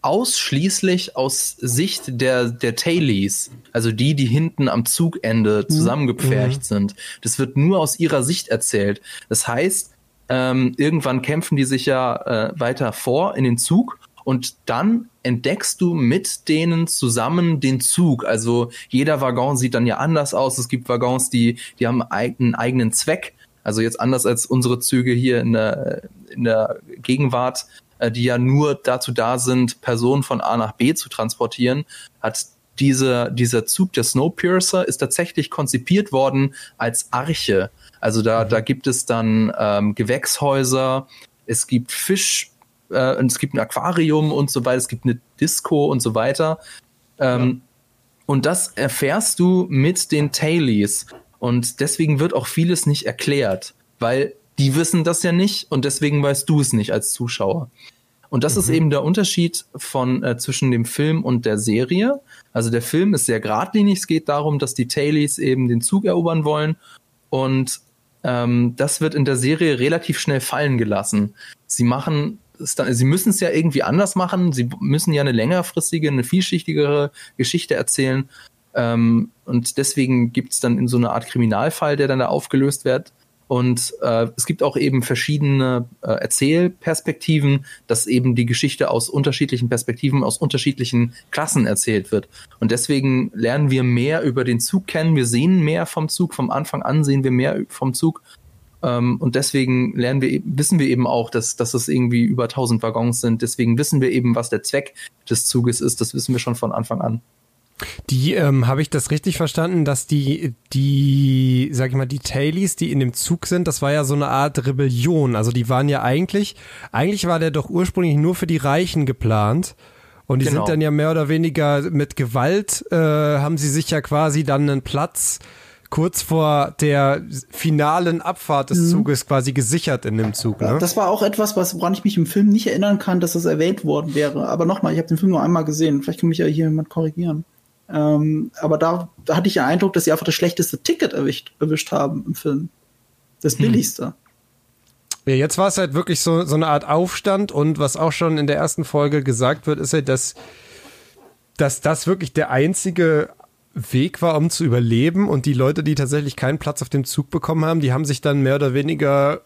ausschließlich aus Sicht der, der Tailies, also die, die hinten am Zugende mhm. zusammengepfercht mhm. sind. Das wird nur aus ihrer Sicht erzählt. Das heißt, ähm, irgendwann kämpfen die sich ja äh, weiter vor in den Zug und dann entdeckst du mit denen zusammen den Zug. Also jeder Waggon sieht dann ja anders aus. Es gibt Waggons, die, die haben einen eigenen Zweck. Also jetzt anders als unsere Züge hier in der, in der Gegenwart, die ja nur dazu da sind, Personen von A nach B zu transportieren, hat diese, dieser Zug der Snowpiercer ist tatsächlich konzipiert worden als Arche. Also da, mhm. da gibt es dann ähm, Gewächshäuser, es gibt Fisch, äh, es gibt ein Aquarium und so weiter, es gibt eine Disco und so weiter. Ähm, ja. Und das erfährst du mit den Tailies. Und deswegen wird auch vieles nicht erklärt, weil die wissen das ja nicht und deswegen weißt du es nicht als Zuschauer. Und das mhm. ist eben der Unterschied von äh, zwischen dem Film und der Serie. Also der Film ist sehr geradlinig. Es geht darum, dass die Tailies eben den Zug erobern wollen. Und ähm, das wird in der Serie relativ schnell fallen gelassen. Sie machen es dann, sie müssen es ja irgendwie anders machen. Sie müssen ja eine längerfristige, eine vielschichtigere Geschichte erzählen. Ähm, und deswegen gibt es dann in so eine Art Kriminalfall, der dann da aufgelöst wird, und äh, es gibt auch eben verschiedene äh, Erzählperspektiven, dass eben die Geschichte aus unterschiedlichen Perspektiven, aus unterschiedlichen Klassen erzählt wird. Und deswegen lernen wir mehr über den Zug kennen. Wir sehen mehr vom Zug. Vom Anfang an sehen wir mehr vom Zug. Ähm, und deswegen lernen wir, wissen wir eben auch, dass, dass es irgendwie über 1000 Waggons sind. Deswegen wissen wir eben, was der Zweck des Zuges ist. Das wissen wir schon von Anfang an. Die, ähm, habe ich das richtig verstanden, dass die, die, sag ich mal, die Tailies, die in dem Zug sind, das war ja so eine Art Rebellion. Also die waren ja eigentlich, eigentlich war der doch ursprünglich nur für die Reichen geplant. Und die genau. sind dann ja mehr oder weniger mit Gewalt, äh, haben sie sich ja quasi dann einen Platz kurz vor der finalen Abfahrt des mhm. Zuges quasi gesichert in dem Zug. Ne? Das war auch etwas, was, woran ich mich im Film nicht erinnern kann, dass das erwähnt worden wäre. Aber nochmal, ich habe den Film nur einmal gesehen. Vielleicht kann mich ja hier jemand korrigieren. Ähm, aber da, da hatte ich den Eindruck, dass sie einfach das schlechteste Ticket erwischt, erwischt haben im Film. Das hm. billigste. Ja, jetzt war es halt wirklich so, so eine Art Aufstand und was auch schon in der ersten Folge gesagt wird, ist halt, dass, dass das wirklich der einzige Weg war, um zu überleben und die Leute, die tatsächlich keinen Platz auf dem Zug bekommen haben, die haben sich dann mehr oder weniger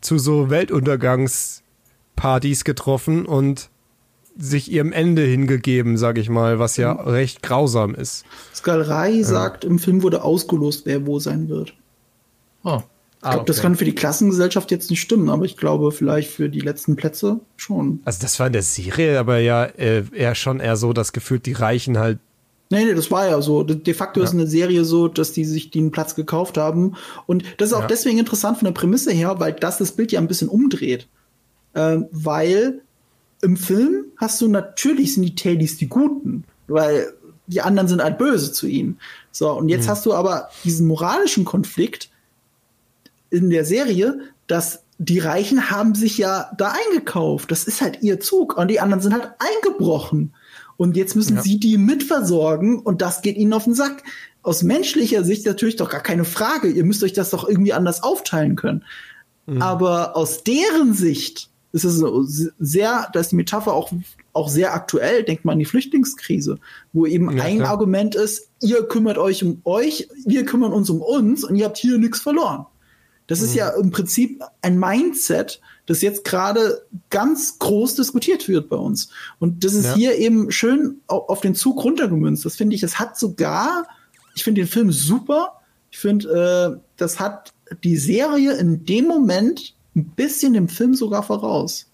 zu so Weltuntergangspartys getroffen und sich ihrem Ende hingegeben, sag ich mal, was ja mhm. recht grausam ist. Skalrei ja. sagt, im Film wurde ausgelost, wer wo sein wird. Oh. Ich glaube, ah, okay. das kann für die Klassengesellschaft jetzt nicht stimmen, aber ich glaube, vielleicht für die letzten Plätze schon. Also das war in der Serie aber ja äh, eher schon eher so, dass gefühlt die Reichen halt. Nee, nee, das war ja so. De facto ja. ist eine Serie so, dass die sich den Platz gekauft haben. Und das ist auch ja. deswegen interessant von der Prämisse her, weil das das Bild ja ein bisschen umdreht. Äh, weil im Film hast du natürlich sind die Tailies die Guten, weil die anderen sind halt böse zu ihnen. So, und jetzt mhm. hast du aber diesen moralischen Konflikt in der Serie, dass die Reichen haben sich ja da eingekauft. Das ist halt ihr Zug und die anderen sind halt eingebrochen. Und jetzt müssen ja. sie die mitversorgen und das geht ihnen auf den Sack. Aus menschlicher Sicht natürlich doch gar keine Frage. Ihr müsst euch das doch irgendwie anders aufteilen können. Mhm. Aber aus deren Sicht ist es sehr, da ist die Metapher auch, auch sehr aktuell. Denkt man an die Flüchtlingskrise, wo eben ja, ein klar. Argument ist, ihr kümmert euch um euch, wir kümmern uns um uns und ihr habt hier nichts verloren. Das mhm. ist ja im Prinzip ein Mindset, das jetzt gerade ganz groß diskutiert wird bei uns. Und das ist ja. hier eben schön auf den Zug runtergemünzt. Das finde ich, es hat sogar, ich finde den Film super. Ich finde, äh, das hat die Serie in dem Moment ein bisschen dem Film sogar voraus.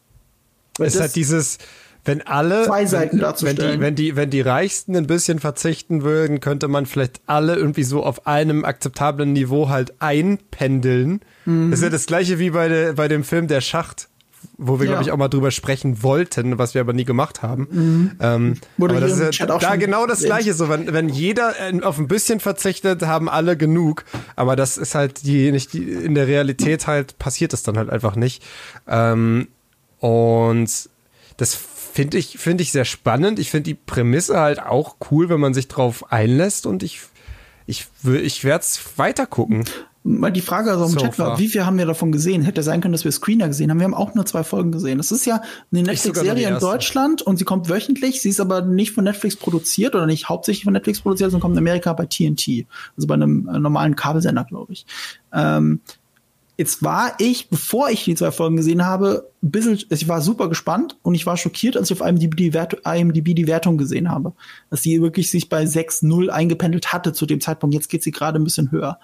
Weil es hat dieses, wenn alle, zwei Seiten wenn. Wenn die, wenn die, wenn die Reichsten ein bisschen verzichten würden, könnte man vielleicht alle irgendwie so auf einem akzeptablen Niveau halt einpendeln. Mhm. Das ist ja das gleiche wie bei, de, bei dem Film Der Schacht wo wir, ja. glaube ich, auch mal drüber sprechen wollten, was wir aber nie gemacht haben. Mhm. Ähm, aber das ist ja da genau das Gleiche. So, wenn, wenn jeder auf ein bisschen verzichtet, haben alle genug. Aber das ist halt die, nicht die, in der Realität halt passiert es dann halt einfach nicht. Ähm, und das finde ich, finde ich sehr spannend. Ich finde die Prämisse halt auch cool, wenn man sich drauf einlässt und ich, ich, ich werde es weiter gucken. Mal die Frage also im so Chat war, wie viel haben wir davon gesehen? Hätte sein können, dass wir Screener gesehen haben. Wir haben auch nur zwei Folgen gesehen. Das ist ja eine Netflix-Serie in Deutschland und sie kommt wöchentlich. Sie ist aber nicht von Netflix produziert oder nicht hauptsächlich von Netflix produziert, sondern kommt in Amerika bei TNT. Also bei einem äh, normalen Kabelsender, glaube ich. Ähm, Jetzt war ich, bevor ich die zwei Folgen gesehen habe, ein bisschen, ich war super gespannt und ich war schockiert, als ich auf IMDb die, Wert, IMDb die Wertung gesehen habe. Dass sie wirklich sich bei 6-0 eingependelt hatte zu dem Zeitpunkt. Jetzt geht sie gerade ein bisschen höher.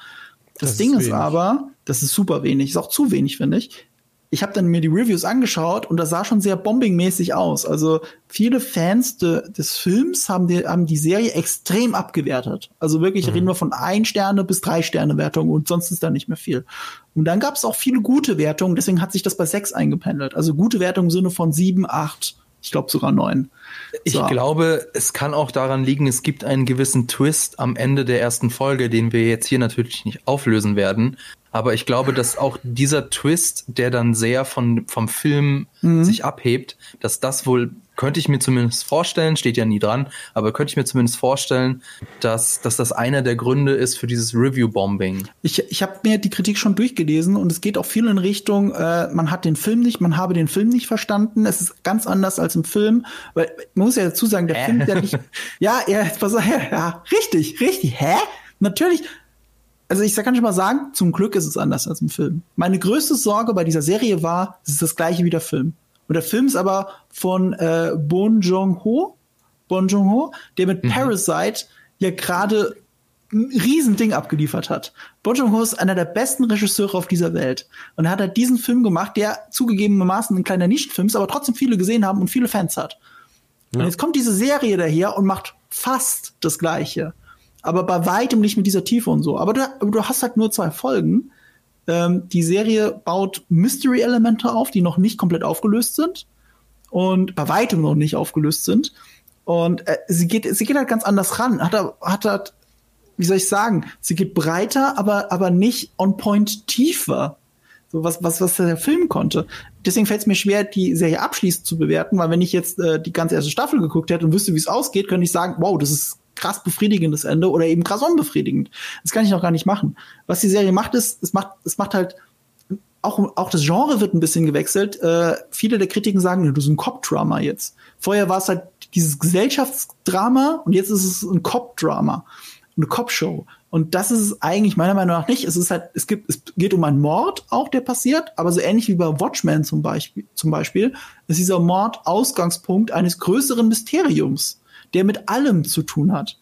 Das, das Ding ist, ist aber, das ist super wenig, ist auch zu wenig, finde ich ich habe dann mir die Reviews angeschaut und das sah schon sehr bombingmäßig aus. Also viele Fans de, des Films haben die, haben die Serie extrem abgewertet. Also wirklich mhm. reden wir von ein Sterne bis drei Sterne Wertung und sonst ist da nicht mehr viel. Und dann gab es auch viele gute Wertungen, deswegen hat sich das bei sechs eingependelt. Also gute Wertungen im Sinne von sieben, acht, ich glaube sogar neun. Ich so. glaube, es kann auch daran liegen, es gibt einen gewissen Twist am Ende der ersten Folge, den wir jetzt hier natürlich nicht auflösen werden. Aber ich glaube, dass auch dieser Twist, der dann sehr von, vom Film mhm. sich abhebt, dass das wohl, könnte ich mir zumindest vorstellen, steht ja nie dran, aber könnte ich mir zumindest vorstellen, dass, dass das einer der Gründe ist für dieses Review-Bombing. Ich, ich habe mir die Kritik schon durchgelesen und es geht auch viel in Richtung, äh, man hat den Film nicht, man habe den Film nicht verstanden. Es ist ganz anders als im Film, weil man muss ja dazu sagen, der äh. Film, der nicht. ja, ja, pass auf, ja, ja, richtig, richtig, hä? Natürlich, also ich kann schon mal sagen, zum Glück ist es anders als im Film. Meine größte Sorge bei dieser Serie war, es ist das gleiche wie der Film. Und der Film ist aber von äh, Bon Joon-ho, Bon Joon-ho, der mit mhm. Parasite ja gerade ein Riesending abgeliefert hat. Bon Joon-ho ist einer der besten Regisseure auf dieser Welt. Und er hat halt diesen Film gemacht, der zugegebenermaßen ein kleiner Nischenfilm ist, aber trotzdem viele gesehen haben und viele Fans hat. Ja. Und jetzt kommt diese Serie daher und macht fast das Gleiche aber bei weitem nicht mit dieser Tiefe und so. Aber du, du hast halt nur zwei Folgen. Ähm, die Serie baut Mystery-Elemente auf, die noch nicht komplett aufgelöst sind und bei weitem noch nicht aufgelöst sind. Und äh, sie geht, sie geht halt ganz anders ran. Hat, hat, hat, wie soll ich sagen, sie geht breiter, aber, aber nicht on point tiefer. So was, was, was der Film konnte. Deswegen fällt es mir schwer, die Serie abschließend zu bewerten, weil wenn ich jetzt äh, die ganze erste Staffel geguckt hätte und wüsste, wie es ausgeht, könnte ich sagen, wow, das ist krass befriedigendes Ende oder eben krass unbefriedigend. Das kann ich noch gar nicht machen. Was die Serie macht, ist, es macht, es macht halt auch, auch das Genre wird ein bisschen gewechselt. Äh, viele der Kritiken sagen, du bist ein Cop-Drama jetzt. Vorher war es halt dieses Gesellschaftsdrama und jetzt ist es ein Cop-Drama, eine Cop-Show. Und das ist es eigentlich meiner Meinung nach nicht. Es ist halt, es gibt, es geht um einen Mord auch, der passiert, aber so ähnlich wie bei Watchmen zum Beispiel, zum Beispiel ist dieser Mord Ausgangspunkt eines größeren Mysteriums der mit allem zu tun hat.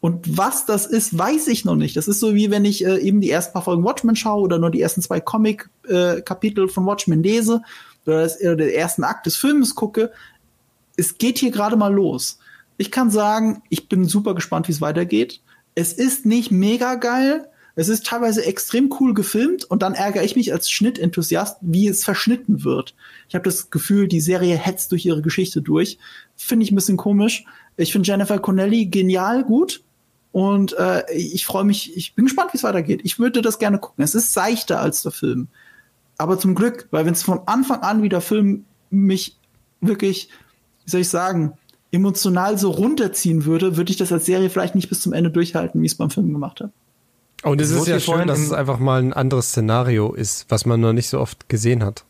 Und was das ist, weiß ich noch nicht. Das ist so wie wenn ich äh, eben die ersten paar Folgen Watchmen schaue oder nur die ersten zwei Comic-Kapitel äh, von Watchmen lese oder, das, oder den ersten Akt des Films gucke. Es geht hier gerade mal los. Ich kann sagen, ich bin super gespannt, wie es weitergeht. Es ist nicht mega geil. Es ist teilweise extrem cool gefilmt und dann ärgere ich mich als Schnittenthusiast, wie es verschnitten wird. Ich habe das Gefühl, die Serie hetzt durch ihre Geschichte durch. Finde ich ein bisschen komisch. Ich finde Jennifer Connelly genial gut. Und äh, ich freue mich, ich bin gespannt, wie es weitergeht. Ich würde das gerne gucken. Es ist seichter als der Film. Aber zum Glück, weil wenn es von Anfang an wie der Film mich wirklich, wie soll ich sagen, emotional so runterziehen würde, würde ich das als Serie vielleicht nicht bis zum Ende durchhalten, wie es beim Film gemacht hat. Und es ist ja schön, dass es einfach mal ein anderes Szenario ist, was man noch nicht so oft gesehen hat.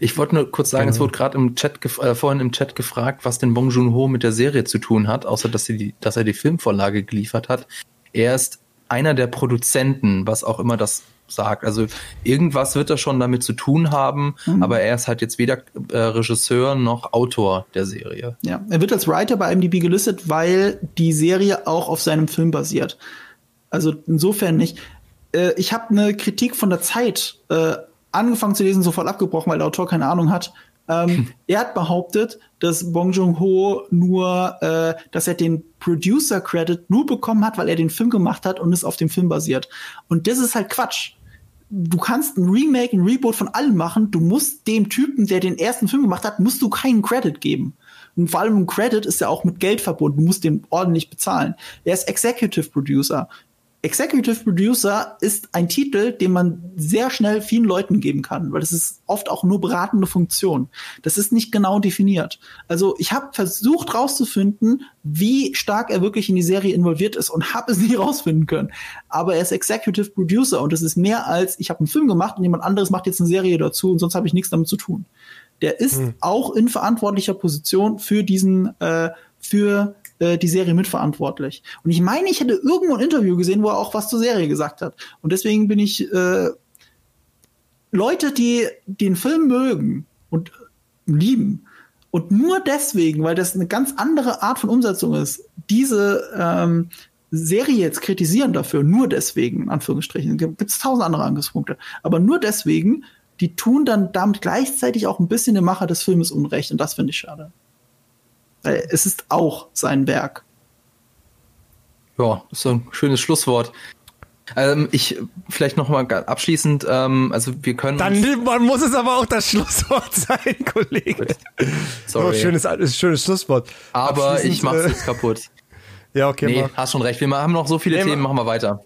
Ich wollte nur kurz sagen, es wurde gerade im Chat äh, vorhin im Chat gefragt, was denn Bong Joon-ho mit der Serie zu tun hat, außer dass, die, dass er die Filmvorlage geliefert hat. Er ist einer der Produzenten, was auch immer das sagt. Also irgendwas wird er schon damit zu tun haben, mhm. aber er ist halt jetzt weder äh, Regisseur noch Autor der Serie. Ja, er wird als Writer bei MDB gelistet, weil die Serie auch auf seinem Film basiert. Also insofern nicht. Äh, ich habe eine Kritik von der Zeit äh, angefangen zu lesen, sofort abgebrochen, weil der Autor keine Ahnung hat. Ähm, er hat behauptet, dass Bong Joon-ho nur, äh, dass er den Producer-Credit nur bekommen hat, weil er den Film gemacht hat und es auf dem Film basiert. Und das ist halt Quatsch. Du kannst ein Remake, ein Reboot von allem machen. Du musst dem Typen, der den ersten Film gemacht hat, musst du keinen Credit geben. Und vor allem ein Credit ist ja auch mit Geld verbunden. Du musst den ordentlich bezahlen. Er ist Executive Producer. Executive Producer ist ein Titel, den man sehr schnell vielen Leuten geben kann, weil das ist oft auch nur beratende Funktion. Das ist nicht genau definiert. Also ich habe versucht rauszufinden, wie stark er wirklich in die Serie involviert ist und habe es nie rausfinden können. Aber er ist Executive Producer und das ist mehr als ich habe einen Film gemacht und jemand anderes macht jetzt eine Serie dazu und sonst habe ich nichts damit zu tun. Der ist hm. auch in verantwortlicher Position für diesen äh, für äh, die Serie mitverantwortlich. Und ich meine, ich hätte irgendwo ein Interview gesehen, wo er auch was zur Serie gesagt hat. Und deswegen bin ich äh, Leute, die den Film mögen und lieben und nur deswegen, weil das eine ganz andere Art von Umsetzung ist, diese ähm, Serie jetzt kritisieren dafür, nur deswegen, in Anführungsstrichen, gibt es tausend andere Angriffspunkte, aber nur deswegen, die tun dann damit gleichzeitig auch ein bisschen dem Macher des Filmes Unrecht und das finde ich schade. Weil es ist auch sein Werk. Ja, ist ein schönes Schlusswort. Ähm, ich vielleicht noch mal abschließend, ähm, also wir können. Dann man muss es aber auch das Schlusswort sein, Kollege. Sorry. Oh, schönes, schönes Schlusswort. Aber ich mach's äh, jetzt kaputt. ja, okay. Nee, mach. hast schon recht. Wir haben noch so viele nee, Themen, machen wir weiter.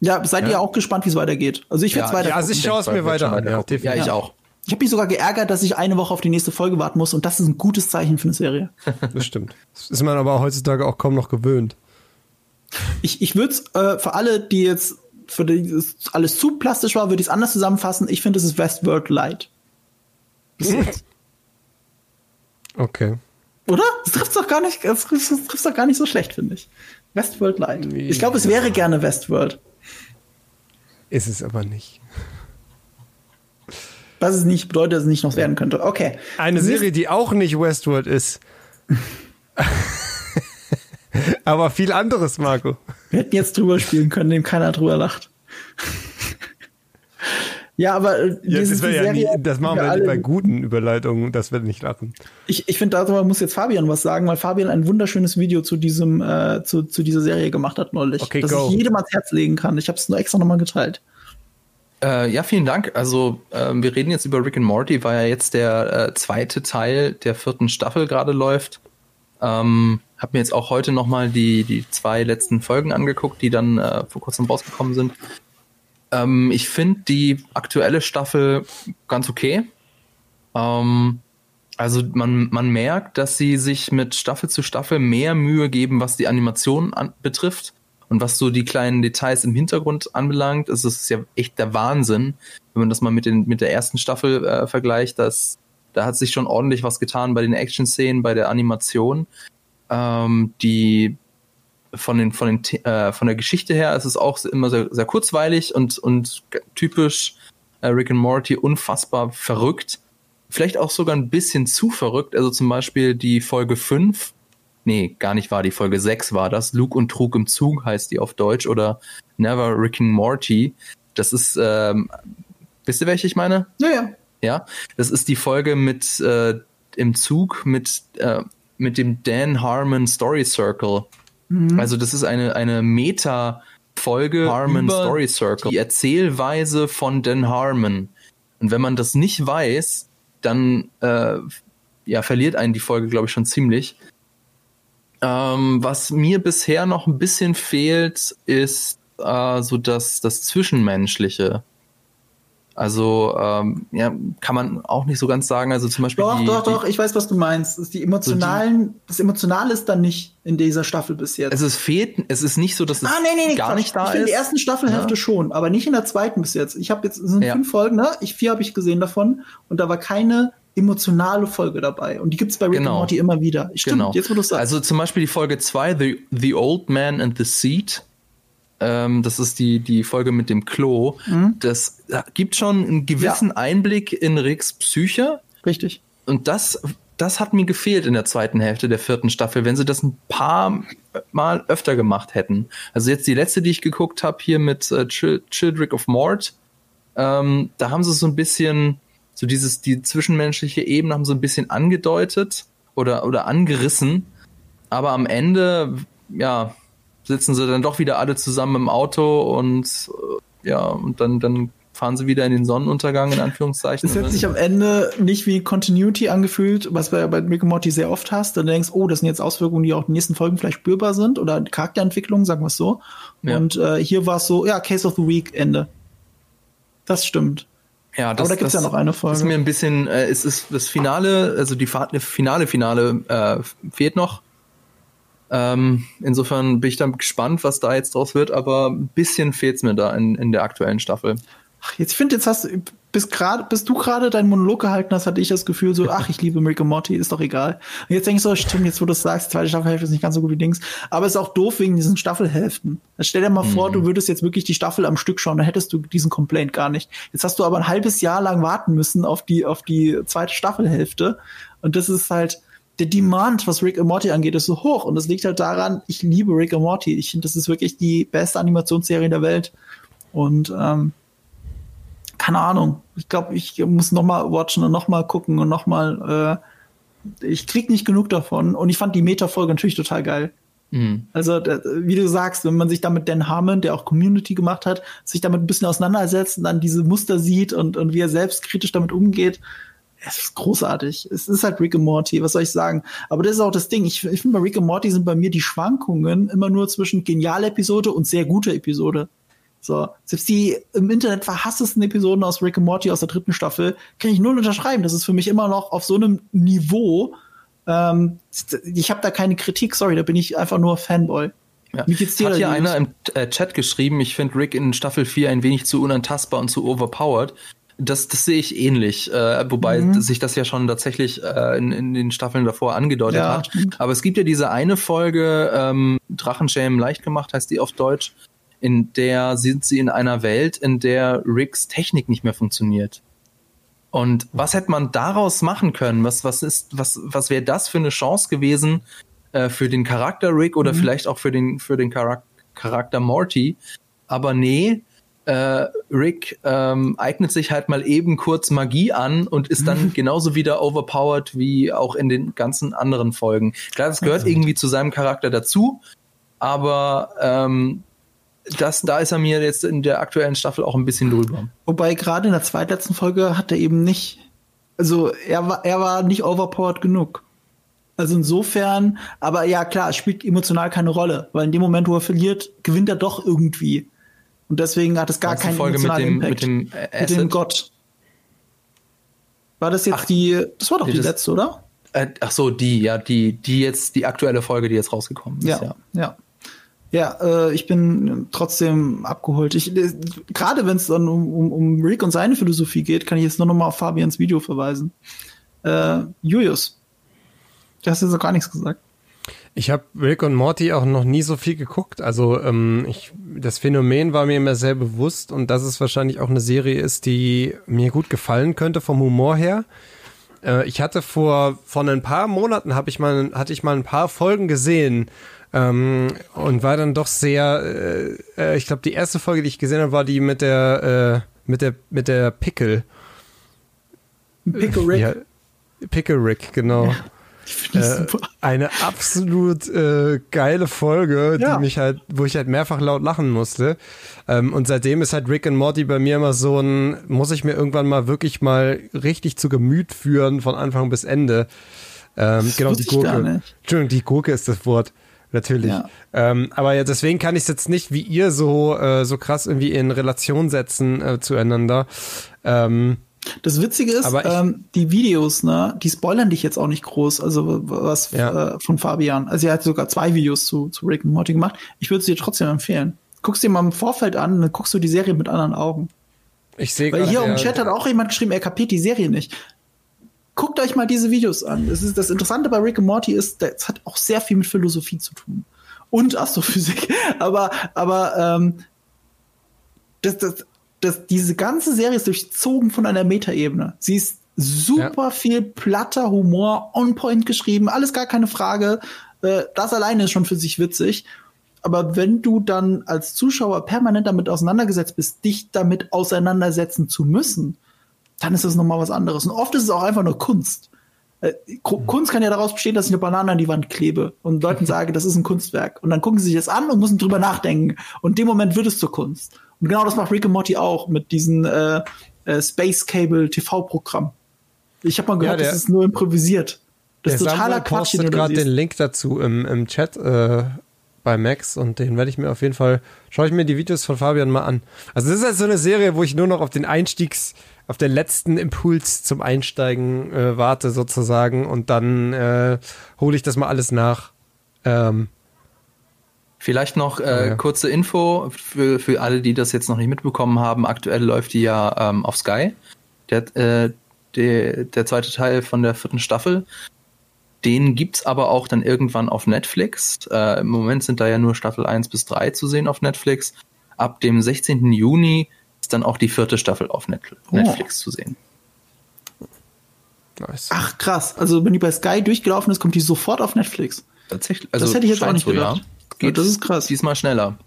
Ja, seid ja. ihr auch gespannt, wie es weitergeht? Also ich werde es ja, weiter. Ja, also ich schaue es mir weiter an. Ja, ja, ich auch. Ich habe mich sogar geärgert, dass ich eine Woche auf die nächste Folge warten muss und das ist ein gutes Zeichen für eine Serie. Das stimmt. Das ist man aber heutzutage auch kaum noch gewöhnt. Ich, ich würde es äh, für alle, die jetzt für die alles zu plastisch war, würde ich es anders zusammenfassen. Ich finde, es ist Westworld Light. Okay. Oder? Das trifft doch gar nicht, das trifft doch gar nicht so schlecht, finde ich. Westworld Light. Ich glaube, es wäre gerne Westworld. Ist es aber nicht. Was es nicht bedeutet, dass es nicht noch werden könnte. Okay. Eine Serie, die auch nicht Westworld ist. Aber viel anderes, Marco. Wir hätten jetzt drüber spielen können, dem keiner drüber lacht. ja, aber äh, ja, das, ja nie, das machen wir bei guten Überleitungen, dass wir nicht lachen. Ich, ich finde, darüber muss jetzt Fabian was sagen, weil Fabian ein wunderschönes Video zu diesem äh, zu, zu dieser Serie gemacht hat neulich, okay, das go. ich jedem ans Herz legen kann. Ich habe es nur extra nochmal geteilt. Äh, ja, vielen Dank. Also äh, wir reden jetzt über Rick and Morty, weil ja jetzt der äh, zweite Teil der vierten Staffel gerade läuft. Ähm, hab mir jetzt auch heute nochmal die, die zwei letzten Folgen angeguckt, die dann äh, vor kurzem rausgekommen sind. Ähm, ich finde die aktuelle Staffel ganz okay. Ähm, also man, man merkt, dass sie sich mit Staffel zu Staffel mehr Mühe geben, was die Animation an, betrifft. Und was so die kleinen Details im Hintergrund anbelangt, ist es ja echt der Wahnsinn, wenn man das mal mit, den, mit der ersten Staffel äh, vergleicht. Dass, da hat sich schon ordentlich was getan bei den Action-Szenen, bei der Animation. Ähm, die von den von den äh, von der Geschichte her ist es auch immer sehr, sehr kurzweilig und und typisch äh, Rick and Morty unfassbar verrückt vielleicht auch sogar ein bisschen zu verrückt also zum Beispiel die Folge 5 nee, gar nicht war, die Folge 6 war das. Luke und Trug im Zug heißt die auf Deutsch oder Never Rick and Morty. Das ist, ähm, wisst ihr, welche ich meine? Ja, ja. Ja, das ist die Folge mit äh, im Zug mit, äh, mit dem Dan Harmon Story Circle. Mhm. Also das ist eine, eine Meta- Folge Harmon Story Circle. Die Erzählweise von Dan Harmon. Und wenn man das nicht weiß, dann äh, ja, verliert einen die Folge, glaube ich, schon ziemlich. Ähm, was mir bisher noch ein bisschen fehlt, ist äh, so das, das Zwischenmenschliche. Also ähm, ja, kann man auch nicht so ganz sagen. Also zum Beispiel. Doch, die, doch, die, doch, ich weiß, was du meinst. Die emotionalen, das Emotionale ist dann nicht in dieser Staffel bis jetzt. Also es fehlt, es ist nicht so, dass es ah, nee, nee, nee, gar Quatsch. nicht da ich ist. finde die ersten Staffelhälfte Ja. schon, aber nicht in der zweiten bis jetzt. Ich habe jetzt, es sind Ja. fünf Folgen, ne? Ich, vier habe ich gesehen davon und da war keine emotionale Folge dabei. Und die gibt's bei Rick Genau. and Morty immer wieder. Stimmt, Genau. jetzt wo du sagst. Also zum Beispiel die Folge 2, The, The Old Man and the Seat. Ähm, das ist die, die Folge mit dem Klo. Mhm. Das gibt schon einen gewissen Einblick in Ricks Psyche. Richtig. Und das, das hat mir gefehlt in der zweiten Hälfte der vierten Staffel, wenn sie das ein paar Mal öfter gemacht hätten. Also jetzt die letzte, die ich geguckt habe, hier mit äh, Chil Childrick of Mort, ähm, da haben sie so ein bisschen, so dieses, die zwischenmenschliche Ebene haben sie ein bisschen angedeutet oder, oder angerissen. Aber am Ende, ja, sitzen sie dann doch wieder alle zusammen im Auto und äh, ja, und dann, dann fahren sie wieder in den Sonnenuntergang, in Anführungszeichen. Es hat sich am Ende nicht wie Continuity angefühlt, was du ja bei Rick and Morty sehr oft hast. Dann denkst, oh, das sind jetzt Auswirkungen, die auch in den nächsten Folgen vielleicht spürbar sind oder Charakterentwicklung, sagen wir es so. Ja. Und äh, hier war es so, ja, Case of the Week, Ende. Das stimmt. Ja, Aber da gibt's ja noch eine Folge. Ist mir ein bisschen, äh, es ist das Finale, also die Fa- Finale, Finale äh, fehlt noch. Ähm, insofern bin ich dann gespannt, was da jetzt draus wird, aber ein bisschen fehlt's mir da in, in der aktuellen Staffel. Ach, jetzt ich finde, jetzt hast du, bis gerade, bis du gerade deinen Monolog gehalten hast, hatte ich das Gefühl so, ach, ich liebe Rick and Morty, ist doch egal. Und jetzt denke ich so, stimmt, jetzt wo du das sagst, zweite Staffelhälfte ist nicht ganz so gut wie Dings. Aber es ist auch doof wegen diesen Staffelhälften. Jetzt stell dir mal vor, du würdest jetzt wirklich die Staffel am Stück schauen, dann hättest du diesen Complaint gar nicht. Jetzt hast du aber ein halbes Jahr lang warten müssen auf die, auf die zweite Staffelhälfte. Und das ist halt, der Demand, was Rick and Morty angeht, ist so hoch. Und das liegt halt daran, ich liebe Rick and Morty. Ich finde, das ist wirklich die beste Animationsserie der Welt. Und ähm, keine Ahnung. Ich glaube, ich muss noch mal watchen und noch mal gucken und noch mal. Äh, ich krieg nicht genug davon. Und ich fand die Meta-Folge natürlich total geil. Mhm. Also, da, wie du sagst, wenn man sich da mit Dan Harmon, der auch Community gemacht hat, sich damit ein bisschen auseinandersetzt und dann diese Muster sieht und, und wie er selbst kritisch damit umgeht, es ist großartig. Es ist halt Rick and Morty, was soll ich sagen? Aber das ist auch das Ding. Ich, ich finde, bei Rick and Morty sind bei mir die Schwankungen immer nur zwischen geniale Episode und sehr gute Episode. So, selbst die im Internet verhasstesten Episoden aus Rick and Morty aus der dritten Staffel kann ich null unterschreiben. Das ist für mich immer noch auf so einem Niveau. Ähm, ich habe da keine Kritik, sorry, da bin ich einfach nur Fanboy. Ja. Geht's dir Hat hier einer im äh, Chat geschrieben, ich finde Rick in Staffel 4 ein wenig zu unantastbar und zu overpowered. Das, das sehe ich ähnlich, äh, wobei Mhm. sich das ja schon tatsächlich äh, in, in den Staffeln davor angedeutet Ja, hat. Aber es gibt ja diese eine Folge, ähm, Drachenschämen leicht gemacht, heißt die auf Deutsch, in der sind sie in einer Welt, in der Ricks Technik nicht mehr funktioniert. Und was hätte man daraus machen können? Was, was ist, was, was wäre das für eine Chance gewesen äh, für den Charakter Rick oder vielleicht auch für den, für den Charak Charakter Morty? Aber nee, äh, Rick ähm, eignet sich halt mal eben kurz Magie an und ist dann genauso wieder overpowered wie auch in den ganzen anderen Folgen. Klar, das gehört irgendwie zu seinem Charakter dazu, aber ähm, das, da ist er mir jetzt in der aktuellen Staffel auch ein bisschen drüber. Wobei gerade in der zweitletzten Folge hat er eben nicht, also er war, er war nicht overpowered genug. Also insofern, aber ja klar, es spielt emotional keine Rolle, weil in dem Moment, wo er verliert, gewinnt er doch irgendwie. Und deswegen hat es gar keinen Folge mit dem, Impact. mit dem äh, Mit dem Acid? Gott. War das jetzt Ach, die, das war doch die die letzte, oder? Äh, ach so, die, ja, die, die jetzt, die aktuelle Folge, die jetzt rausgekommen ist, ja. Ja, ja. Ja, äh, ich bin trotzdem abgeholt. Ich, äh, gerade wenn es dann um, um, um Rick und seine Philosophie geht, kann ich jetzt nur noch mal auf Fabians Video verweisen. Äh, Julius, du hast jetzt noch gar nichts gesagt. Ich habe Rick und Morty auch noch nie so viel geguckt. Also ähm, ich, das Phänomen war mir immer sehr bewusst und dass es wahrscheinlich auch eine Serie ist, die mir gut gefallen könnte vom Humor her. Äh, ich hatte vor von ein paar Monaten habe ich mal hatte ich mal ein paar Folgen gesehen ähm, und war dann doch sehr. Äh, äh, ich glaube, die erste Folge, die ich gesehen habe, war die mit der äh, mit der mit der Pickle. Pickle Rick. Ja, Pickle Rick, genau. Ich finde das Äh, super. eine absolut äh, geile Folge, Ja. die mich halt, wo ich halt mehrfach laut lachen musste. Ähm, und seitdem ist halt Rick and Morty bei mir immer so ein, muss ich mir irgendwann mal wirklich mal richtig zu Gemüt führen, von Anfang bis Ende. Ähm, genau, die Gurke. Entschuldigung, die Gurke ist das Wort. Natürlich. Ja. Ähm, aber deswegen kann ich es jetzt nicht wie ihr so, äh, so krass irgendwie in Relation setzen äh, zueinander. Ähm, das Witzige ist, ähm, die Videos, ne, die spoilern dich jetzt auch nicht groß, also was ja. äh, von Fabian. Also er hat sogar zwei Videos zu, zu Rick und Morty gemacht. Ich würde es dir trotzdem empfehlen. Guckst dir mal im Vorfeld an, dann guckst du die Serie mit anderen Augen. Ich sehe Weil hier im Chat hat auch jemand geschrieben, er kapiert die Serie nicht. Guckt euch mal diese Videos an. Das, ist, das Interessante bei Rick und Morty ist, das hat auch sehr viel mit Philosophie zu tun. Und Astrophysik. aber, aber ähm, das, das, das, diese ganze Serie ist durchzogen von einer Metaebene. Sie ist super ja. viel platter Humor, on point geschrieben, alles gar keine Frage. Äh, das alleine ist schon für sich witzig. Aber wenn du dann als Zuschauer permanent damit auseinandergesetzt bist, dich damit auseinandersetzen zu müssen, dann ist das nochmal was anderes. Und oft ist es auch einfach nur Kunst. Äh, Kunst kann ja daraus bestehen, dass ich eine Banane an die Wand klebe und Leuten sage, das ist ein Kunstwerk. Und dann gucken sie sich das an und müssen drüber nachdenken. Und in dem Moment wird es zur Kunst. Und genau das macht Rick und Morty auch mit diesem äh, äh, Space Cable TV-Programm. Ich habe mal gehört, ja, das ist nur improvisiert. Das ist totaler Quatsch. Ich gerade den Link dazu im, im Chat äh, bei Max und den werde ich mir auf jeden Fall, schaue ich mir die Videos von Fabian mal an. Also das ist halt so eine Serie, wo ich nur noch auf den Einstiegs, auf den letzten Impuls zum Einsteigen äh, warte sozusagen und dann äh, hole ich das mal alles nach. Ähm, Vielleicht noch äh, ja. kurze Info für, für alle, die das jetzt noch nicht mitbekommen haben. Aktuell läuft die ja ähm, auf Sky. Der, äh, der, der zweite Teil von der vierten Staffel. Den gibt's aber auch dann irgendwann auf Netflix. Äh, Im Moment sind da ja nur Staffel 1 bis 3 zu sehen auf Netflix. Ab dem 16. Juni ist dann auch die vierte Staffel auf Net oh. Netflix zu sehen. Nice. Ach krass, also wenn die bei Sky durchgelaufen ist, kommt die sofort auf Netflix. Tatsächlich. Also das hätte ich jetzt auch nicht so, gedacht. Ja geht das ist krass. Diesmal schneller.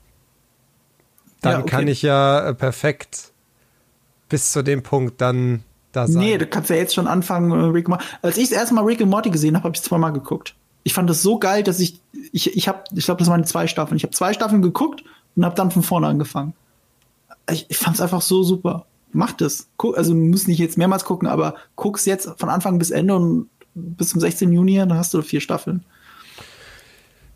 Dann ja, okay. kann ich ja äh, perfekt bis zu dem Punkt dann da sein. Nee, du kannst ja jetzt schon anfangen, äh, Rick Morty. Als ich das erste Mal Rick und Morty gesehen habe, habe ich zweimal geguckt. Ich fand das so geil, dass ich, ich, ich habe, ich glaube, das waren zwei Staffeln. Ich habe zwei Staffeln geguckt und habe dann von vorne angefangen. Ich, ich fand es einfach so super. Mach das. Guck, also du musst nicht jetzt mehrmals gucken, aber guck's jetzt von Anfang bis Ende und bis zum 16. Juni, dann hast du vier Staffeln.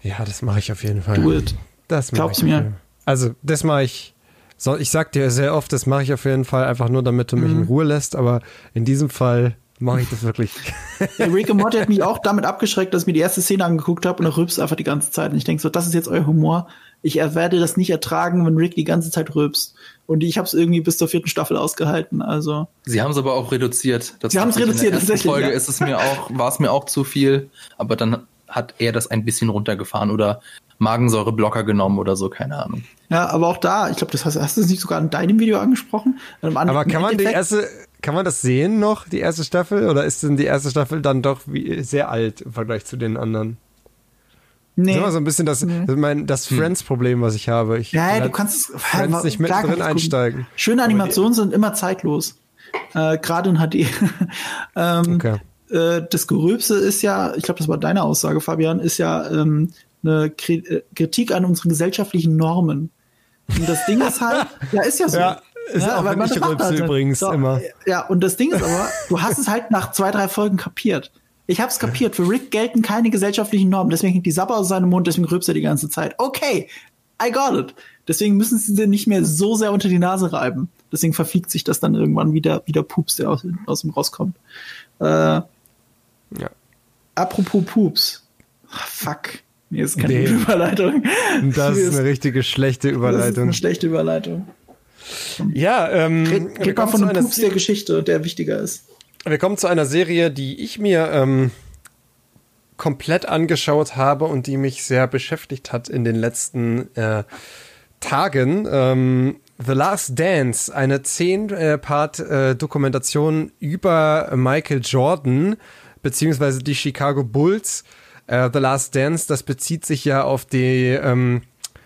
Ja, das mache ich auf jeden Fall. Do it. Das Glaubst du mir? Also, das mache ich. So, ich sag dir sehr oft, das mache ich auf jeden Fall einfach nur, damit du mich mhm. in Ruhe lässt, aber in diesem Fall mache ich das wirklich. Ja, Rick and Morty hat mich auch damit abgeschreckt, dass ich mir die erste Szene angeguckt habe und er rülpst einfach die ganze Zeit. Und ich denke so, das ist jetzt euer Humor. Ich werde das nicht ertragen, wenn Rick die ganze Zeit rülpst. Und ich habe es irgendwie bis zur vierten Staffel ausgehalten. Also. Sie haben es aber auch reduziert. Das Sie haben es reduziert. In der Folge ja. ist es mir auch, war es mir auch zu viel. Aber dann hat er das ein bisschen runtergefahren oder Magensäureblocker genommen oder so, keine Ahnung. Ja, aber auch da, ich glaube, das hast, hast du es nicht sogar in deinem Video angesprochen. aber kann man die erste, kann man das sehen noch, die erste Staffel? Oder ist denn die erste Staffel dann doch wie, sehr alt im Vergleich zu den anderen? Nee. Das ist immer so ein bisschen das, nee. das, mein, das hm. Friends-Problem, was ich habe. Ich ja, du kannst Friends nicht mittendrin einsteigen. Schöne Animationen sind immer zeitlos. Äh, Gerade in HD. ähm, okay. Äh, das Gerübse ist ja, ich glaube, das war deine Aussage, Fabian, ist ja ähm, eine äh, Kritik an unseren gesellschaftlichen Normen. Und das Ding ist halt, ja, ist ja so. Ja. Ist ja, auch wenn ich rülpse halt. übrigens so, immer. Ja, und das Ding ist aber, du hast es halt nach zwei, drei Folgen kapiert. Ich hab's kapiert. Für Rick gelten keine gesellschaftlichen Normen. Deswegen hängt die Sappe aus seinem Mund, deswegen rülpst er die ganze Zeit. Okay, I got it. Deswegen müssen sie dir nicht mehr so sehr unter die Nase reiben. Deswegen verfliegt sich das dann irgendwann wieder, wieder Pups, der aus, aus ihm rauskommt. Äh, ja. Apropos Pups. Ach, fuck. Nee, ist keine nee. Überleitung. Das ist eine richtige schlechte Überleitung. Das ist eine schlechte Überleitung. Ja, ähm. Red, red mal von einem Pups der Geschichte, der wichtiger ist. Wir kommen zu einer Serie, die ich mir ähm, komplett angeschaut habe und die mich sehr beschäftigt hat in den letzten äh, Tagen. Ähm, The Last Dance, eine 10-Part-Dokumentation äh, über Michael Jordan beziehungsweise die Chicago Bulls. Äh, The Last Dance, das bezieht sich ja auf die ähm,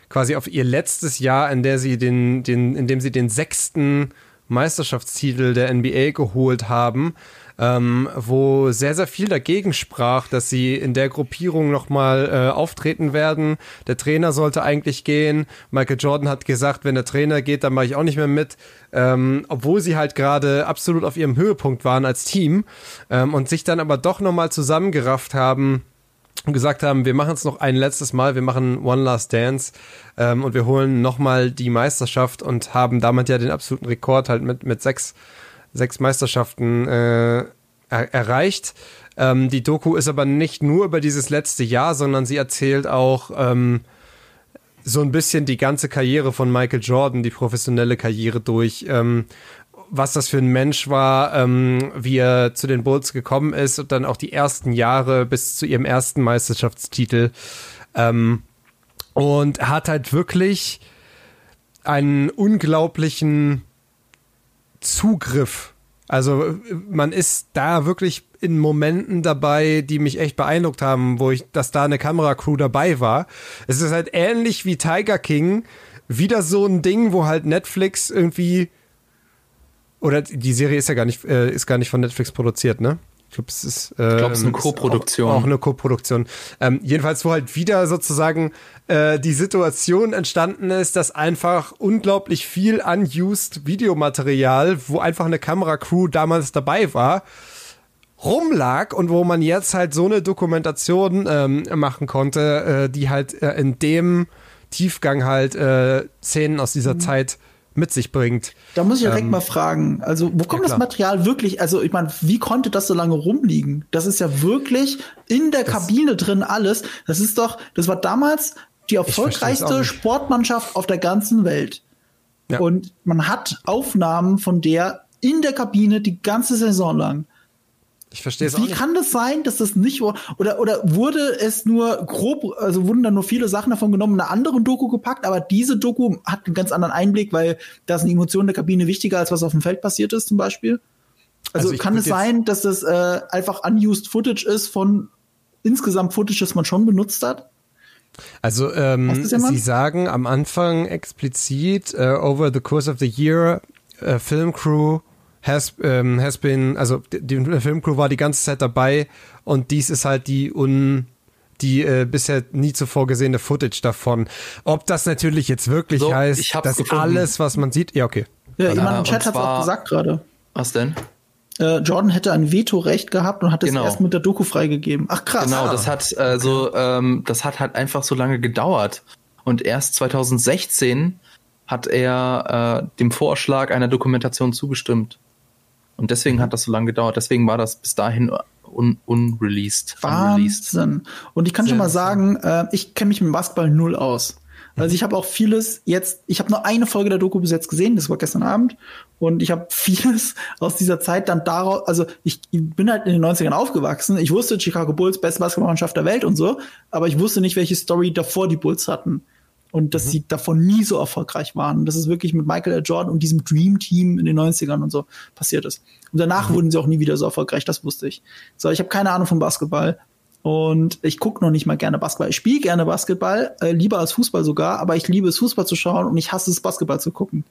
quasi auf ihr letztes Jahr, in der sie den, den, in dem sie den sechsten Meisterschaftstitel der NBA geholt haben ähm, wo sehr, sehr viel dagegen sprach, dass sie in der Gruppierung nochmal äh, auftreten werden. Der Trainer sollte eigentlich gehen. Michael Jordan hat gesagt, wenn der Trainer geht, dann mache ich auch nicht mehr mit. Ähm, obwohl sie halt gerade absolut auf ihrem Höhepunkt waren als Team ähm, und sich dann aber doch nochmal zusammengerafft haben und gesagt haben, wir machen es noch ein letztes Mal, wir machen One Last Dance ähm, und wir holen nochmal die Meisterschaft und haben damit ja den absoluten Rekord halt mit, mit sechs, sechs Meisterschaften äh, er erreicht. Ähm, die Doku ist aber nicht nur über dieses letzte Jahr, sondern sie erzählt auch ähm, so ein bisschen die ganze Karriere von Michael Jordan, die professionelle Karriere durch. Ähm, was das für ein Mensch war, ähm, wie er zu den Bulls gekommen ist und dann auch die ersten Jahre bis zu ihrem ersten Meisterschaftstitel. Ähm, und hat halt wirklich einen unglaublichen Zugriff. Also man ist da wirklich in Momenten dabei, die mich echt beeindruckt haben, wo ich, dass da eine Kameracrew dabei war. Es ist halt ähnlich wie Tiger King, wieder so ein Ding, wo halt Netflix irgendwie oder die Serie ist ja gar nicht, äh, ist gar nicht von Netflix produziert, ne? Ich glaube, es ist, äh, ich glaub, es ist eine Co-Produktion. Auch, auch, eine Co-Produktion. Ähm, jedenfalls, wo halt wieder sozusagen äh, die Situation entstanden ist, dass einfach unglaublich viel unused Videomaterial, wo einfach eine Kameracrew damals dabei war, rumlag und wo man jetzt halt so eine Dokumentation ähm, machen konnte, äh, die halt äh, in dem Tiefgang halt äh, Szenen aus dieser mhm. Zeit mit sich bringt. Da muss ich direkt ähm, mal fragen, also wo kommt ja, das Material wirklich, also ich meine, wie konnte das so lange rumliegen? Das ist ja wirklich in der das Kabine drin alles. Das ist doch, das war damals die erfolgreichste Sportmannschaft auf der ganzen Welt. Ja. Und man hat Aufnahmen von der in der Kabine die ganze Saison lang. Ich verstehe es Wie kann das sein, dass das nicht oder oder wurde es nur grob, also wurden da nur viele Sachen davon genommen, in eine andere Doku gepackt, aber diese Doku hat einen ganz anderen Einblick, weil da sind die Emotionen der Kabine wichtiger als was auf dem Feld passiert ist zum Beispiel. Also, also kann es sein, dass das äh, einfach unused Footage ist von insgesamt Footage, das man schon benutzt hat? Also ähm, Sie sagen am Anfang explizit uh, over the course of the year uh, Film Crew has, ähm, has been, also die, die Filmcrew war die ganze Zeit dabei und dies ist halt die un die äh, bisher nie zuvor gesehene Footage davon. Ob das natürlich jetzt wirklich so, heißt, dass gefunden. alles, was man sieht, ja okay. Ja, jemand im Chat hat es auch gesagt gerade. Was denn? Äh, Jordan hätte ein Vetorecht gehabt und hat es genau. erst mit der Doku freigegeben. Ach krass. Genau, das hat also ähm, das hat halt einfach so lange gedauert und erst 2016 hat er äh, dem Vorschlag einer Dokumentation zugestimmt. Und deswegen hat das so lange gedauert. Deswegen war das bis dahin un unreleased. Wahnsinn. Und ich kann Sehr schon mal sagen, äh, ich kenne mich mit Basketball null aus. Also ich habe auch vieles jetzt, ich habe nur eine Folge der Doku bis jetzt gesehen, das war gestern Abend. Und ich habe vieles aus dieser Zeit dann daraus, also ich bin halt in den 90ern aufgewachsen. Ich wusste, Chicago Bulls, beste Basketballmannschaft der Welt und so, aber ich wusste nicht, welche Story davor die Bulls hatten und dass mhm. sie davon nie so erfolgreich waren. Das ist wirklich mit Michael L. Jordan und diesem Dream Team in den 90ern und so passiert ist. Und danach mhm. wurden sie auch nie wieder so erfolgreich, das wusste ich. So, ich habe keine Ahnung vom Basketball und ich gucke noch nicht mal gerne Basketball. Ich spiele gerne Basketball, äh, lieber als Fußball sogar, aber ich liebe es, Fußball zu schauen und ich hasse es, Basketball zu gucken.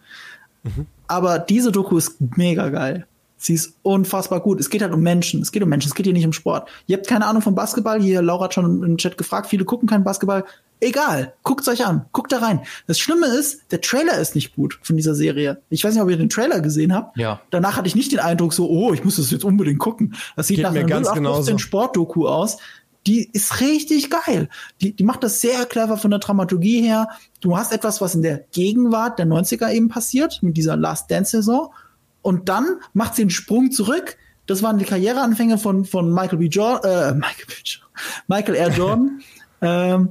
Mhm. Aber diese Doku ist mega geil. Sie ist unfassbar gut. Es geht halt um Menschen. Es geht um Menschen. Es geht hier nicht um Sport. Ihr habt keine Ahnung vom Basketball. Hier, Laura hat schon im Chat gefragt. Viele gucken keinen Basketball. Egal, guckt's euch an, guckt da rein. Das Schlimme ist, der Trailer ist nicht gut von dieser Serie. Ich weiß nicht, ob ihr den Trailer gesehen habt. Ja. Danach hatte ich nicht den Eindruck so, oh, ich muss das jetzt unbedingt gucken. Das sieht Geht nach einer ganz 0815 Sportdoku aus. Die ist richtig geil. Die, die macht das sehr clever von der Dramaturgie her. Du hast etwas, was in der Gegenwart der 90er eben passiert, mit dieser Last Dance Saison. Und dann macht sie einen Sprung zurück. Das waren die Karriereanfänge von, von Michael B. Jordan, äh, Michael B. Jordan, Michael R. Jordan. ähm,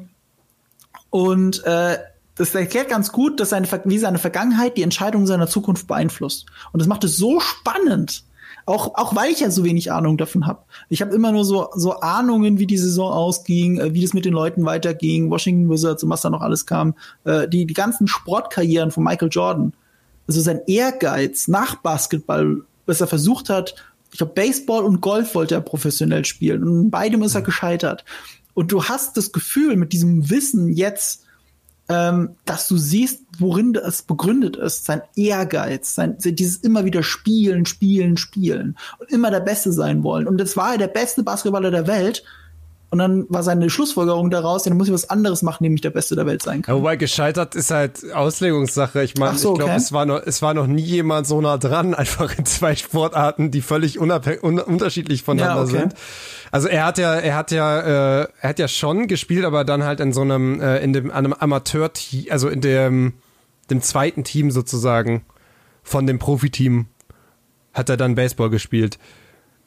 und äh, das erklärt ganz gut, dass seine, wie seine Vergangenheit die Entscheidung seiner Zukunft beeinflusst. Und das macht es so spannend. Auch, auch weil ich ja so wenig Ahnung davon habe. Ich habe immer nur so, so Ahnungen, wie die Saison ausging, äh, wie das mit den Leuten weiterging, Washington Wizards und was da noch alles kam. Äh, die, die ganzen Sportkarrieren von Michael Jordan. Also sein Ehrgeiz nach Basketball, was er versucht hat, ich glaube, Baseball und Golf wollte er professionell spielen. Und in beidem ist er mhm. gescheitert. Und du hast das Gefühl mit diesem Wissen jetzt, ähm, dass du siehst, worin es begründet ist, sein Ehrgeiz, sein, dieses immer wieder spielen, spielen, spielen und immer der Beste sein wollen. Und das war er der beste Basketballer der Welt. Und dann war seine Schlussfolgerung daraus, ja, dann muss ich was anderes machen, nämlich der Beste der Welt sein kann. Ja, wobei gescheitert ist halt Auslegungssache. Ich meine, so, ich glaube, okay. es war noch, es war noch nie jemand so nah dran, einfach in zwei Sportarten, die völlig un unterschiedlich voneinander ja, okay. sind. Also er hat ja, er hat ja, äh, er hat ja schon gespielt, aber dann halt in so einem, äh, in dem einem Amateur-Team, also in dem, dem zweiten Team sozusagen von dem Profiteam hat er dann Baseball gespielt.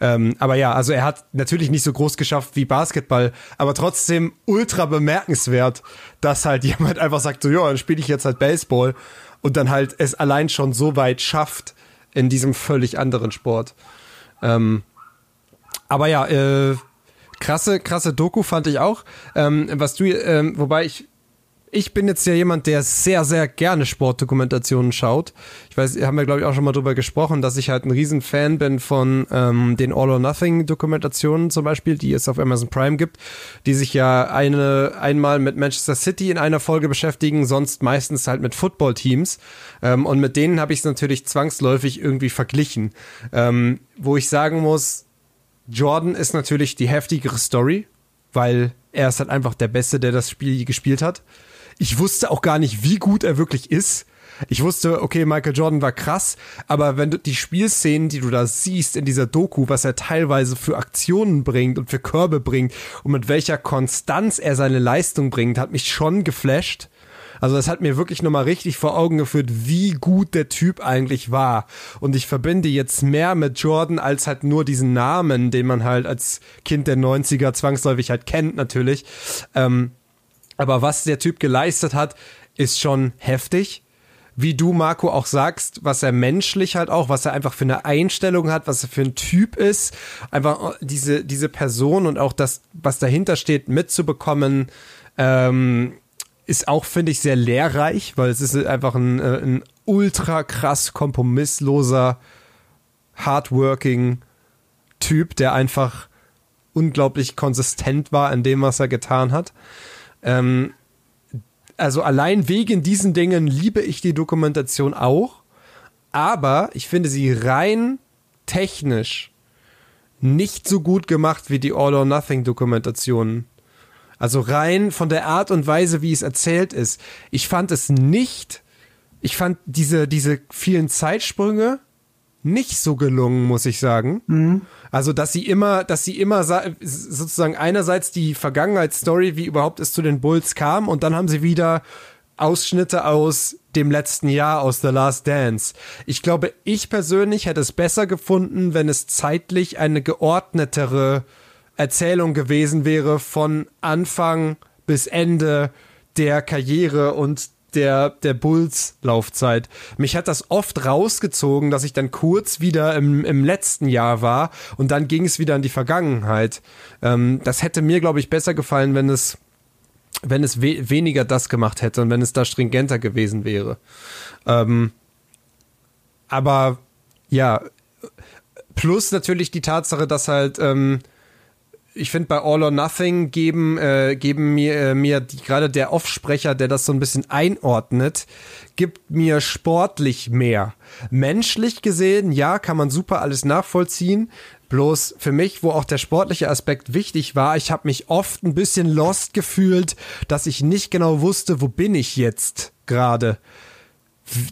Ähm, aber ja, also er hat natürlich nicht so groß geschafft wie Basketball, aber trotzdem ultra bemerkenswert, dass halt jemand einfach sagt, so ja, dann spiele ich jetzt halt Baseball und dann halt es allein schon so weit schafft in diesem völlig anderen Sport. Ähm, aber ja, äh, krasse, krasse Doku fand ich auch. Ähm, was du, ähm, wobei ich ich bin jetzt ja jemand, der sehr, sehr gerne Sportdokumentationen schaut. Ich weiß, haben wir, glaube ich, auch schon mal drüber gesprochen, dass ich halt ein Riesenfan bin von ähm, den All or Nothing Dokumentationen zum Beispiel, die es auf Amazon Prime gibt, die sich ja eine einmal mit Manchester City in einer Folge beschäftigen, sonst meistens halt mit Football-Teams. Ähm, und mit denen habe ich es natürlich zwangsläufig irgendwie verglichen. Ähm, wo ich sagen muss, Jordan ist natürlich die heftigere Story, weil er ist halt einfach der Beste, der das Spiel gespielt hat. Ich wusste auch gar nicht, wie gut er wirklich ist. Ich wusste, okay, Michael Jordan war krass, aber wenn du die Spielszenen, die du da siehst in dieser Doku, was er teilweise für Aktionen bringt und für Körbe bringt und mit welcher Konstanz er seine Leistung bringt, hat mich schon geflasht. Also das hat mir wirklich nochmal richtig vor Augen geführt, wie gut der Typ eigentlich war. Und ich verbinde jetzt mehr mit Jordan als halt nur diesen Namen, den man halt als Kind der 90er zwangsläufig halt kennt natürlich. Ähm, aber was der Typ geleistet hat, ist schon heftig. Wie du, Marco, auch sagst, was er menschlich halt auch, was er einfach für eine Einstellung hat, was er für ein Typ ist, einfach diese, diese Person und auch das, was dahinter steht, mitzubekommen, ähm, ist auch, finde ich, sehr lehrreich, weil es ist einfach ein, äh, ein ultra krass kompromissloser, hardworking Typ, der einfach unglaublich konsistent war in dem, was er getan hat. Ähm, also allein wegen diesen Dingen liebe ich die Dokumentation auch, aber ich finde sie rein technisch nicht so gut gemacht wie die All or Nothing Dokumentationen. Also rein von der Art und Weise, wie es erzählt ist. Ich fand es nicht, ich fand diese, diese vielen Zeitsprünge nicht so gelungen, muss ich sagen. Mhm. Also, dass sie immer, dass sie immer sozusagen einerseits die Vergangenheitsstory, wie überhaupt es zu den Bulls kam, und dann haben sie wieder Ausschnitte aus dem letzten Jahr, aus The Last Dance. Ich glaube, ich persönlich hätte es besser gefunden, wenn es zeitlich eine geordnetere Erzählung gewesen wäre von Anfang bis Ende der Karriere und der, der Bulls-Laufzeit. Mich hat das oft rausgezogen, dass ich dann kurz wieder im, im letzten Jahr war und dann ging es wieder in die Vergangenheit. Ähm, das hätte mir, glaube ich, besser gefallen, wenn es, wenn es we weniger das gemacht hätte und wenn es da stringenter gewesen wäre. Ähm, aber ja, plus natürlich die Tatsache, dass halt ähm, ich finde, bei All or Nothing geben, äh, geben mir, äh, mir gerade der Offsprecher, der das so ein bisschen einordnet, gibt mir sportlich mehr. Menschlich gesehen, ja, kann man super alles nachvollziehen. Bloß für mich, wo auch der sportliche Aspekt wichtig war, ich habe mich oft ein bisschen lost gefühlt, dass ich nicht genau wusste, wo bin ich jetzt gerade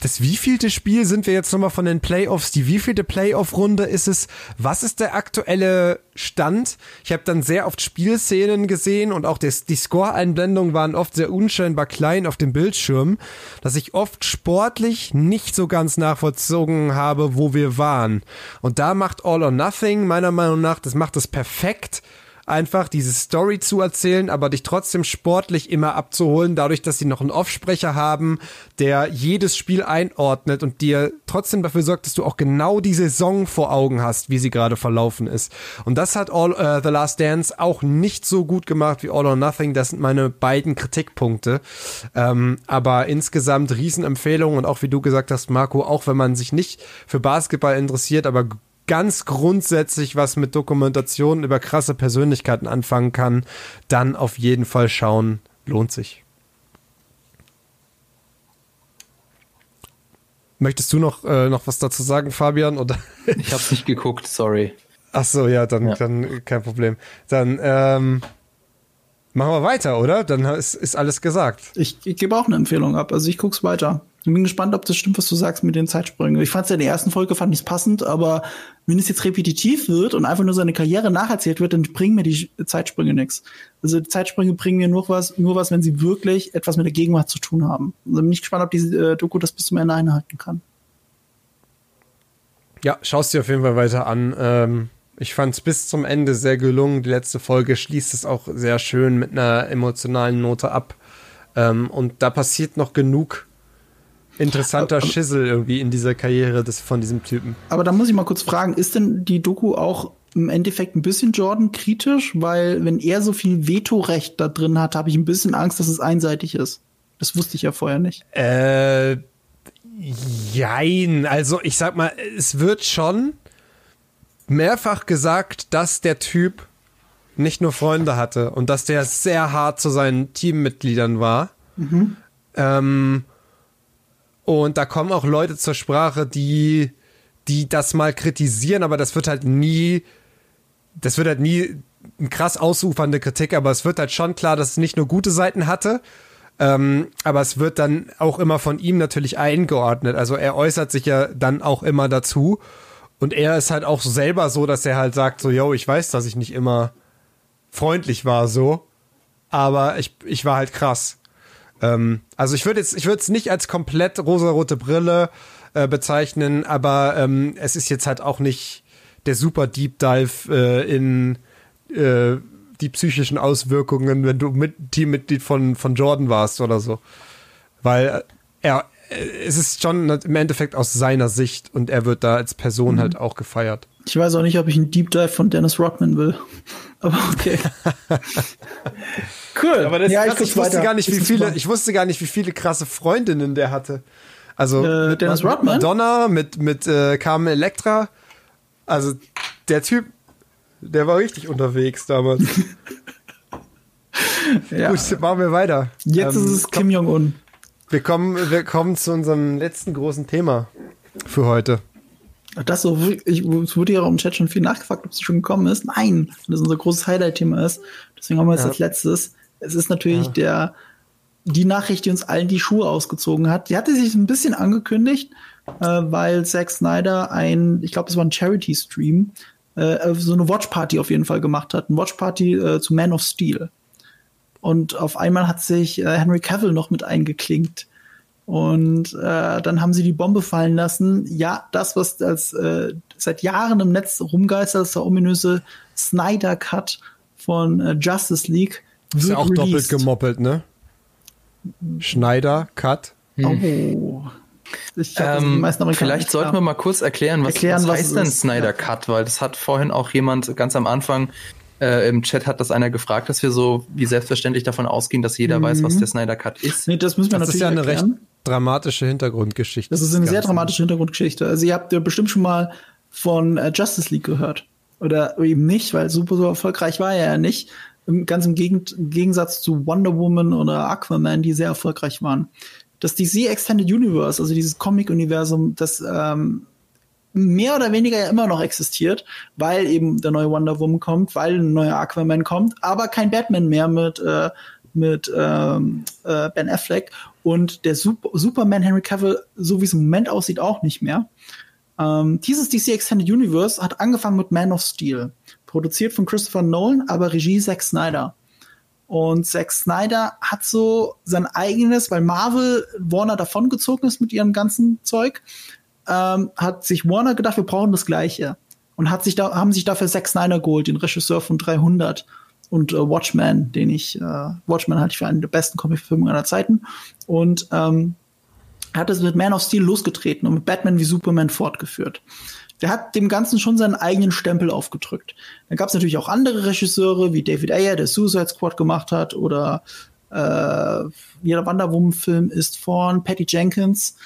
das wievielte Spiel sind wir jetzt nochmal von den Playoffs? Die wievielte Playoff-Runde ist es? Was ist der aktuelle Stand? Ich habe dann sehr oft Spielszenen gesehen und auch das, die Score-Einblendungen waren oft sehr unscheinbar klein auf dem Bildschirm, dass ich oft sportlich nicht so ganz nachvollzogen habe, wo wir waren. Und da macht All or Nothing meiner Meinung nach, das macht es perfekt einfach diese Story zu erzählen, aber dich trotzdem sportlich immer abzuholen, dadurch, dass sie noch einen Offsprecher haben, der jedes Spiel einordnet und dir trotzdem dafür sorgt, dass du auch genau die Saison vor Augen hast, wie sie gerade verlaufen ist. Und das hat All uh, The Last Dance auch nicht so gut gemacht wie All or Nothing. Das sind meine beiden Kritikpunkte. Ähm, aber insgesamt Riesenempfehlung und auch wie du gesagt hast, Marco, auch wenn man sich nicht für Basketball interessiert, aber ganz grundsätzlich was mit Dokumentationen über krasse Persönlichkeiten anfangen kann, dann auf jeden Fall schauen. Lohnt sich. Möchtest du noch, äh, noch was dazu sagen, Fabian? Oder? Ich habe es nicht geguckt, sorry. Ach so, ja, dann, ja. dann kein Problem. Dann, ähm, Machen wir weiter, oder? Dann ist, ist alles gesagt. Ich, ich gebe auch eine Empfehlung ab. Also ich guck's weiter. Ich bin gespannt, ob das stimmt, was du sagst mit den Zeitsprüngen. Ich fand es ja in der ersten Folge fand ich passend, aber wenn es jetzt repetitiv wird und einfach nur seine Karriere nacherzählt wird, dann bringen mir die Zeitsprünge nichts. Also die Zeitsprünge bringen mir nur was, nur was, wenn sie wirklich etwas mit der Gegenwart zu tun haben. Also bin ich gespannt, ob diese äh, Doku das bis zum Ende einhalten kann. Ja, schaust dir auf jeden Fall weiter an. Ähm, ich fand es bis zum Ende sehr gelungen. Die letzte Folge schließt es auch sehr schön mit einer emotionalen Note ab. Ähm, und da passiert noch genug interessanter Schissel irgendwie in dieser Karriere des, von diesem Typen. Aber da muss ich mal kurz fragen, ist denn die Doku auch im Endeffekt ein bisschen Jordan kritisch? Weil wenn er so viel Vetorecht da drin hat, habe ich ein bisschen Angst, dass es einseitig ist. Das wusste ich ja vorher nicht. Äh, jein. Also ich sag mal, es wird schon mehrfach gesagt, dass der Typ nicht nur Freunde hatte und dass der sehr hart zu seinen Teammitgliedern war. Mhm. Ähm, und da kommen auch Leute zur Sprache, die, die das mal kritisieren, aber das wird halt nie, das wird halt nie eine krass ausufernde Kritik, aber es wird halt schon klar, dass es nicht nur gute Seiten hatte, ähm, aber es wird dann auch immer von ihm natürlich eingeordnet. Also er äußert sich ja dann auch immer dazu. Und er ist halt auch selber so, dass er halt sagt, so, yo, ich weiß, dass ich nicht immer freundlich war, so. Aber ich, ich war halt krass. Ähm, also ich würde jetzt, ich würde es nicht als komplett rosarote Brille äh, bezeichnen, aber ähm, es ist jetzt halt auch nicht der super Deep Dive äh, in äh, die psychischen Auswirkungen, wenn du mit Teammitglied von, von Jordan warst oder so. Weil äh, er, äh, es ist schon im Endeffekt aus seiner Sicht und er wird da als Person mhm. halt auch gefeiert. Ich weiß auch nicht, ob ich einen Deep Dive von Dennis Rodman will. Aber okay. cool. Aber das, ja, ich, ich wusste gar nicht, wie viele, ich wusste gar nicht, wie viele krasse Freundinnen der hatte. Also äh, mit Dennis Rodman? Madonna, mit, mit äh, Carmen Electra. Also der Typ, der war richtig unterwegs damals. ja. Gut, machen wir weiter. Jetzt ähm, ist es Kim Jong-un. Wir kommen, wir kommen zu unserem letzten großen Thema für heute. Das so, ich, es wurde ja auch im Chat schon viel nachgefragt, ob es schon gekommen ist. Nein, das unser großes Highlight-Thema ist. Deswegen haben wir es ja. als letztes. Es ist natürlich ja. der, die Nachricht, die uns allen die Schuhe ausgezogen hat. Die hatte sich ein bisschen angekündigt, äh, weil Zack Snyder ein, ich glaube, es war ein Charity-Stream, äh, so eine Watch-Party auf jeden Fall gemacht hat. Eine Watch-Party äh, zu Man of Steel. Und auf einmal hat sich äh, Henry Cavill noch mit eingeklinkt. Und äh, dann haben sie die Bombe fallen lassen. Ja, das, was als äh, seit Jahren im Netz rumgeistert, ist der ominöse Snyder Cut von äh, Justice League. Ist ja auch released. doppelt gemoppelt, ne? Schneider Cut. Oh. Ich ähm, vielleicht sollten wir mal kurz erklären, was, erklären, was, was heißt denn Snyder Cut, weil das hat vorhin auch jemand ganz am Anfang äh, Im Chat hat das einer gefragt, dass wir so wie selbstverständlich davon ausgehen, dass jeder mhm. weiß, was mhm. der Snyder Cut ist. Nee, das müssen wir das natürlich ist ja eine erklären. recht dramatische Hintergrundgeschichte. Das ist eine sehr dramatische Hintergrundgeschichte. Also ihr habt ja bestimmt schon mal von äh, Justice League gehört. Oder eben nicht, weil super so erfolgreich war er ja nicht. Ganz im Gegensatz zu Wonder Woman oder Aquaman, die sehr erfolgreich waren. Das DC Extended Universe, also dieses Comic-Universum, das ähm, mehr oder weniger ja immer noch existiert, weil eben der neue Wonder Woman kommt, weil ein neuer Aquaman kommt, aber kein Batman mehr mit äh, mit ähm, äh, Ben Affleck und der Super Superman Henry Cavill, so wie es im Moment aussieht, auch nicht mehr. Ähm, dieses DC Extended Universe hat angefangen mit Man of Steel, produziert von Christopher Nolan, aber Regie Zack Snyder. Und Zack Snyder hat so sein eigenes, weil Marvel Warner davongezogen ist mit ihrem ganzen Zeug, ähm, hat sich Warner gedacht, wir brauchen das Gleiche. Und hat sich da, haben sich dafür Zack Snyder geholt, den Regisseur von 300 und äh, Watchmen, den ich, äh, Watchmen halte ich für einen der besten Comic-Filme aller Zeiten. Und ähm, hat es mit Man of Steel losgetreten und mit Batman wie Superman fortgeführt. Der hat dem Ganzen schon seinen eigenen Stempel aufgedrückt. Da gab es natürlich auch andere Regisseure, wie David Ayer, der Suicide Squad gemacht hat, oder äh, jeder Wonder Woman-Film ist von Patty Jenkins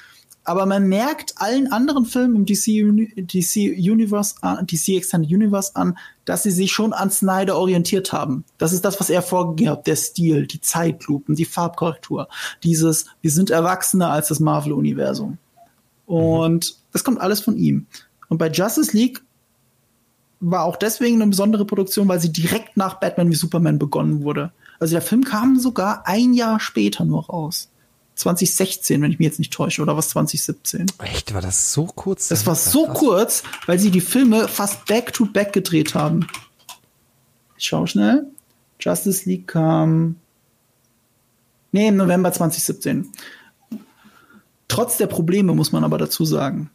aber man merkt allen anderen Filmen im DC, DC Universe, DC Extended Universe an, dass sie sich schon an Snyder orientiert haben. Das ist das, was er vorgegeben hat. Der Stil, die Zeitlupen, die Farbkorrektur. Dieses, wir sind erwachsener als das Marvel-Universum. Und das kommt alles von ihm. Und bei Justice League war auch deswegen eine besondere Produktion, weil sie direkt nach Batman wie Superman begonnen wurde. Also der Film kam sogar ein Jahr später nur raus. 2016, wenn ich mich jetzt nicht täusche, oder was 2017? Echt, war das so kurz? Das war so krass. kurz, weil sie die Filme fast back to back gedreht haben. Ich schau schnell. Justice League kam. Nee, im November 2017. Trotz der Probleme muss man aber dazu sagen.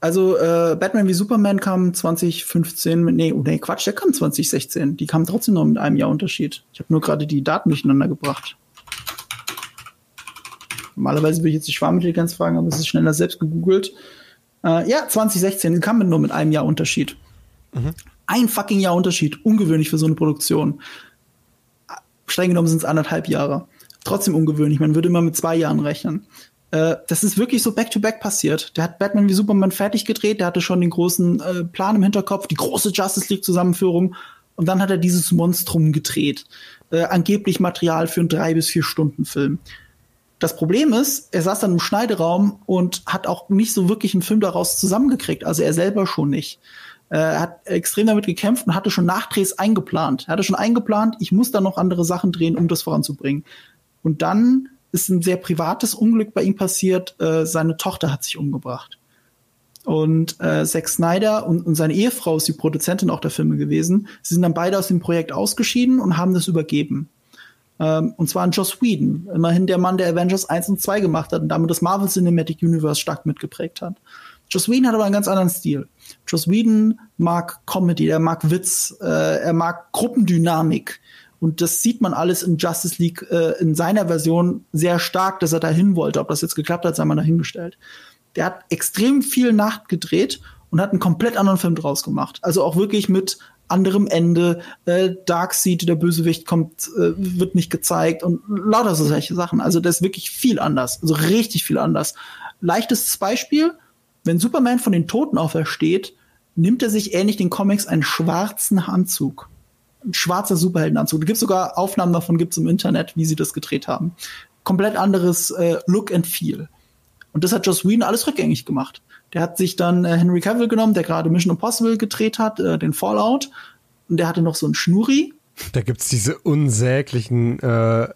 Also äh, Batman wie Superman kam 2015, mit, nee, oh nee, Quatsch, der kam 2016. Die kamen trotzdem noch mit einem Jahr Unterschied. Ich habe nur gerade die Daten durcheinander gebracht. Normalerweise würde ich jetzt die Schwarmintelligenz fragen, aber es ist schneller selbst gegoogelt. Äh, ja, 2016 kam nur mit einem Jahr Unterschied. Mhm. Ein fucking Jahr Unterschied. Ungewöhnlich für so eine Produktion. Streng genommen sind es anderthalb Jahre. Trotzdem ungewöhnlich. Man würde immer mit zwei Jahren rechnen. Äh, das ist wirklich so back-to-back -back passiert. Der hat Batman wie Superman fertig gedreht. Der hatte schon den großen äh, Plan im Hinterkopf, die große Justice League-Zusammenführung. Und dann hat er dieses Monstrum gedreht. Äh, angeblich Material für einen drei bis vier Stunden Film. Das Problem ist, er saß dann im Schneideraum und hat auch nicht so wirklich einen Film daraus zusammengekriegt. Also er selber schon nicht. Er hat extrem damit gekämpft und hatte schon Nachdrehs eingeplant. Er hatte schon eingeplant, ich muss da noch andere Sachen drehen, um das voranzubringen. Und dann ist ein sehr privates Unglück bei ihm passiert. Äh, seine Tochter hat sich umgebracht. Und äh, Zack Snyder und, und seine Ehefrau ist die Produzentin auch der Filme gewesen. Sie sind dann beide aus dem Projekt ausgeschieden und haben das übergeben. Ähm, und zwar an Joss Whedon, immerhin der Mann, der Avengers 1 und 2 gemacht hat und damit das Marvel Cinematic Universe stark mitgeprägt hat. Joss Whedon hat aber einen ganz anderen Stil. Joss Whedon mag Comedy, er mag Witz, äh, er mag Gruppendynamik. Und das sieht man alles in Justice League äh, in seiner Version sehr stark, dass er dahin wollte. Ob das jetzt geklappt hat, sei mal dahingestellt. Der hat extrem viel Nacht gedreht und hat einen komplett anderen Film draus gemacht. Also auch wirklich mit anderem Ende. Äh, Darkseid, der Bösewicht, kommt, äh, wird nicht gezeigt und lauter so solche Sachen. Also das ist wirklich viel anders. Also richtig viel anders. Leichtestes Beispiel, wenn Superman von den Toten aufersteht, nimmt er sich ähnlich den Comics einen schwarzen Anzug. Ein schwarzer Superheldenanzug. Da gibt sogar Aufnahmen davon gibt's im Internet, wie sie das gedreht haben. Komplett anderes äh, Look and Feel. Und das hat Joss Whedon alles rückgängig gemacht. Der hat sich dann äh, Henry Cavill genommen, der gerade Mission Impossible gedreht hat, äh, den Fallout. Und der hatte noch so einen Schnurri. Da gibt's diese unsäglichen äh,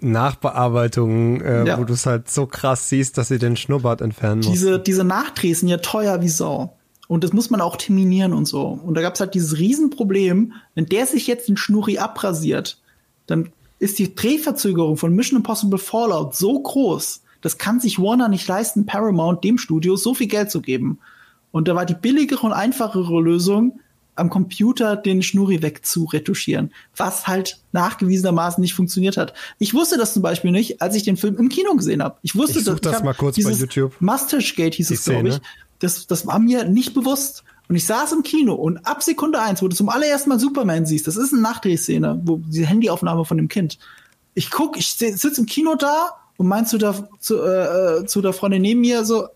Nachbearbeitungen, äh, ja. wo du es halt so krass siehst, dass sie den Schnurrbart entfernen muss. Diese, diese Nachdrehs sind ja teuer wie Sau. Und das muss man auch terminieren und so. Und da gab's halt dieses Riesenproblem, wenn der sich jetzt den Schnurri abrasiert, dann ist die Drehverzögerung von Mission Impossible Fallout so groß, das kann sich Warner nicht leisten, Paramount dem Studio so viel Geld zu geben. Und da war die billigere und einfachere Lösung, am Computer den Schnurri wegzuretuschieren, was halt nachgewiesenermaßen nicht funktioniert hat. Ich wusste das zum Beispiel nicht, als ich den Film im Kino gesehen habe. Ich wusste ich das, das ich mal kurz bei YouTube. Mustache Gate hieß es, glaube ich. Das, das war mir nicht bewusst. Und ich saß im Kino und ab Sekunde eins, wo du zum allerersten Mal Superman siehst, das ist eine Nachdrehszene, wo die Handyaufnahme von dem Kind. Ich guck, ich sitze im Kino da und meinst du da zu, äh, äh, zu der Freundin neben mir so,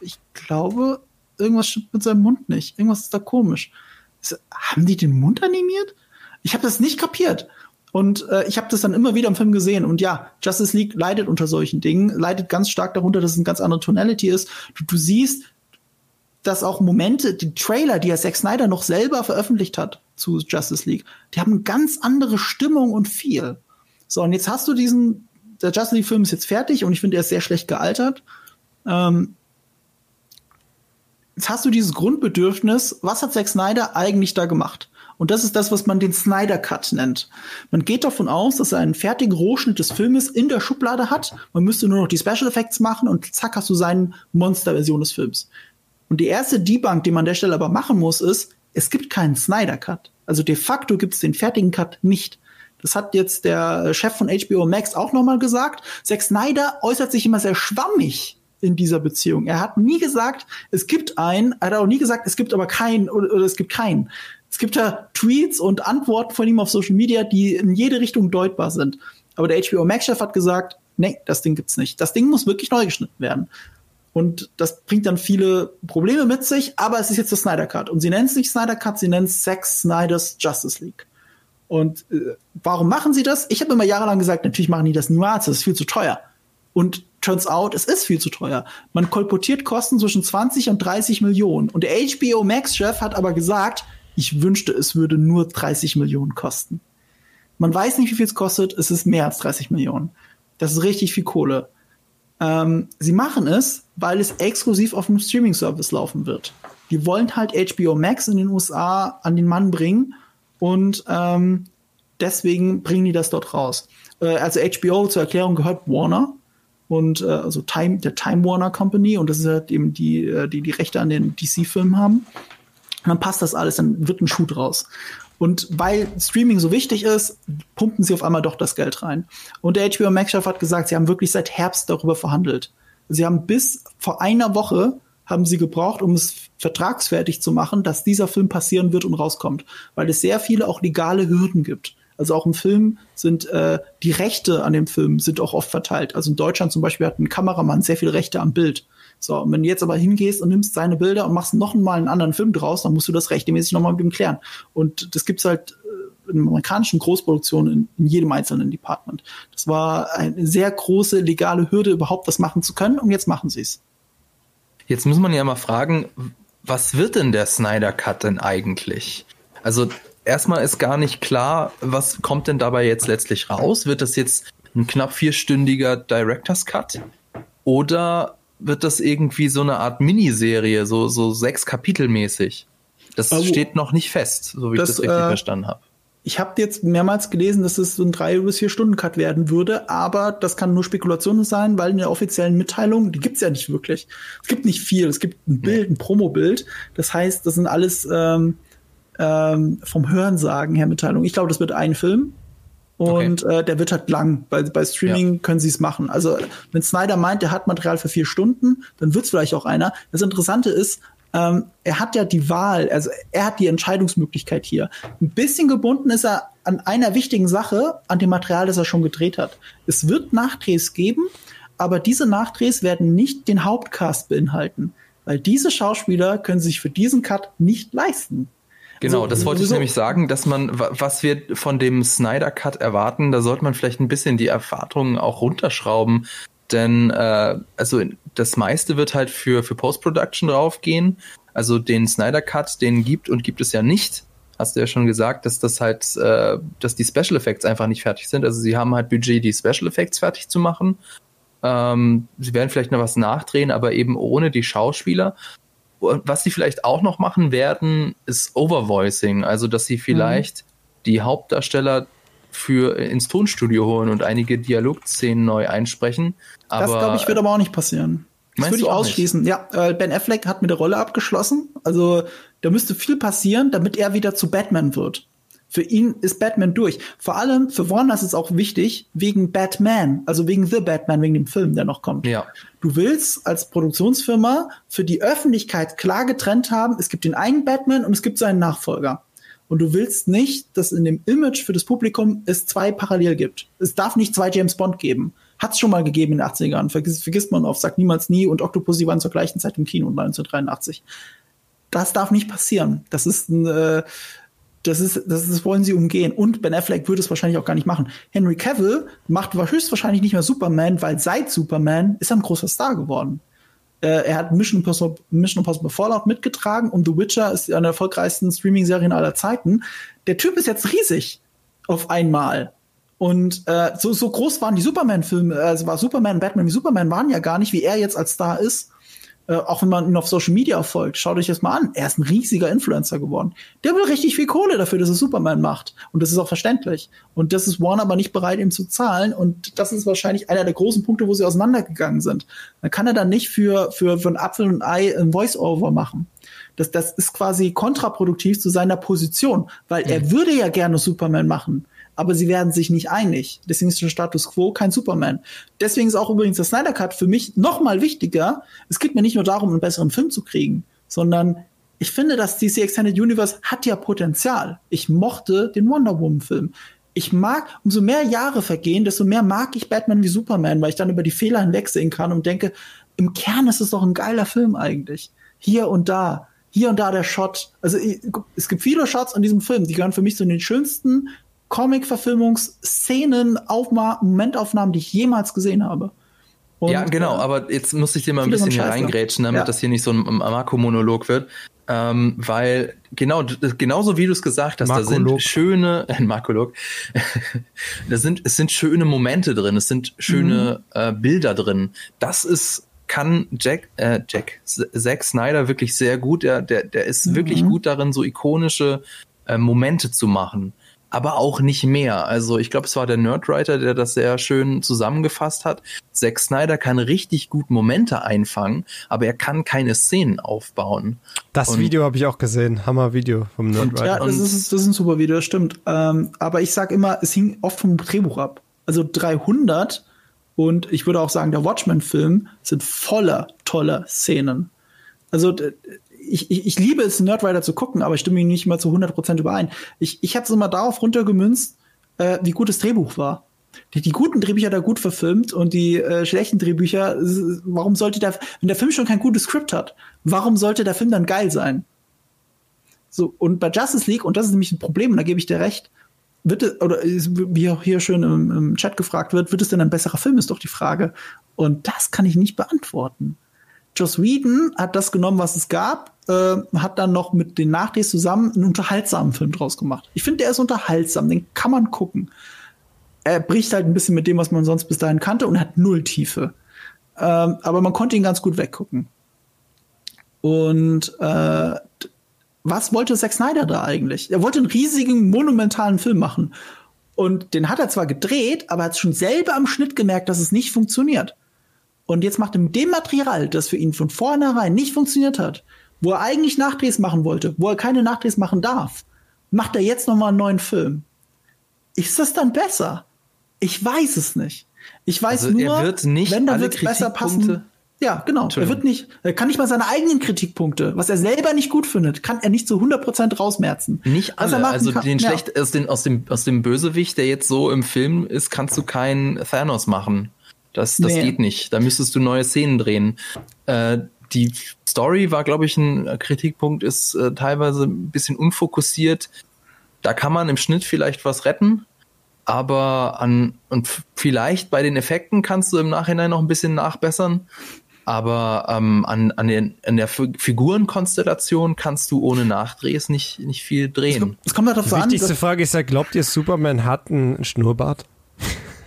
ich glaube, irgendwas stimmt mit seinem Mund nicht. Irgendwas ist da komisch. So, haben die den Mund animiert? Ich habe das nicht kapiert. Und äh, ich habe das dann immer wieder im Film gesehen. Und ja, Justice League leidet unter solchen Dingen, leidet ganz stark darunter, dass es eine ganz andere Tonality ist. Du, du siehst, dass auch Momente, die Trailer, die ja Zack Snyder noch selber veröffentlicht hat zu Justice League, die haben eine ganz andere Stimmung und viel. So, und jetzt hast du diesen der Justice League-Film ist jetzt fertig und ich finde, er ist sehr schlecht gealtert. Ähm, jetzt hast du dieses Grundbedürfnis, was hat Zack Snyder eigentlich da gemacht? Und das ist das, was man den Snyder Cut nennt. Man geht davon aus, dass er einen fertigen Rohschnitt des Filmes in der Schublade hat. Man müsste nur noch die Special Effects machen und zack hast du seine Monster-Version des Films. Und die erste Debunk, die man an der Stelle aber machen muss, ist, es gibt keinen Snyder Cut. Also de facto gibt es den fertigen Cut nicht. Das hat jetzt der Chef von HBO Max auch nochmal gesagt. Zack Snyder äußert sich immer sehr schwammig in dieser Beziehung. Er hat nie gesagt, es gibt einen, er hat auch nie gesagt, es gibt aber keinen oder, oder es gibt keinen. Es gibt ja Tweets und Antworten von ihm auf Social Media, die in jede Richtung deutbar sind. Aber der HBO Max-Chef hat gesagt, nee, das Ding gibt's nicht. Das Ding muss wirklich neu geschnitten werden. Und das bringt dann viele Probleme mit sich, aber es ist jetzt der Snyder Cut. Und sie nennen es nicht Snyder Cut, sie nennen es Zack Snyder's Justice League. Und äh, warum machen sie das? Ich habe immer jahrelang gesagt, natürlich machen die das niemals, das ist viel zu teuer. Und turns out, es ist viel zu teuer. Man kolportiert Kosten zwischen 20 und 30 Millionen. Und der HBO Max-Chef hat aber gesagt, ich wünschte, es würde nur 30 Millionen kosten. Man weiß nicht, wie viel es kostet. Es ist mehr als 30 Millionen. Das ist richtig viel Kohle. Ähm, sie machen es, weil es exklusiv auf dem Streaming-Service laufen wird. Die wollen halt HBO Max in den USA an den Mann bringen und ähm, deswegen bringen die das dort raus. Äh, also HBO zur Erklärung gehört Warner und äh, also Time, der Time Warner Company und das ist halt eben die, äh, die die Rechte an den DC-Filmen haben. Und dann passt das alles, dann wird ein Schuh draus. Und weil Streaming so wichtig ist, pumpen sie auf einmal doch das Geld rein. Und der HBO Max-Chef hat gesagt, sie haben wirklich seit Herbst darüber verhandelt. Sie haben bis vor einer Woche haben sie gebraucht, um es vertragsfertig zu machen, dass dieser Film passieren wird und rauskommt, weil es sehr viele auch legale Hürden gibt. Also auch im Film sind äh, die Rechte an dem Film sind auch oft verteilt. Also in Deutschland zum Beispiel hat ein Kameramann sehr viele Rechte am Bild. So, und wenn du jetzt aber hingehst und nimmst seine Bilder und machst noch mal einen anderen Film draus, dann musst du das rechtmäßig nochmal mit ihm klären. Und das gibt's halt äh, in amerikanischen Großproduktionen in, in, jedem einzelnen Department. Das war eine sehr große legale Hürde, überhaupt das machen zu können, und jetzt machen sie es. Jetzt muss man ja mal fragen, was wird denn der Snyder Cut denn eigentlich? Also erstmal ist gar nicht klar, was kommt denn dabei jetzt letztlich raus? Wird das jetzt ein knapp vierstündiger Director's Cut? Oder wird das irgendwie so eine Art Miniserie, so, so sechs Kapitel mäßig? Das also, steht noch nicht fest, so wie das, ich das richtig äh, verstanden habe. Ich habe jetzt mehrmals gelesen, dass es so ein drei bis vier Stunden Cut werden würde, aber das kann nur Spekulation sein, weil in der offiziellen Mitteilung, die gibt's ja nicht wirklich. Es gibt nicht viel. Es gibt ein Bild, ein Promobild. Das heißt, das sind alles ähm, ähm, vom Hörensagen her Mitteilungen. Ich glaube, das wird ein Film. Und okay. äh, der wird halt lang. Bei, bei Streaming ja. können sie es machen. Also, wenn Snyder meint, der hat Material für vier Stunden, dann wird es vielleicht auch einer. Das Interessante ist, ähm, er hat ja die Wahl, also er hat die Entscheidungsmöglichkeit hier. Ein bisschen gebunden ist er an einer wichtigen Sache, an dem Material, das er schon gedreht hat. Es wird Nachdrehs geben, aber diese Nachdrehs werden nicht den Hauptcast beinhalten, weil diese Schauspieler können sich für diesen Cut nicht leisten. Genau, das wollte ich nämlich sagen, dass man, was wir von dem Snyder Cut erwarten, da sollte man vielleicht ein bisschen die Erwartungen auch runterschrauben, denn äh, also das meiste wird halt für, für Post-Production draufgehen. Also den Snyder Cut, den gibt und gibt es ja nicht. Hast du ja schon gesagt, dass das halt, äh, dass die Special Effects einfach nicht fertig sind. Also sie haben halt Budget, die Special Effects fertig zu machen. Ähm, sie werden vielleicht noch was nachdrehen, aber eben ohne die Schauspieler. Und was sie vielleicht auch noch machen werden, ist Overvoicing. Also dass sie vielleicht mhm. die Hauptdarsteller für ins Tonstudio holen und einige Dialogszenen neu einsprechen. Aber, das glaube ich wird aber auch nicht passieren. Das würde ich ausschließen. Nicht? Ja, äh, Ben Affleck hat mit der Rolle abgeschlossen. Also da müsste viel passieren, damit er wieder zu Batman wird. Für ihn ist Batman durch. Vor allem für Warner ist es auch wichtig, wegen Batman, also wegen The Batman, wegen dem Film, der noch kommt. Ja. Du willst als Produktionsfirma für die Öffentlichkeit klar getrennt haben, es gibt den einen Batman und es gibt seinen Nachfolger. Und du willst nicht, dass in dem Image für das Publikum es zwei parallel gibt. Es darf nicht zwei James Bond geben. Hat es schon mal gegeben in den 80ern. Vergiss, vergisst man auf, sagt niemals nie und Octopussy waren zur gleichen Zeit im Kino 1983. Das darf nicht passieren. Das ist ein, äh, das ist, das, das wollen sie umgehen. Und Ben Affleck würde es wahrscheinlich auch gar nicht machen. Henry Cavill macht höchstwahrscheinlich nicht mehr Superman, weil seit Superman ist er ein großer Star geworden. Äh, er hat Mission Impossible, Mission Impossible Fallout mitgetragen und The Witcher ist eine der erfolgreichsten Streaming-Serien aller Zeiten. Der Typ ist jetzt riesig auf einmal. Und äh, so, so groß waren die Superman-Filme, also war Superman, Batman wie Superman waren ja gar nicht, wie er jetzt als Star ist. Äh, auch wenn man ihn auf Social Media folgt, schaut euch das mal an. Er ist ein riesiger Influencer geworden. Der will richtig viel Kohle dafür, dass er Superman macht. Und das ist auch verständlich. Und das ist Warner aber nicht bereit, ihm zu zahlen. Und das ist wahrscheinlich einer der großen Punkte, wo sie auseinandergegangen sind. Dann kann er dann nicht für, für, für ein Apfel und Ei ein Voice-Over machen. Das, das ist quasi kontraproduktiv zu seiner Position, weil mhm. er würde ja gerne Superman machen aber sie werden sich nicht einig. Deswegen ist der Status quo kein Superman. Deswegen ist auch übrigens der Snyder Cut für mich noch mal wichtiger. Es geht mir nicht nur darum, einen besseren Film zu kriegen, sondern ich finde, dass DC Extended Universe hat ja Potenzial. Ich mochte den Wonder Woman Film. Ich mag, umso mehr Jahre vergehen, desto mehr mag ich Batman wie Superman, weil ich dann über die Fehler hinwegsehen kann und denke, im Kern ist es doch ein geiler Film eigentlich. Hier und da, hier und da der Shot. Also es gibt viele Shots in diesem Film, die gehören für mich zu den schönsten Comic-Verfilmungsszenen, Momentaufnahmen, die ich jemals gesehen habe. Und, ja, genau, äh, aber jetzt muss ich dir mal ein bisschen hier reingrätschen, damit ja. das hier nicht so ein Marco-Monolog wird. Ähm, weil, genau, genauso wie du es gesagt hast, Markolog. da sind schöne, äh, Markolog, da sind, es sind schöne Momente drin, es sind schöne mhm. äh, Bilder drin. Das ist, kann Jack, äh, Jack, Zack Snyder wirklich sehr gut. Der, der, der ist mhm. wirklich gut darin, so ikonische äh, Momente zu machen aber auch nicht mehr. Also ich glaube, es war der Nerdwriter, der das sehr schön zusammengefasst hat. Zack Snyder kann richtig gut Momente einfangen, aber er kann keine Szenen aufbauen. Das und Video habe ich auch gesehen. Hammer Video vom Nerdwriter. Ja, das ist, das ist ein super Video, das stimmt. Ähm, aber ich sag immer, es hing oft vom Drehbuch ab. Also 300 und ich würde auch sagen, der Watchmen-Film sind voller toller Szenen. Also ich, ich, ich liebe es, Nerdwriter zu gucken, aber ich stimme ihm nicht mal zu 100% überein. Ich, ich habe es immer darauf runtergemünzt, äh, wie gut das Drehbuch war. Die, die guten Drehbücher da gut verfilmt und die äh, schlechten Drehbücher, warum sollte der, wenn der Film schon kein gutes Skript hat, warum sollte der Film dann geil sein? So, und bei Justice League, und das ist nämlich ein Problem, und da gebe ich dir recht, wird es, oder wie auch hier schön im, im Chat gefragt wird, wird es denn ein besserer Film, ist doch die Frage. Und das kann ich nicht beantworten. Joss Whedon hat das genommen, was es gab, äh, hat dann noch mit den Nachdrehs zusammen einen unterhaltsamen Film draus gemacht. Ich finde, der ist unterhaltsam, den kann man gucken. Er bricht halt ein bisschen mit dem, was man sonst bis dahin kannte und hat null Tiefe. Ähm, aber man konnte ihn ganz gut weggucken. Und äh, was wollte Zack Snyder da eigentlich? Er wollte einen riesigen, monumentalen Film machen. Und den hat er zwar gedreht, aber hat schon selber am Schnitt gemerkt, dass es nicht funktioniert. Und jetzt macht er mit dem Material, das für ihn von vornherein nicht funktioniert hat, wo er eigentlich Nachdrehs machen wollte, wo er keine Nachdrehs machen darf, macht er jetzt noch mal einen neuen Film. Ist das dann besser? Ich weiß es nicht. Ich weiß also nur, wenn da wird besser passen. Ja, genau. Er wird nicht, er kann nicht mal seine eigenen Kritikpunkte, was er selber nicht gut findet, kann er nicht zu 100% rausmerzen. Nicht alle. Also kann, den ja. schlecht aus, den, aus dem aus dem Bösewicht, der jetzt so im Film ist, kannst du keinen Thanos machen. Das, das nee. geht nicht. Da müsstest du neue Szenen drehen. Äh, die Story war, glaube ich, ein Kritikpunkt, ist äh, teilweise ein bisschen unfokussiert. Da kann man im Schnitt vielleicht was retten, aber an und vielleicht bei den Effekten kannst du im Nachhinein noch ein bisschen nachbessern. Aber ähm, an, an, den, an der Figurenkonstellation kannst du ohne Nachdrehs nicht, nicht viel drehen. Es kommt darauf Die an, wichtigste Frage ist ja, glaubt ihr, Superman hat einen Schnurrbart?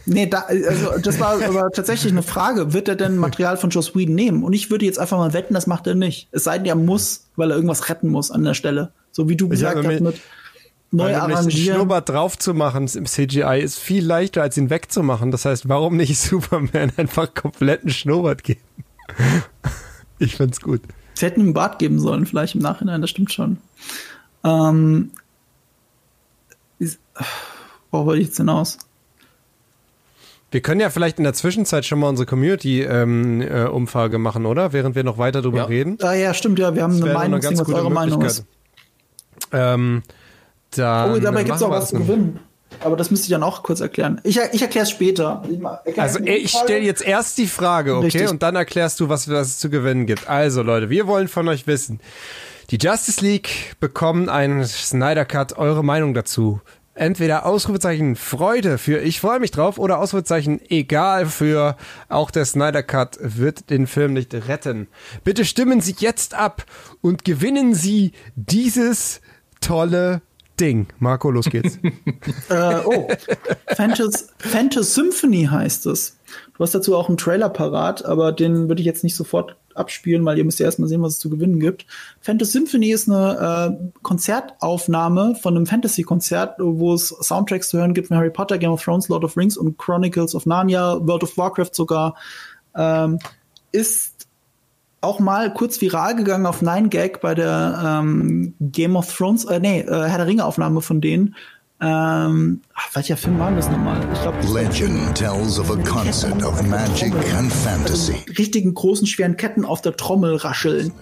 Nee, da, also das war aber tatsächlich eine Frage. Wird er denn Material von Joss Whedon nehmen? Und ich würde jetzt einfach mal wetten, das macht er nicht. Es sei denn, er muss, weil er irgendwas retten muss an der Stelle. So wie du gesagt hast mit neu arrangieren. Schnurrbart drauf zu machen im CGI ist viel leichter, als ihn wegzumachen. Das heißt, warum nicht Superman einfach kompletten Schnurrbart geben? ich find's gut. Sie hätten ihm einen Bart geben sollen, vielleicht im Nachhinein, das stimmt schon. Ähm, ist, worauf wollte ich jetzt hinaus? Wir können ja vielleicht in der Zwischenzeit schon mal unsere Community-Umfrage ähm, äh, machen, oder? Während wir noch weiter drüber ja. reden. Ah ja, stimmt, ja. Wir haben eine Meinung, eine was eure Meinung ist. Ähm, oh, dabei gibt es auch was zu gewinnen. Aber das müsste ich dann auch kurz erklären. Ich, ich erkläre es später. Ich also ich stelle jetzt erst die Frage, okay? Richtig. Und dann erklärst du, was, was es zu gewinnen gibt. Also Leute, wir wollen von euch wissen. Die Justice League bekommen einen Snyder Cut. Eure Meinung dazu? Entweder Ausrufezeichen Freude für ich freue mich drauf oder Ausrufezeichen egal für auch der Snyder Cut wird den Film nicht retten. Bitte stimmen Sie jetzt ab und gewinnen Sie dieses tolle Ding. Marco, los geht's. äh, oh, Phantos, Phantos Symphony heißt es. Du hast dazu auch einen Trailer parat, aber den würde ich jetzt nicht sofort abspielen, weil ihr müsst ja erstmal sehen, was es zu gewinnen gibt. Phantom Symphony ist eine äh, Konzertaufnahme von einem Fantasy-Konzert, wo es Soundtracks zu hören gibt von Harry Potter, Game of Thrones, Lord of Rings und Chronicles of Narnia, World of Warcraft sogar. Ähm, ist auch mal kurz viral gegangen auf 9gag bei der ähm, Game of Thrones, äh, nee, äh, Herr der Ringe-Aufnahme von denen. Ähm, ach, welcher Film war das nochmal? Ich glaube. Legend tells of a concert of magic and fantasy. Also richtigen großen schweren Ketten auf der Trommel rascheln.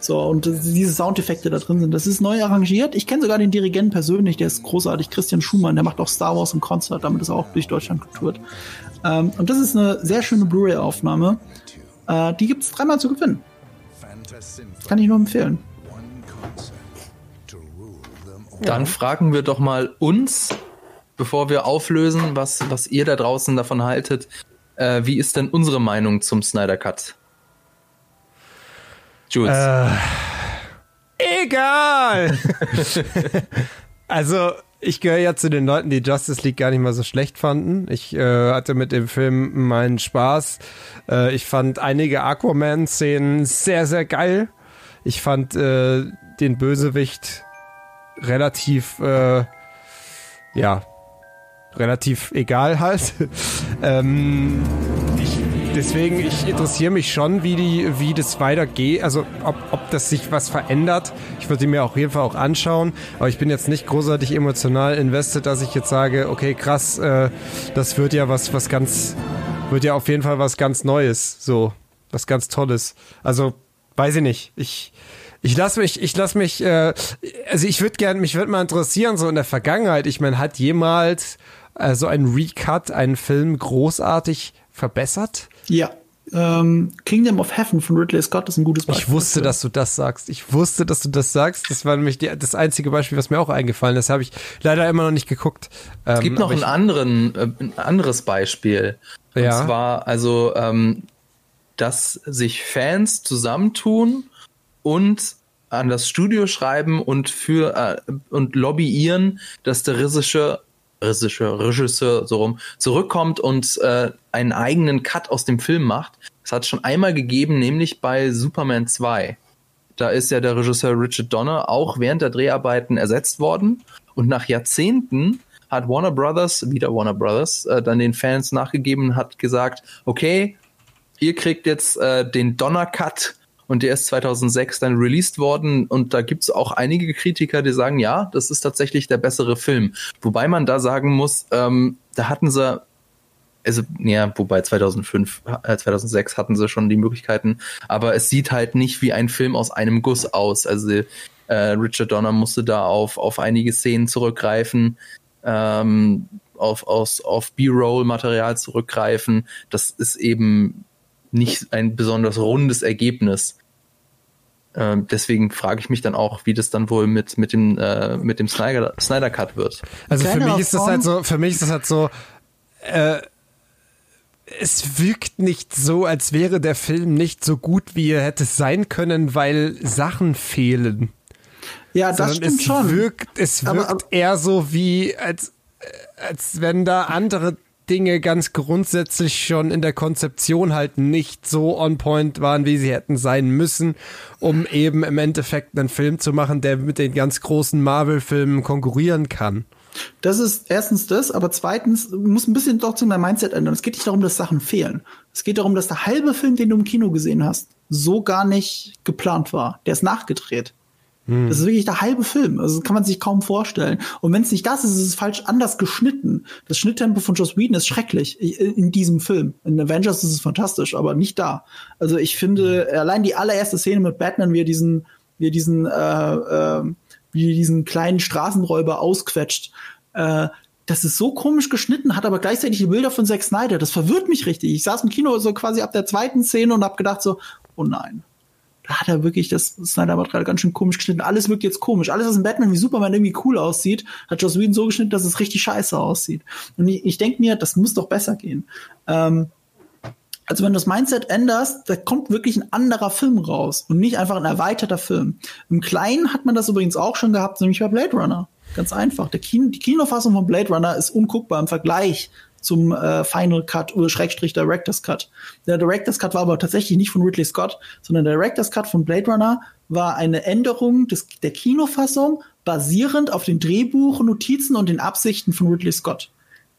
So, und diese Soundeffekte da drin sind. Das ist neu arrangiert. Ich kenne sogar den Dirigenten persönlich, der ist großartig. Christian Schumann, der macht auch Star Wars im Konzert, damit ist er auch durch Deutschland getourt. Ähm, und das ist eine sehr schöne Blu-ray-Aufnahme. Äh, die gibt es dreimal zu gewinnen. Kann ich nur empfehlen. Dann fragen wir doch mal uns, bevor wir auflösen, was, was ihr da draußen davon haltet. Äh, wie ist denn unsere Meinung zum Snyder Cut? Jules. Äh, Egal! also, ich gehöre ja zu den Leuten, die Justice League gar nicht mal so schlecht fanden. Ich äh, hatte mit dem Film meinen Spaß. Äh, ich fand einige Aquaman-Szenen sehr, sehr geil. Ich fand äh, den Bösewicht relativ, äh, ja, relativ egal halt. ähm, ich, deswegen, ich interessiere mich schon, wie die, wie das weitergeht, also ob, ob das sich was verändert. Ich würde mir auf jeden Fall auch anschauen, aber ich bin jetzt nicht großartig emotional invested, dass ich jetzt sage, okay, krass, äh, das wird ja was, was ganz, wird ja auf jeden Fall was ganz Neues, so, was ganz Tolles. Also, weiß ich nicht. Ich, ich lasse mich, ich lasse mich, äh, also ich würde gerne, mich würde mal interessieren, so in der Vergangenheit, ich meine, hat jemals äh, so ein Recut einen Film großartig verbessert? Ja. Ähm, Kingdom of Heaven von Ridley Scott ist ein gutes Beispiel. Ich wusste, dass du das sagst. Ich wusste, dass du das sagst. Das war nämlich die, das einzige Beispiel, was mir auch eingefallen ist. Das habe ich leider immer noch nicht geguckt. Es gibt ähm, noch ein, anderen, äh, ein anderes Beispiel. Und ja. zwar, also, ähm, dass sich Fans zusammentun und an das Studio schreiben und für äh, und lobbyieren, dass der Regisseur Regisseur, Regisseur so rum zurückkommt und äh, einen eigenen Cut aus dem Film macht. Das hat es schon einmal gegeben, nämlich bei Superman 2. Da ist ja der Regisseur Richard Donner auch während der Dreharbeiten ersetzt worden und nach Jahrzehnten hat Warner Brothers, wieder Warner Brothers, äh, dann den Fans nachgegeben, hat gesagt, okay, ihr kriegt jetzt äh, den Donner-Cut und der ist 2006 dann released worden und da gibt es auch einige Kritiker, die sagen, ja, das ist tatsächlich der bessere Film. Wobei man da sagen muss, ähm, da hatten sie, also ja, wobei 2005, äh, 2006 hatten sie schon die Möglichkeiten, aber es sieht halt nicht wie ein Film aus einem Guss aus. Also äh, Richard Donner musste da auf, auf einige Szenen zurückgreifen. Ähm, auf, aus, auf B-Roll-Material zurückgreifen. Das ist eben nicht ein besonders rundes Ergebnis. Ähm, deswegen frage ich mich dann auch, wie das dann wohl mit, mit dem, äh, mit dem Snyder, Snyder Cut wird. Also für mich ist das halt so, für mich ist das halt so, äh, es wirkt nicht so, als wäre der Film nicht so gut, wie er hätte sein können, weil Sachen fehlen. Ja, das Sondern stimmt es schon. Wirkt, es wirkt aber, aber, eher so wie, als, als wenn da andere Dinge ganz grundsätzlich schon in der Konzeption halt nicht so on point waren, wie sie hätten sein müssen, um eben im Endeffekt einen Film zu machen, der mit den ganz großen Marvel-Filmen konkurrieren kann. Das ist erstens das, aber zweitens muss ein bisschen doch zu deinem Mindset ändern. Es geht nicht darum, dass Sachen fehlen. Es geht darum, dass der halbe Film, den du im Kino gesehen hast, so gar nicht geplant war. Der ist nachgedreht. Hm. Das ist wirklich der halbe Film. Also kann man sich kaum vorstellen. Und wenn es nicht das ist, ist es falsch anders geschnitten. Das Schnitttempo von Joss Whedon ist schrecklich in diesem Film. In Avengers ist es fantastisch, aber nicht da. Also ich finde, hm. allein die allererste Szene mit Batman, wie er diesen, wie er diesen, äh, äh, wie er diesen kleinen Straßenräuber ausquetscht, äh, das ist so komisch geschnitten, hat aber gleichzeitig die Bilder von Zack Snyder. Das verwirrt mich richtig. Ich saß im Kino so quasi ab der zweiten Szene und hab gedacht so, oh nein, da hat er wirklich das Snyder-Material ganz schön komisch geschnitten. Alles wirkt jetzt komisch. Alles, was in Batman wie Superman irgendwie cool aussieht, hat Joss Whedon so geschnitten, dass es richtig scheiße aussieht. Und ich, ich denke mir, das muss doch besser gehen. Ähm, also wenn du das Mindset änderst, da kommt wirklich ein anderer Film raus und nicht einfach ein erweiterter Film. Im Kleinen hat man das übrigens auch schon gehabt, nämlich bei Blade Runner. Ganz einfach. Kino, die Kinofassung von Blade Runner ist unguckbar im Vergleich zum äh, Final Cut oder Schrägstrich Director's Cut. Der Director's Cut war aber tatsächlich nicht von Ridley Scott, sondern der Director's Cut von Blade Runner war eine Änderung des, der Kinofassung basierend auf den Drehbuchnotizen und den Absichten von Ridley Scott.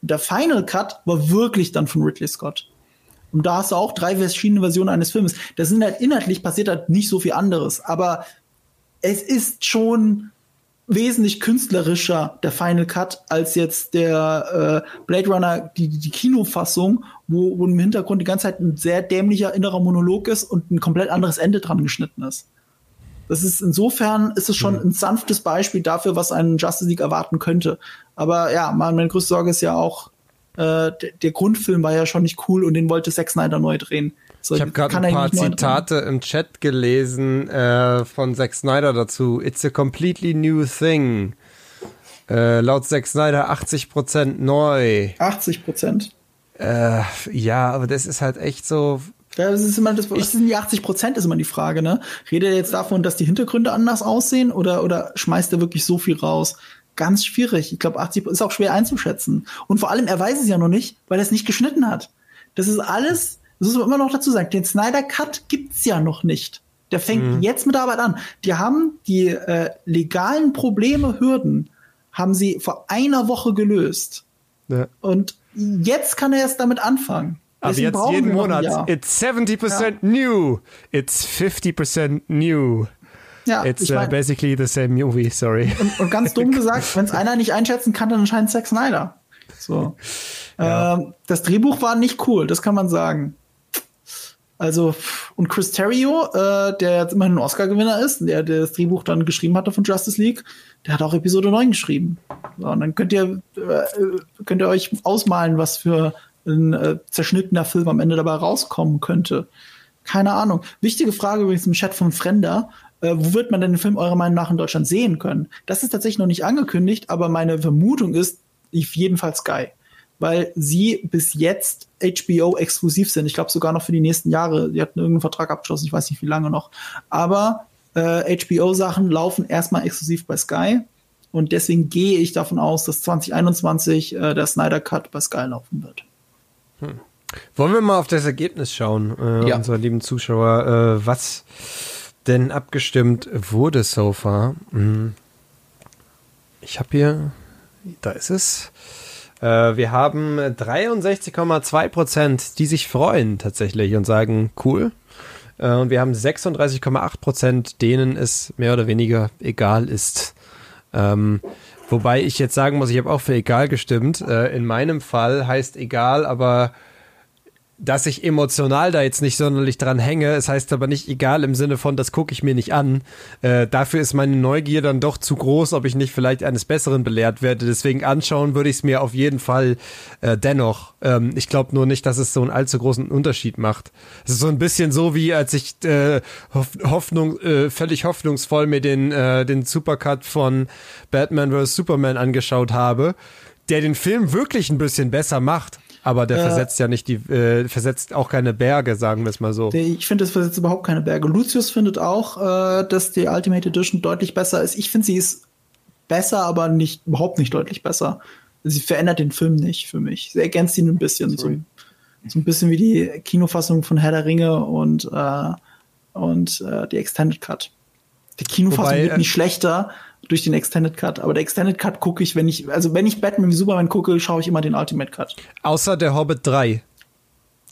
Der Final Cut war wirklich dann von Ridley Scott. Und da hast du auch drei verschiedene Versionen eines Films. Das sind halt inhaltlich passiert halt nicht so viel anderes, aber es ist schon wesentlich künstlerischer, der Final Cut, als jetzt der äh, Blade Runner, die, die Kinofassung, wo, wo im Hintergrund die ganze Zeit ein sehr dämlicher innerer Monolog ist und ein komplett anderes Ende dran geschnitten ist. Das ist insofern ist es schon mhm. ein sanftes Beispiel dafür, was einen Justice League erwarten könnte. Aber ja, meine größte Sorge ist ja auch, äh, der, der Grundfilm war ja schon nicht cool und den wollte Zack Snyder neu drehen. So, ich habe gerade ein paar Zitate im Chat gelesen äh, von Zack Snyder dazu. It's a completely new thing. Äh, laut Zack Snyder 80% neu. 80%? Äh, ja, aber das ist halt echt so. Ja, das ist immer das, was sind die 80 Prozent, ist immer die Frage, ne? Redet er jetzt davon, dass die Hintergründe anders aussehen oder, oder schmeißt er wirklich so viel raus? Ganz schwierig. Ich glaube, 80% ist auch schwer einzuschätzen. Und vor allem, er weiß es ja noch nicht, weil er es nicht geschnitten hat. Das ist alles, das muss man immer noch dazu sagen, den Snyder Cut gibt's ja noch nicht. Der fängt mhm. jetzt mit der Arbeit an. Die haben die äh, legalen Probleme, Hürden, haben sie vor einer Woche gelöst. Ja. Und jetzt kann er erst damit anfangen. Aber jetzt jeden Monat. It's 70% ja. new. It's 50% new. Ja, It's ich mein, uh, basically the same movie, sorry. Und, und ganz dumm gesagt, wenn es einer nicht einschätzen kann, dann anscheinend Zack Snyder. So. Ja. Ähm, das Drehbuch war nicht cool, das kann man sagen. Also, und Chris Terrio, äh, der jetzt immerhin ein Oscar-Gewinner ist, der, der das Drehbuch dann geschrieben hatte von Justice League, der hat auch Episode 9 geschrieben. So, und dann könnt ihr, äh, könnt ihr euch ausmalen, was für ein äh, zerschnittener Film am Ende dabei rauskommen könnte. Keine Ahnung. Wichtige Frage übrigens im Chat von Frender. Äh, wo wird man denn den Film eurer Meinung nach in Deutschland sehen können? Das ist tatsächlich noch nicht angekündigt, aber meine Vermutung ist, jedenfalls Sky. Weil sie bis jetzt HBO exklusiv sind. Ich glaube sogar noch für die nächsten Jahre. Die hatten irgendeinen Vertrag abgeschlossen, ich weiß nicht wie lange noch. Aber äh, HBO-Sachen laufen erstmal exklusiv bei Sky. Und deswegen gehe ich davon aus, dass 2021 äh, der Snyder Cut bei Sky laufen wird. Hm. Wollen wir mal auf das Ergebnis schauen, äh, ja. unsere lieben Zuschauer, äh, was denn abgestimmt wurde so far? Hm. Ich habe hier, da ist es. Äh, wir haben 63,2 Prozent, die sich freuen tatsächlich und sagen, cool. Äh, und wir haben 36,8 Prozent, denen es mehr oder weniger egal ist. Ähm, Wobei ich jetzt sagen muss, ich habe auch für egal gestimmt. Äh, in meinem Fall heißt egal, aber dass ich emotional da jetzt nicht sonderlich dran hänge. Es heißt aber nicht egal im Sinne von, das gucke ich mir nicht an. Äh, dafür ist meine Neugier dann doch zu groß, ob ich nicht vielleicht eines Besseren belehrt werde. Deswegen anschauen würde ich es mir auf jeden Fall äh, dennoch. Ähm, ich glaube nur nicht, dass es so einen allzu großen Unterschied macht. Es ist so ein bisschen so, wie als ich äh, Hoffnung, äh, völlig hoffnungsvoll mir den, äh, den Supercut von Batman vs. Superman angeschaut habe, der den Film wirklich ein bisschen besser macht aber der äh, versetzt ja nicht die, äh, versetzt auch keine Berge, sagen wir es mal so. Ich finde, es versetzt überhaupt keine Berge. Lucius findet auch, äh, dass die Ultimate Edition deutlich besser ist. Ich finde, sie ist besser, aber nicht, überhaupt nicht deutlich besser. Sie verändert den Film nicht für mich. Sie ergänzt ihn ein bisschen. So, so, ein bisschen wie die Kinofassung von Herr der Ringe und, äh, und äh, die Extended Cut. Die Kinofassung Wobei, wird nicht schlechter, durch den Extended Cut. Aber der Extended Cut gucke ich, wenn ich, also wenn ich Batman wie Superman gucke, schaue ich immer den Ultimate Cut. Außer der Hobbit 3.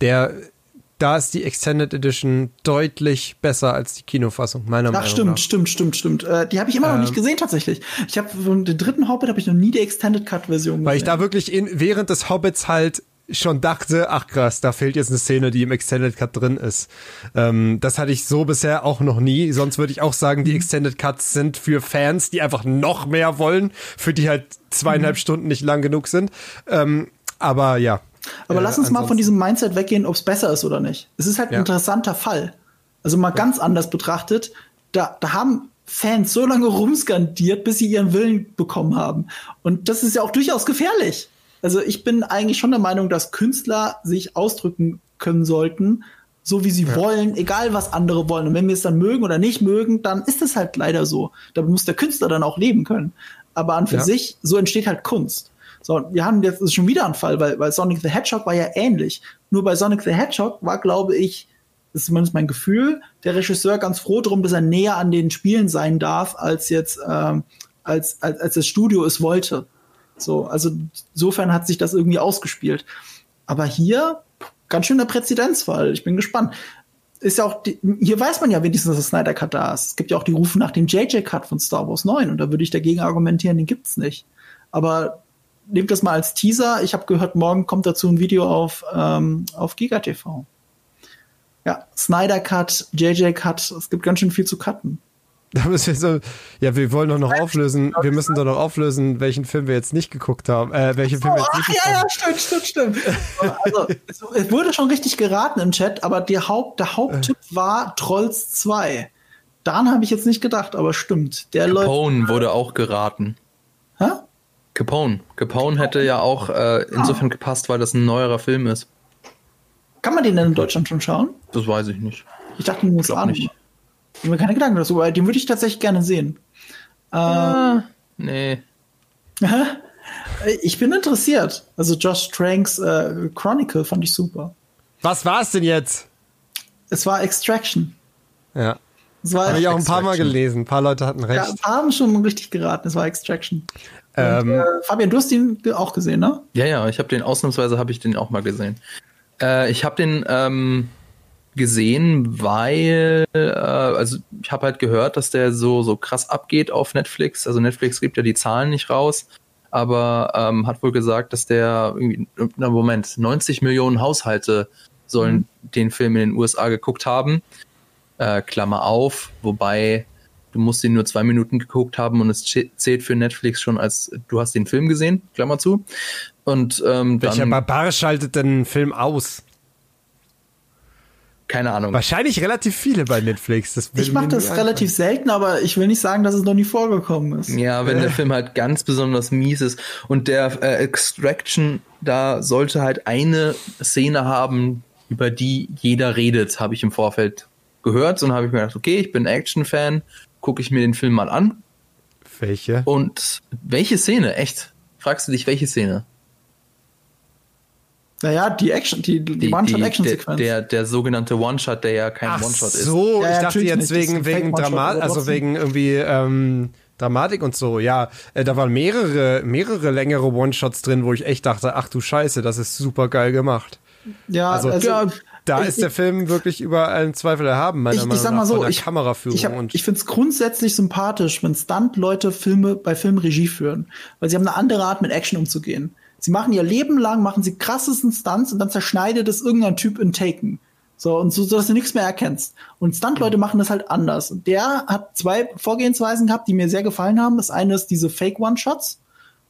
Der, da ist die Extended Edition deutlich besser als die Kinofassung, meiner Ach, Meinung stimmt, nach. stimmt, stimmt, stimmt. Äh, die habe ich immer ähm, noch nicht ähm. gesehen tatsächlich. Ich habe von den dritten Hobbit habe ich noch nie die Extended Cut Version gesehen. Weil ich da wirklich in, während des Hobbits halt schon dachte, ach krass, da fehlt jetzt eine Szene, die im Extended Cut drin ist. Ähm, das hatte ich so bisher auch noch nie. Sonst würde ich auch sagen, die mhm. Extended Cuts sind für Fans, die einfach noch mehr wollen, für die halt zweieinhalb mhm. Stunden nicht lang genug sind. Ähm, aber ja. Aber äh, lass uns mal von diesem Mindset weggehen, ob es besser ist oder nicht. Es ist halt ein interessanter Fall. Also mal ja. ganz anders betrachtet, da, da haben Fans so lange rumskandiert, bis sie ihren Willen bekommen haben. Und das ist ja auch durchaus gefährlich. Also ich bin eigentlich schon der Meinung, dass Künstler sich ausdrücken können sollten, so wie sie ja. wollen, egal was andere wollen. Und wenn wir es dann mögen oder nicht mögen, dann ist es halt leider so. Da muss der Künstler dann auch leben können. Aber an für ja. sich, so entsteht halt Kunst. So, wir haben jetzt schon wieder einen Fall, weil, weil Sonic the Hedgehog war ja ähnlich. Nur bei Sonic the Hedgehog war, glaube ich, das ist zumindest mein Gefühl, der Regisseur ganz froh drum, dass er näher an den Spielen sein darf, als jetzt ähm, als, als, als das Studio es wollte. So, also insofern hat sich das irgendwie ausgespielt. Aber hier ganz schöner Präzedenzfall. Ich bin gespannt. Ist ja auch, die, hier weiß man ja wenigstens, dass Snyder Cut da ist. Es gibt ja auch die Rufe nach dem JJ Cut von Star Wars 9 und da würde ich dagegen argumentieren, den gibt's nicht. Aber nehmt das mal als Teaser. Ich habe gehört, morgen kommt dazu ein Video auf, ähm, auf GigaTV. Ja, Snyder Cut, JJ Cut, es gibt ganz schön viel zu cutten. Da müssen wir so, ja, wir wollen doch noch auflösen, wir müssen doch noch auflösen, welchen Film wir jetzt nicht geguckt haben, äh, welchen Film wir jetzt nicht ach, ja, ja, stimmt, stimmt, stimmt. Also, es wurde schon richtig geraten im Chat, aber der, Haupt, der Haupttipp äh. war Trolls 2. Daran habe ich jetzt nicht gedacht, aber stimmt. Der Capone läuft, wurde auch geraten. Hä? Capone. Capone hätte ja auch äh, insofern ah. gepasst, weil das ein neuerer Film ist. Kann man den denn in Deutschland schon schauen? Das weiß ich nicht. Ich dachte, den USA nicht. Ich habe mir keine Gedanken dazu, aber den würde ich tatsächlich gerne sehen. Äh, Ah, nee. ich bin interessiert. Also Josh Tranks äh, Chronicle fand ich super. Was war's denn jetzt? Es war Extraction. Ja. Es war Habe ich auch ein paar Mal gelesen. Ein paar Leute hatten ja, recht. ein paar haben schon richtig geraten. Es war Extraction. Ähm, Und, äh, Fabian, du hast ihn ge- auch gesehen, ne? Ja, ja, ich habe den ausnahmsweise habe ich den auch mal gesehen. Äh, ich habe den ähm, gesehen, weil äh, also ich habe halt gehört, dass der so so krass abgeht auf Netflix. Also Netflix gibt ja die Zahlen nicht raus, aber ähm, hat wohl gesagt, dass der irgendwie na Moment 90 Millionen Haushalte sollen den Film in den USA geguckt haben. Äh, Klammer auf, wobei du musst ihn nur zwei Minuten geguckt haben und es zäh- zählt für Netflix schon als du hast den Film gesehen, Klammer zu. Und ähm, welcher dann, Barbar schaltet denn einen Film aus? Keine Ahnung. Wahrscheinlich relativ viele bei Netflix. Das Ich mache das relativ selten, aber ich will nicht sagen, dass es noch nie vorgekommen ist. Ja, wenn der Film halt ganz besonders mies ist und der äh, Extraction, da sollte halt eine Szene haben, über die jeder redet, habe ich im Vorfeld gehört und habe ich mir gedacht, okay, ich bin Action-Fan, gucke ich mir den Film mal an. Welche? Und welche Szene? Echt? Fragst du dich, welche Szene? Naja, die Action, die, die, der, One-Shot-Action-Sequenz. der, der sogenannte One-Shot, der ja kein One-Shot ist. so, Ja, ich dachte jetzt wegen, wegen Dramat, also wegen irgendwie ähm, Dramatik und so. Ja, äh, da waren mehrere, mehrere längere One-Shots drin, wo ich echt dachte, ach du Scheiße, das ist super geil gemacht. ja, Also, also, ja, da ich- ist der Film wirklich über allen Zweifel erhaben, meiner ich, Meinung ich sag nach, mal von so, der ich, Kameraführung ich, hab- und ich finde es grundsätzlich sympathisch, wenn Stunt-Leute Filme bei Filmen Regie führen, weil sie haben eine andere Art mit Action umzugehen. Sie machen ihr Leben lang, machen sie krassesten Stunts und dann zerschneidet es irgendein Typ in Taken. So, und so, so dass du nichts mehr erkennst. Und Stunt-Leute machen das halt anders. Und der hat zwei Vorgehensweisen gehabt, die mir sehr gefallen haben. Das eine ist diese Fake-One-Shots.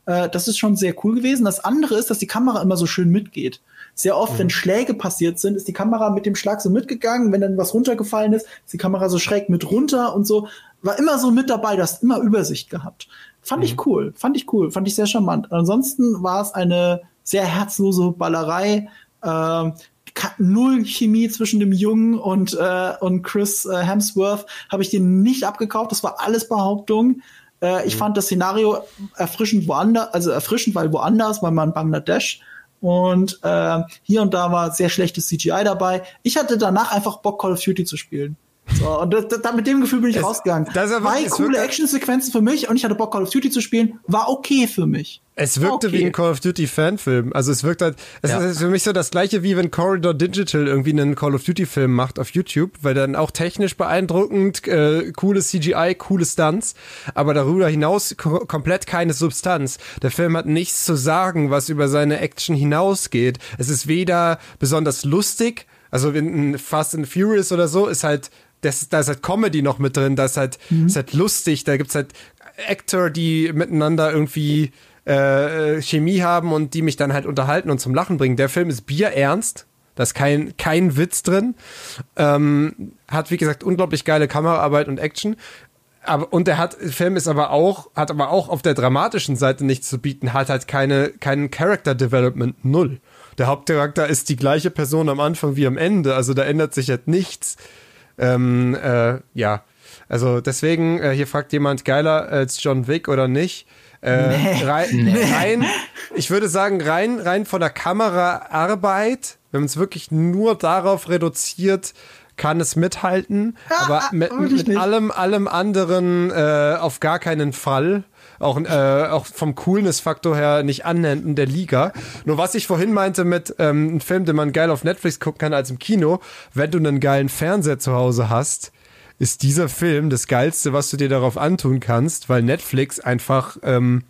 Äh, das ist schon sehr cool gewesen. Das andere ist, dass die Kamera immer so schön mitgeht. Sehr oft, wenn Schläge passiert sind, ist die Kamera mit dem Schlag so mitgegangen. Wenn dann was runtergefallen ist, ist die Kamera so schräg mit runter und so. War immer so mit dabei, du hast immer Übersicht gehabt. Fand ich cool, fand ich cool, fand ich sehr charmant. Ansonsten war es eine sehr herzlose Ballerei. Ähm, null Chemie zwischen dem Jungen und, äh, und Chris äh, Hemsworth habe ich den nicht abgekauft. Das war alles Behauptung. Äh, ich fand das Szenario erfrischend woanders, also erfrischend, weil woanders, weil man Bangladesch und äh, hier und da war sehr schlechtes CGI dabei. Ich hatte danach einfach Bock, Call of Duty zu spielen. So, und das, das, mit dem Gefühl bin ich Es- rausgegangen. das Zwei coole Actionsequenzen für mich und ich hatte Bock, Call of Duty zu spielen. War okay für mich. Es wirkte Okay. wie ein Call of Duty Fanfilm. Also es wirkt halt, es Ja. ist für mich so das gleiche wie wenn Corridor Digital irgendwie einen Call of Duty Film macht auf YouTube, weil dann auch technisch beeindruckend, äh, cooles CGI, coole Stunts, aber darüber hinaus ko komplett keine Substanz. Der Film hat nichts zu sagen, was über seine Action hinausgeht. Es ist weder besonders lustig, also in Fast and Furious oder so ist halt das, da ist halt Comedy noch mit drin, da ist halt, ist halt lustig, da gibt's halt Actor, die miteinander irgendwie äh, Chemie haben und die mich dann halt unterhalten und zum Lachen bringen. Der Film ist bierernst. Da ist kein, kein Witz drin. Ähm, hat, wie gesagt, unglaublich geile Kameraarbeit und Action. Aber, und der hat, Film ist aber auch, hat aber auch auf der dramatischen Seite nichts zu bieten, hat halt keine, keinen Character Development null. Der Hauptcharakter ist die gleiche Person am Anfang wie am Ende, also da ändert sich halt nichts. Ähm, äh, ja, also deswegen, äh, hier fragt jemand, geiler als John Wick oder nicht? Äh, rein, rein, ich würde sagen, rein, rein von der Kameraarbeit, wenn man es wirklich nur darauf reduziert, kann es mithalten, aber mit, wirklich mit nicht. allem, allem anderen äh, auf gar keinen Fall. Auch, äh, auch vom Coolness-Faktor her nicht annähernd der Liga. Nur was ich vorhin meinte mit ähm, einem Film, den man geil auf Netflix gucken kann als im Kino, wenn du einen geilen Fernseher zu Hause hast, ist dieser Film das Geilste, was du dir darauf antun kannst, weil Netflix einfach ähm,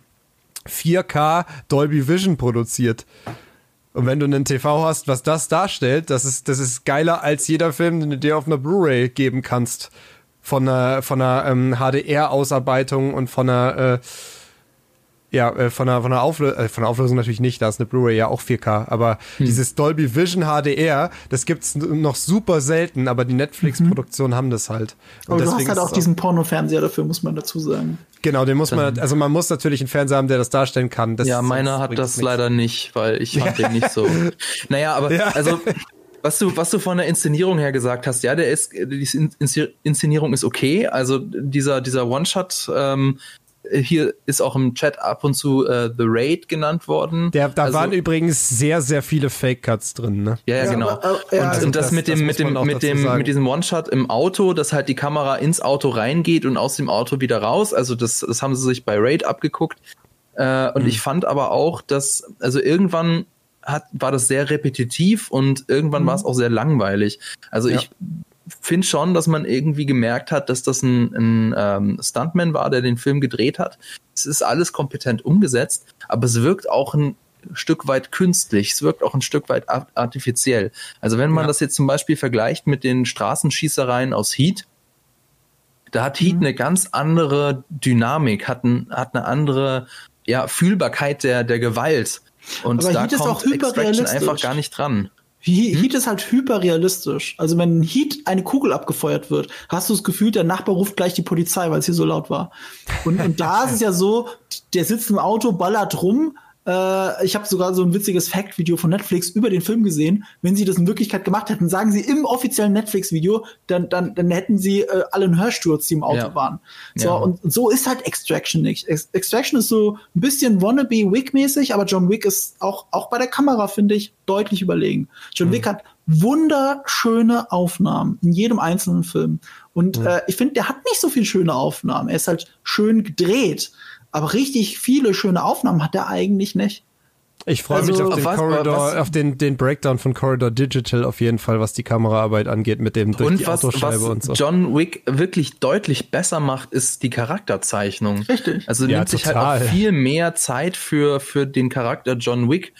4K Dolby Vision produziert. Und wenn du einen TV hast, was das darstellt, das ist, das ist geiler als jeder Film, den du dir auf einer Blu-ray geben kannst. Von einer, von einer ähm, HDR-Ausarbeitung und von einer, äh, ja, äh, von einer, von einer Auflösung, äh, von der Auflösung natürlich nicht, da ist eine Blu-ray ja auch 4K, aber dieses Dolby Vision HDR, das gibt's n- noch super selten, aber die Netflix-Produktionen haben das halt. Und Aber du hast halt auch es diesen Porno-Fernseher dafür, muss man dazu sagen. Genau, den muss man, also man muss natürlich einen Fernseher haben, der das darstellen kann. Das ja, meiner hat das nichts. leider nicht, weil ich fand den nicht so. Naja, aber Ja. also was du, was du von der Inszenierung her gesagt hast, ja, der ist, die Inszenierung ist okay. Also dieser, dieser One-Shot, ähm, hier ist auch im Chat ab und zu äh, The Raid genannt worden. Der, da also, waren übrigens sehr, sehr viele Fake-Cuts drin, ne? Ja, ja, genau. Aber, äh, ja, und, also und das, das, mit dem, das mit dem, mit dem, mit diesem One-Shot im Auto, dass halt die Kamera ins Auto reingeht und aus dem Auto wieder raus. Also das, das haben sie sich bei Raid abgeguckt. Äh, und mhm. ich fand aber auch, dass, also irgendwann hat, war das sehr repetitiv und irgendwann mhm. war es auch sehr langweilig. Also ja. ich finde schon, dass man irgendwie gemerkt hat, dass das ein, ein ähm, Stuntman war, der den Film gedreht hat. Es ist alles kompetent umgesetzt, aber es wirkt auch ein Stück weit künstlich, es wirkt auch ein Stück weit artifiziell. Also wenn man ja. das jetzt zum Beispiel vergleicht mit den Straßenschießereien aus Heat, da hat Heat mhm. eine ganz andere Dynamik, hat, ein, hat eine andere ja, Fühlbarkeit der, der Gewalt. Und Aber da Heat kommt Extraction einfach gar nicht dran. Heat hm? ist halt hyperrealistisch. Also wenn Heat eine Kugel abgefeuert wird, hast du das Gefühl, der Nachbar ruft gleich die Polizei, weil es hier so laut war. Und, und da ist es ja so, der sitzt im Auto, ballert rum, äh, ich habe sogar so ein witziges Fact-Video von Netflix über den Film gesehen. Wenn sie das in Wirklichkeit gemacht hätten, sagen sie im offiziellen Netflix-Video, dann, dann, dann hätten sie äh, alle einen Hörsturz, die im Auto ja. waren. So, ja. und, und, so ist halt Extraction nicht. Ex Extraction ist so ein bisschen wannabe Wick-mäßig, aber John Wick ist auch, auch bei der Kamera, finde ich, deutlich überlegen. John mhm. Wick hat wunderschöne Aufnahmen in jedem einzelnen Film. Und mhm. äh, ich finde, der hat nicht so viel schöne Aufnahmen. Er ist halt schön gedreht. Aber richtig viele schöne Aufnahmen hat er eigentlich nicht. Ich freue also, mich auf den was, Corridor, was, auf den, den Breakdown von Corridor Digital auf jeden Fall, was die Kameraarbeit angeht mit dem durch und die was, Autoscheibe was und so. John Wick wirklich deutlich besser macht, ist die Charakterzeichnung. Richtig. Also ja, nimmt total. sich halt auch viel mehr Zeit für, für den Charakter John Wick.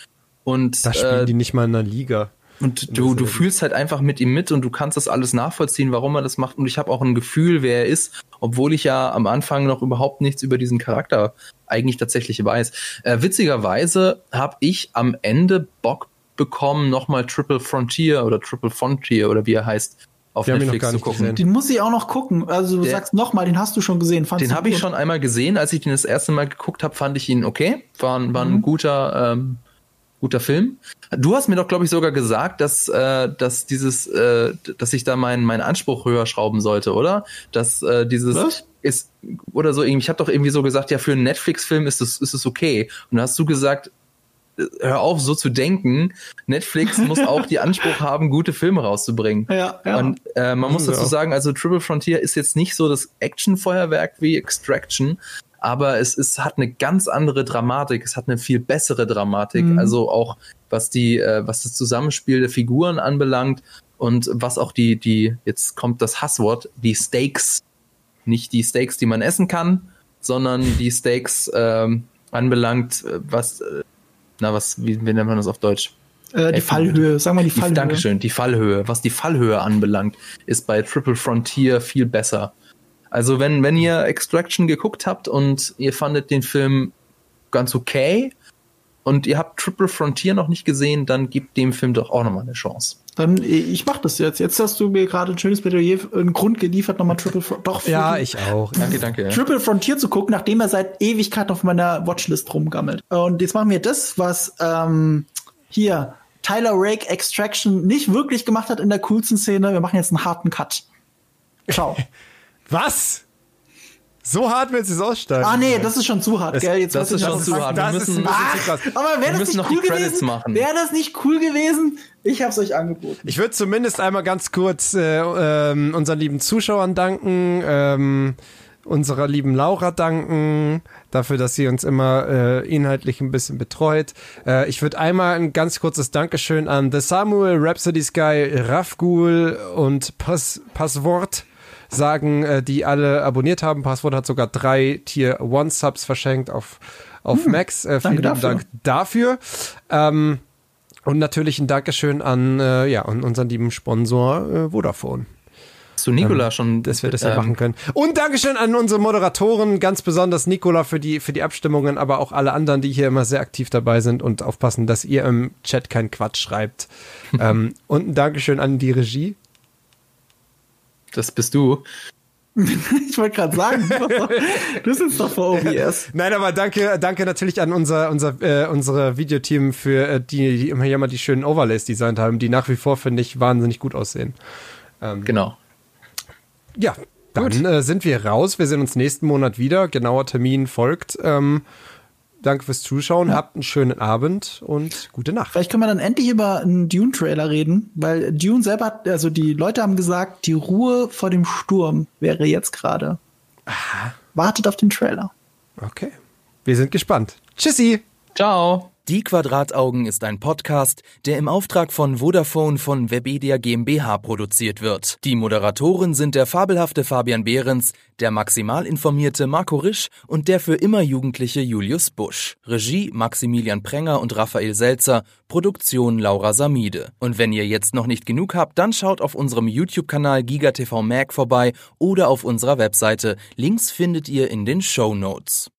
Und, da spielen äh, die nicht mal in der Liga. Und du, du fühlst halt einfach mit ihm mit und du kannst das alles nachvollziehen, warum er das macht. Und ich habe auch ein Gefühl, wer er ist, obwohl ich ja am Anfang noch überhaupt nichts über diesen Charakter eigentlich tatsächlich weiß. Äh, witzigerweise habe ich am Ende Bock bekommen, nochmal Triple Frontier oder Triple Frontier oder wie er heißt, auf den Netflix zu gucken. Gesehen. Den muss ich auch noch gucken. Also du der, sagst nochmal, den hast du schon gesehen. Fandst den habe ich schon einmal gesehen. Als ich den das erste Mal geguckt habe, fand ich ihn okay. War, war mhm. ein guter ähm, guter Film. Du hast mir doch, glaube ich, sogar gesagt, dass, äh, dass dieses, äh, dass ich da meinen meinen Anspruch höher schrauben sollte, oder? Dass äh, dieses Was? ist oder so. Ich habe doch irgendwie so gesagt, ja, für einen Netflix-Film ist es ist es okay. Und dann hast du gesagt, äh, hör auf, so zu denken. Netflix muss auch die Anspruch haben, gute Filme rauszubringen. Ja, ja. Und äh, man muss dazu sagen, also Triple Frontier ist jetzt nicht so das Action-Feuerwerk wie Extraction, aber es ist, hat eine ganz andere Dramatik, es hat eine viel bessere Dramatik, mhm. also auch was die, äh, was das Zusammenspiel der Figuren anbelangt und was auch die, die, jetzt kommt das Hasswort, die Steaks, nicht die Steaks, die man essen kann, sondern die Steaks ähm, anbelangt, äh, was, äh, na, was, wie, wie nennt man das auf Deutsch? Äh, die Fallhöhe, sagen wir die Fallhöhe. Dankeschön, die Fallhöhe. Was die Fallhöhe anbelangt, ist bei Triple Frontier viel besser. Also wenn, wenn ihr Extraction geguckt habt und ihr fandet den Film ganz okay und ihr habt Triple Frontier noch nicht gesehen, dann gebt dem Film doch auch nochmal eine Chance. Dann, ich mach das jetzt. Jetzt hast du mir gerade ein schönes Plädoyer, einen Grund geliefert, nochmal Triple Frontier. Doch, ja, ich auch. Danke, danke. Triple Frontier zu gucken, nachdem er seit Ewigkeit auf meiner Watchlist rumgammelt. Und jetzt machen wir das, was ähm, hier Tyler Rake Extraction nicht wirklich gemacht hat in der coolsten Szene. Wir machen jetzt einen harten Cut. Ciao. Was? So hart willst du es aussteigen? Ah, nee, das ist schon zu hart, das, gell? Jetzt das ist schon zu hart. Das wir müssen, ist zu krass. Aber wäre das nicht cool gewesen? Wäre das nicht cool gewesen? Ich hab's euch angeboten. Ich würde zumindest einmal ganz kurz äh, ähm, unseren lieben Zuschauern danken, ähm, unserer lieben Laura danken, dafür, dass sie uns immer äh, inhaltlich ein bisschen betreut. Äh, ich würde einmal ein ganz kurzes Dankeschön an The Samuel, Rhapsody Sky, Rafgul und Pass Passwort sagen, äh, die alle abonniert haben. Passwort hat sogar drei Tier One Subs verschenkt auf, auf hm, Max. Äh, vielen dafür. Dank dafür. Ähm, und natürlich ein Dankeschön an, äh, ja, an unseren lieben Sponsor äh, Vodafone. Zu Nikola ähm, schon. Dass wir das ja ähm, machen können. Und Dankeschön an unsere Moderatoren, ganz besonders Nikola für die, für die Abstimmungen, aber auch alle anderen, die hier immer sehr aktiv dabei sind und aufpassen, dass ihr im Chat keinen Quatsch schreibt. ähm, und ein Dankeschön an die Regie, das bist du. ich wollte gerade sagen, du sitzt doch vor OBS. Nein, aber danke, danke natürlich an unser, unser, äh, unsere Videoteam für äh, die, die immer hier mal die schönen Overlays designt haben, die nach wie vor, finde ich, wahnsinnig gut aussehen. Ähm, genau. Ja, dann äh, sind wir raus. Wir sehen uns nächsten Monat wieder. Genauer Termin folgt. Ähm, danke fürs Zuschauen. Ja. Habt einen schönen Abend und gute Nacht. Vielleicht können wir dann endlich über einen Dune-Trailer reden, weil Dune selber hat, also die Leute haben gesagt, die Ruhe vor dem Sturm wäre jetzt gerade. Wartet auf den Trailer. Okay. Wir sind gespannt. Tschüssi. Ciao. Die Quadrataugen ist ein Podcast, der im Auftrag von Vodafone von Webedia GmbH produziert wird. Die Moderatoren sind der fabelhafte Fabian Behrens, der maximal informierte Marco Risch und der für immer jugendliche Julius Busch. Regie Maximilian Prenger und Raphael Selzer, Produktion Laura Samide. Und wenn ihr jetzt noch nicht genug habt, dann schaut auf unserem YouTube-Kanal GigaTV Mag vorbei oder auf unserer Webseite. Links findet ihr in den Show Notes.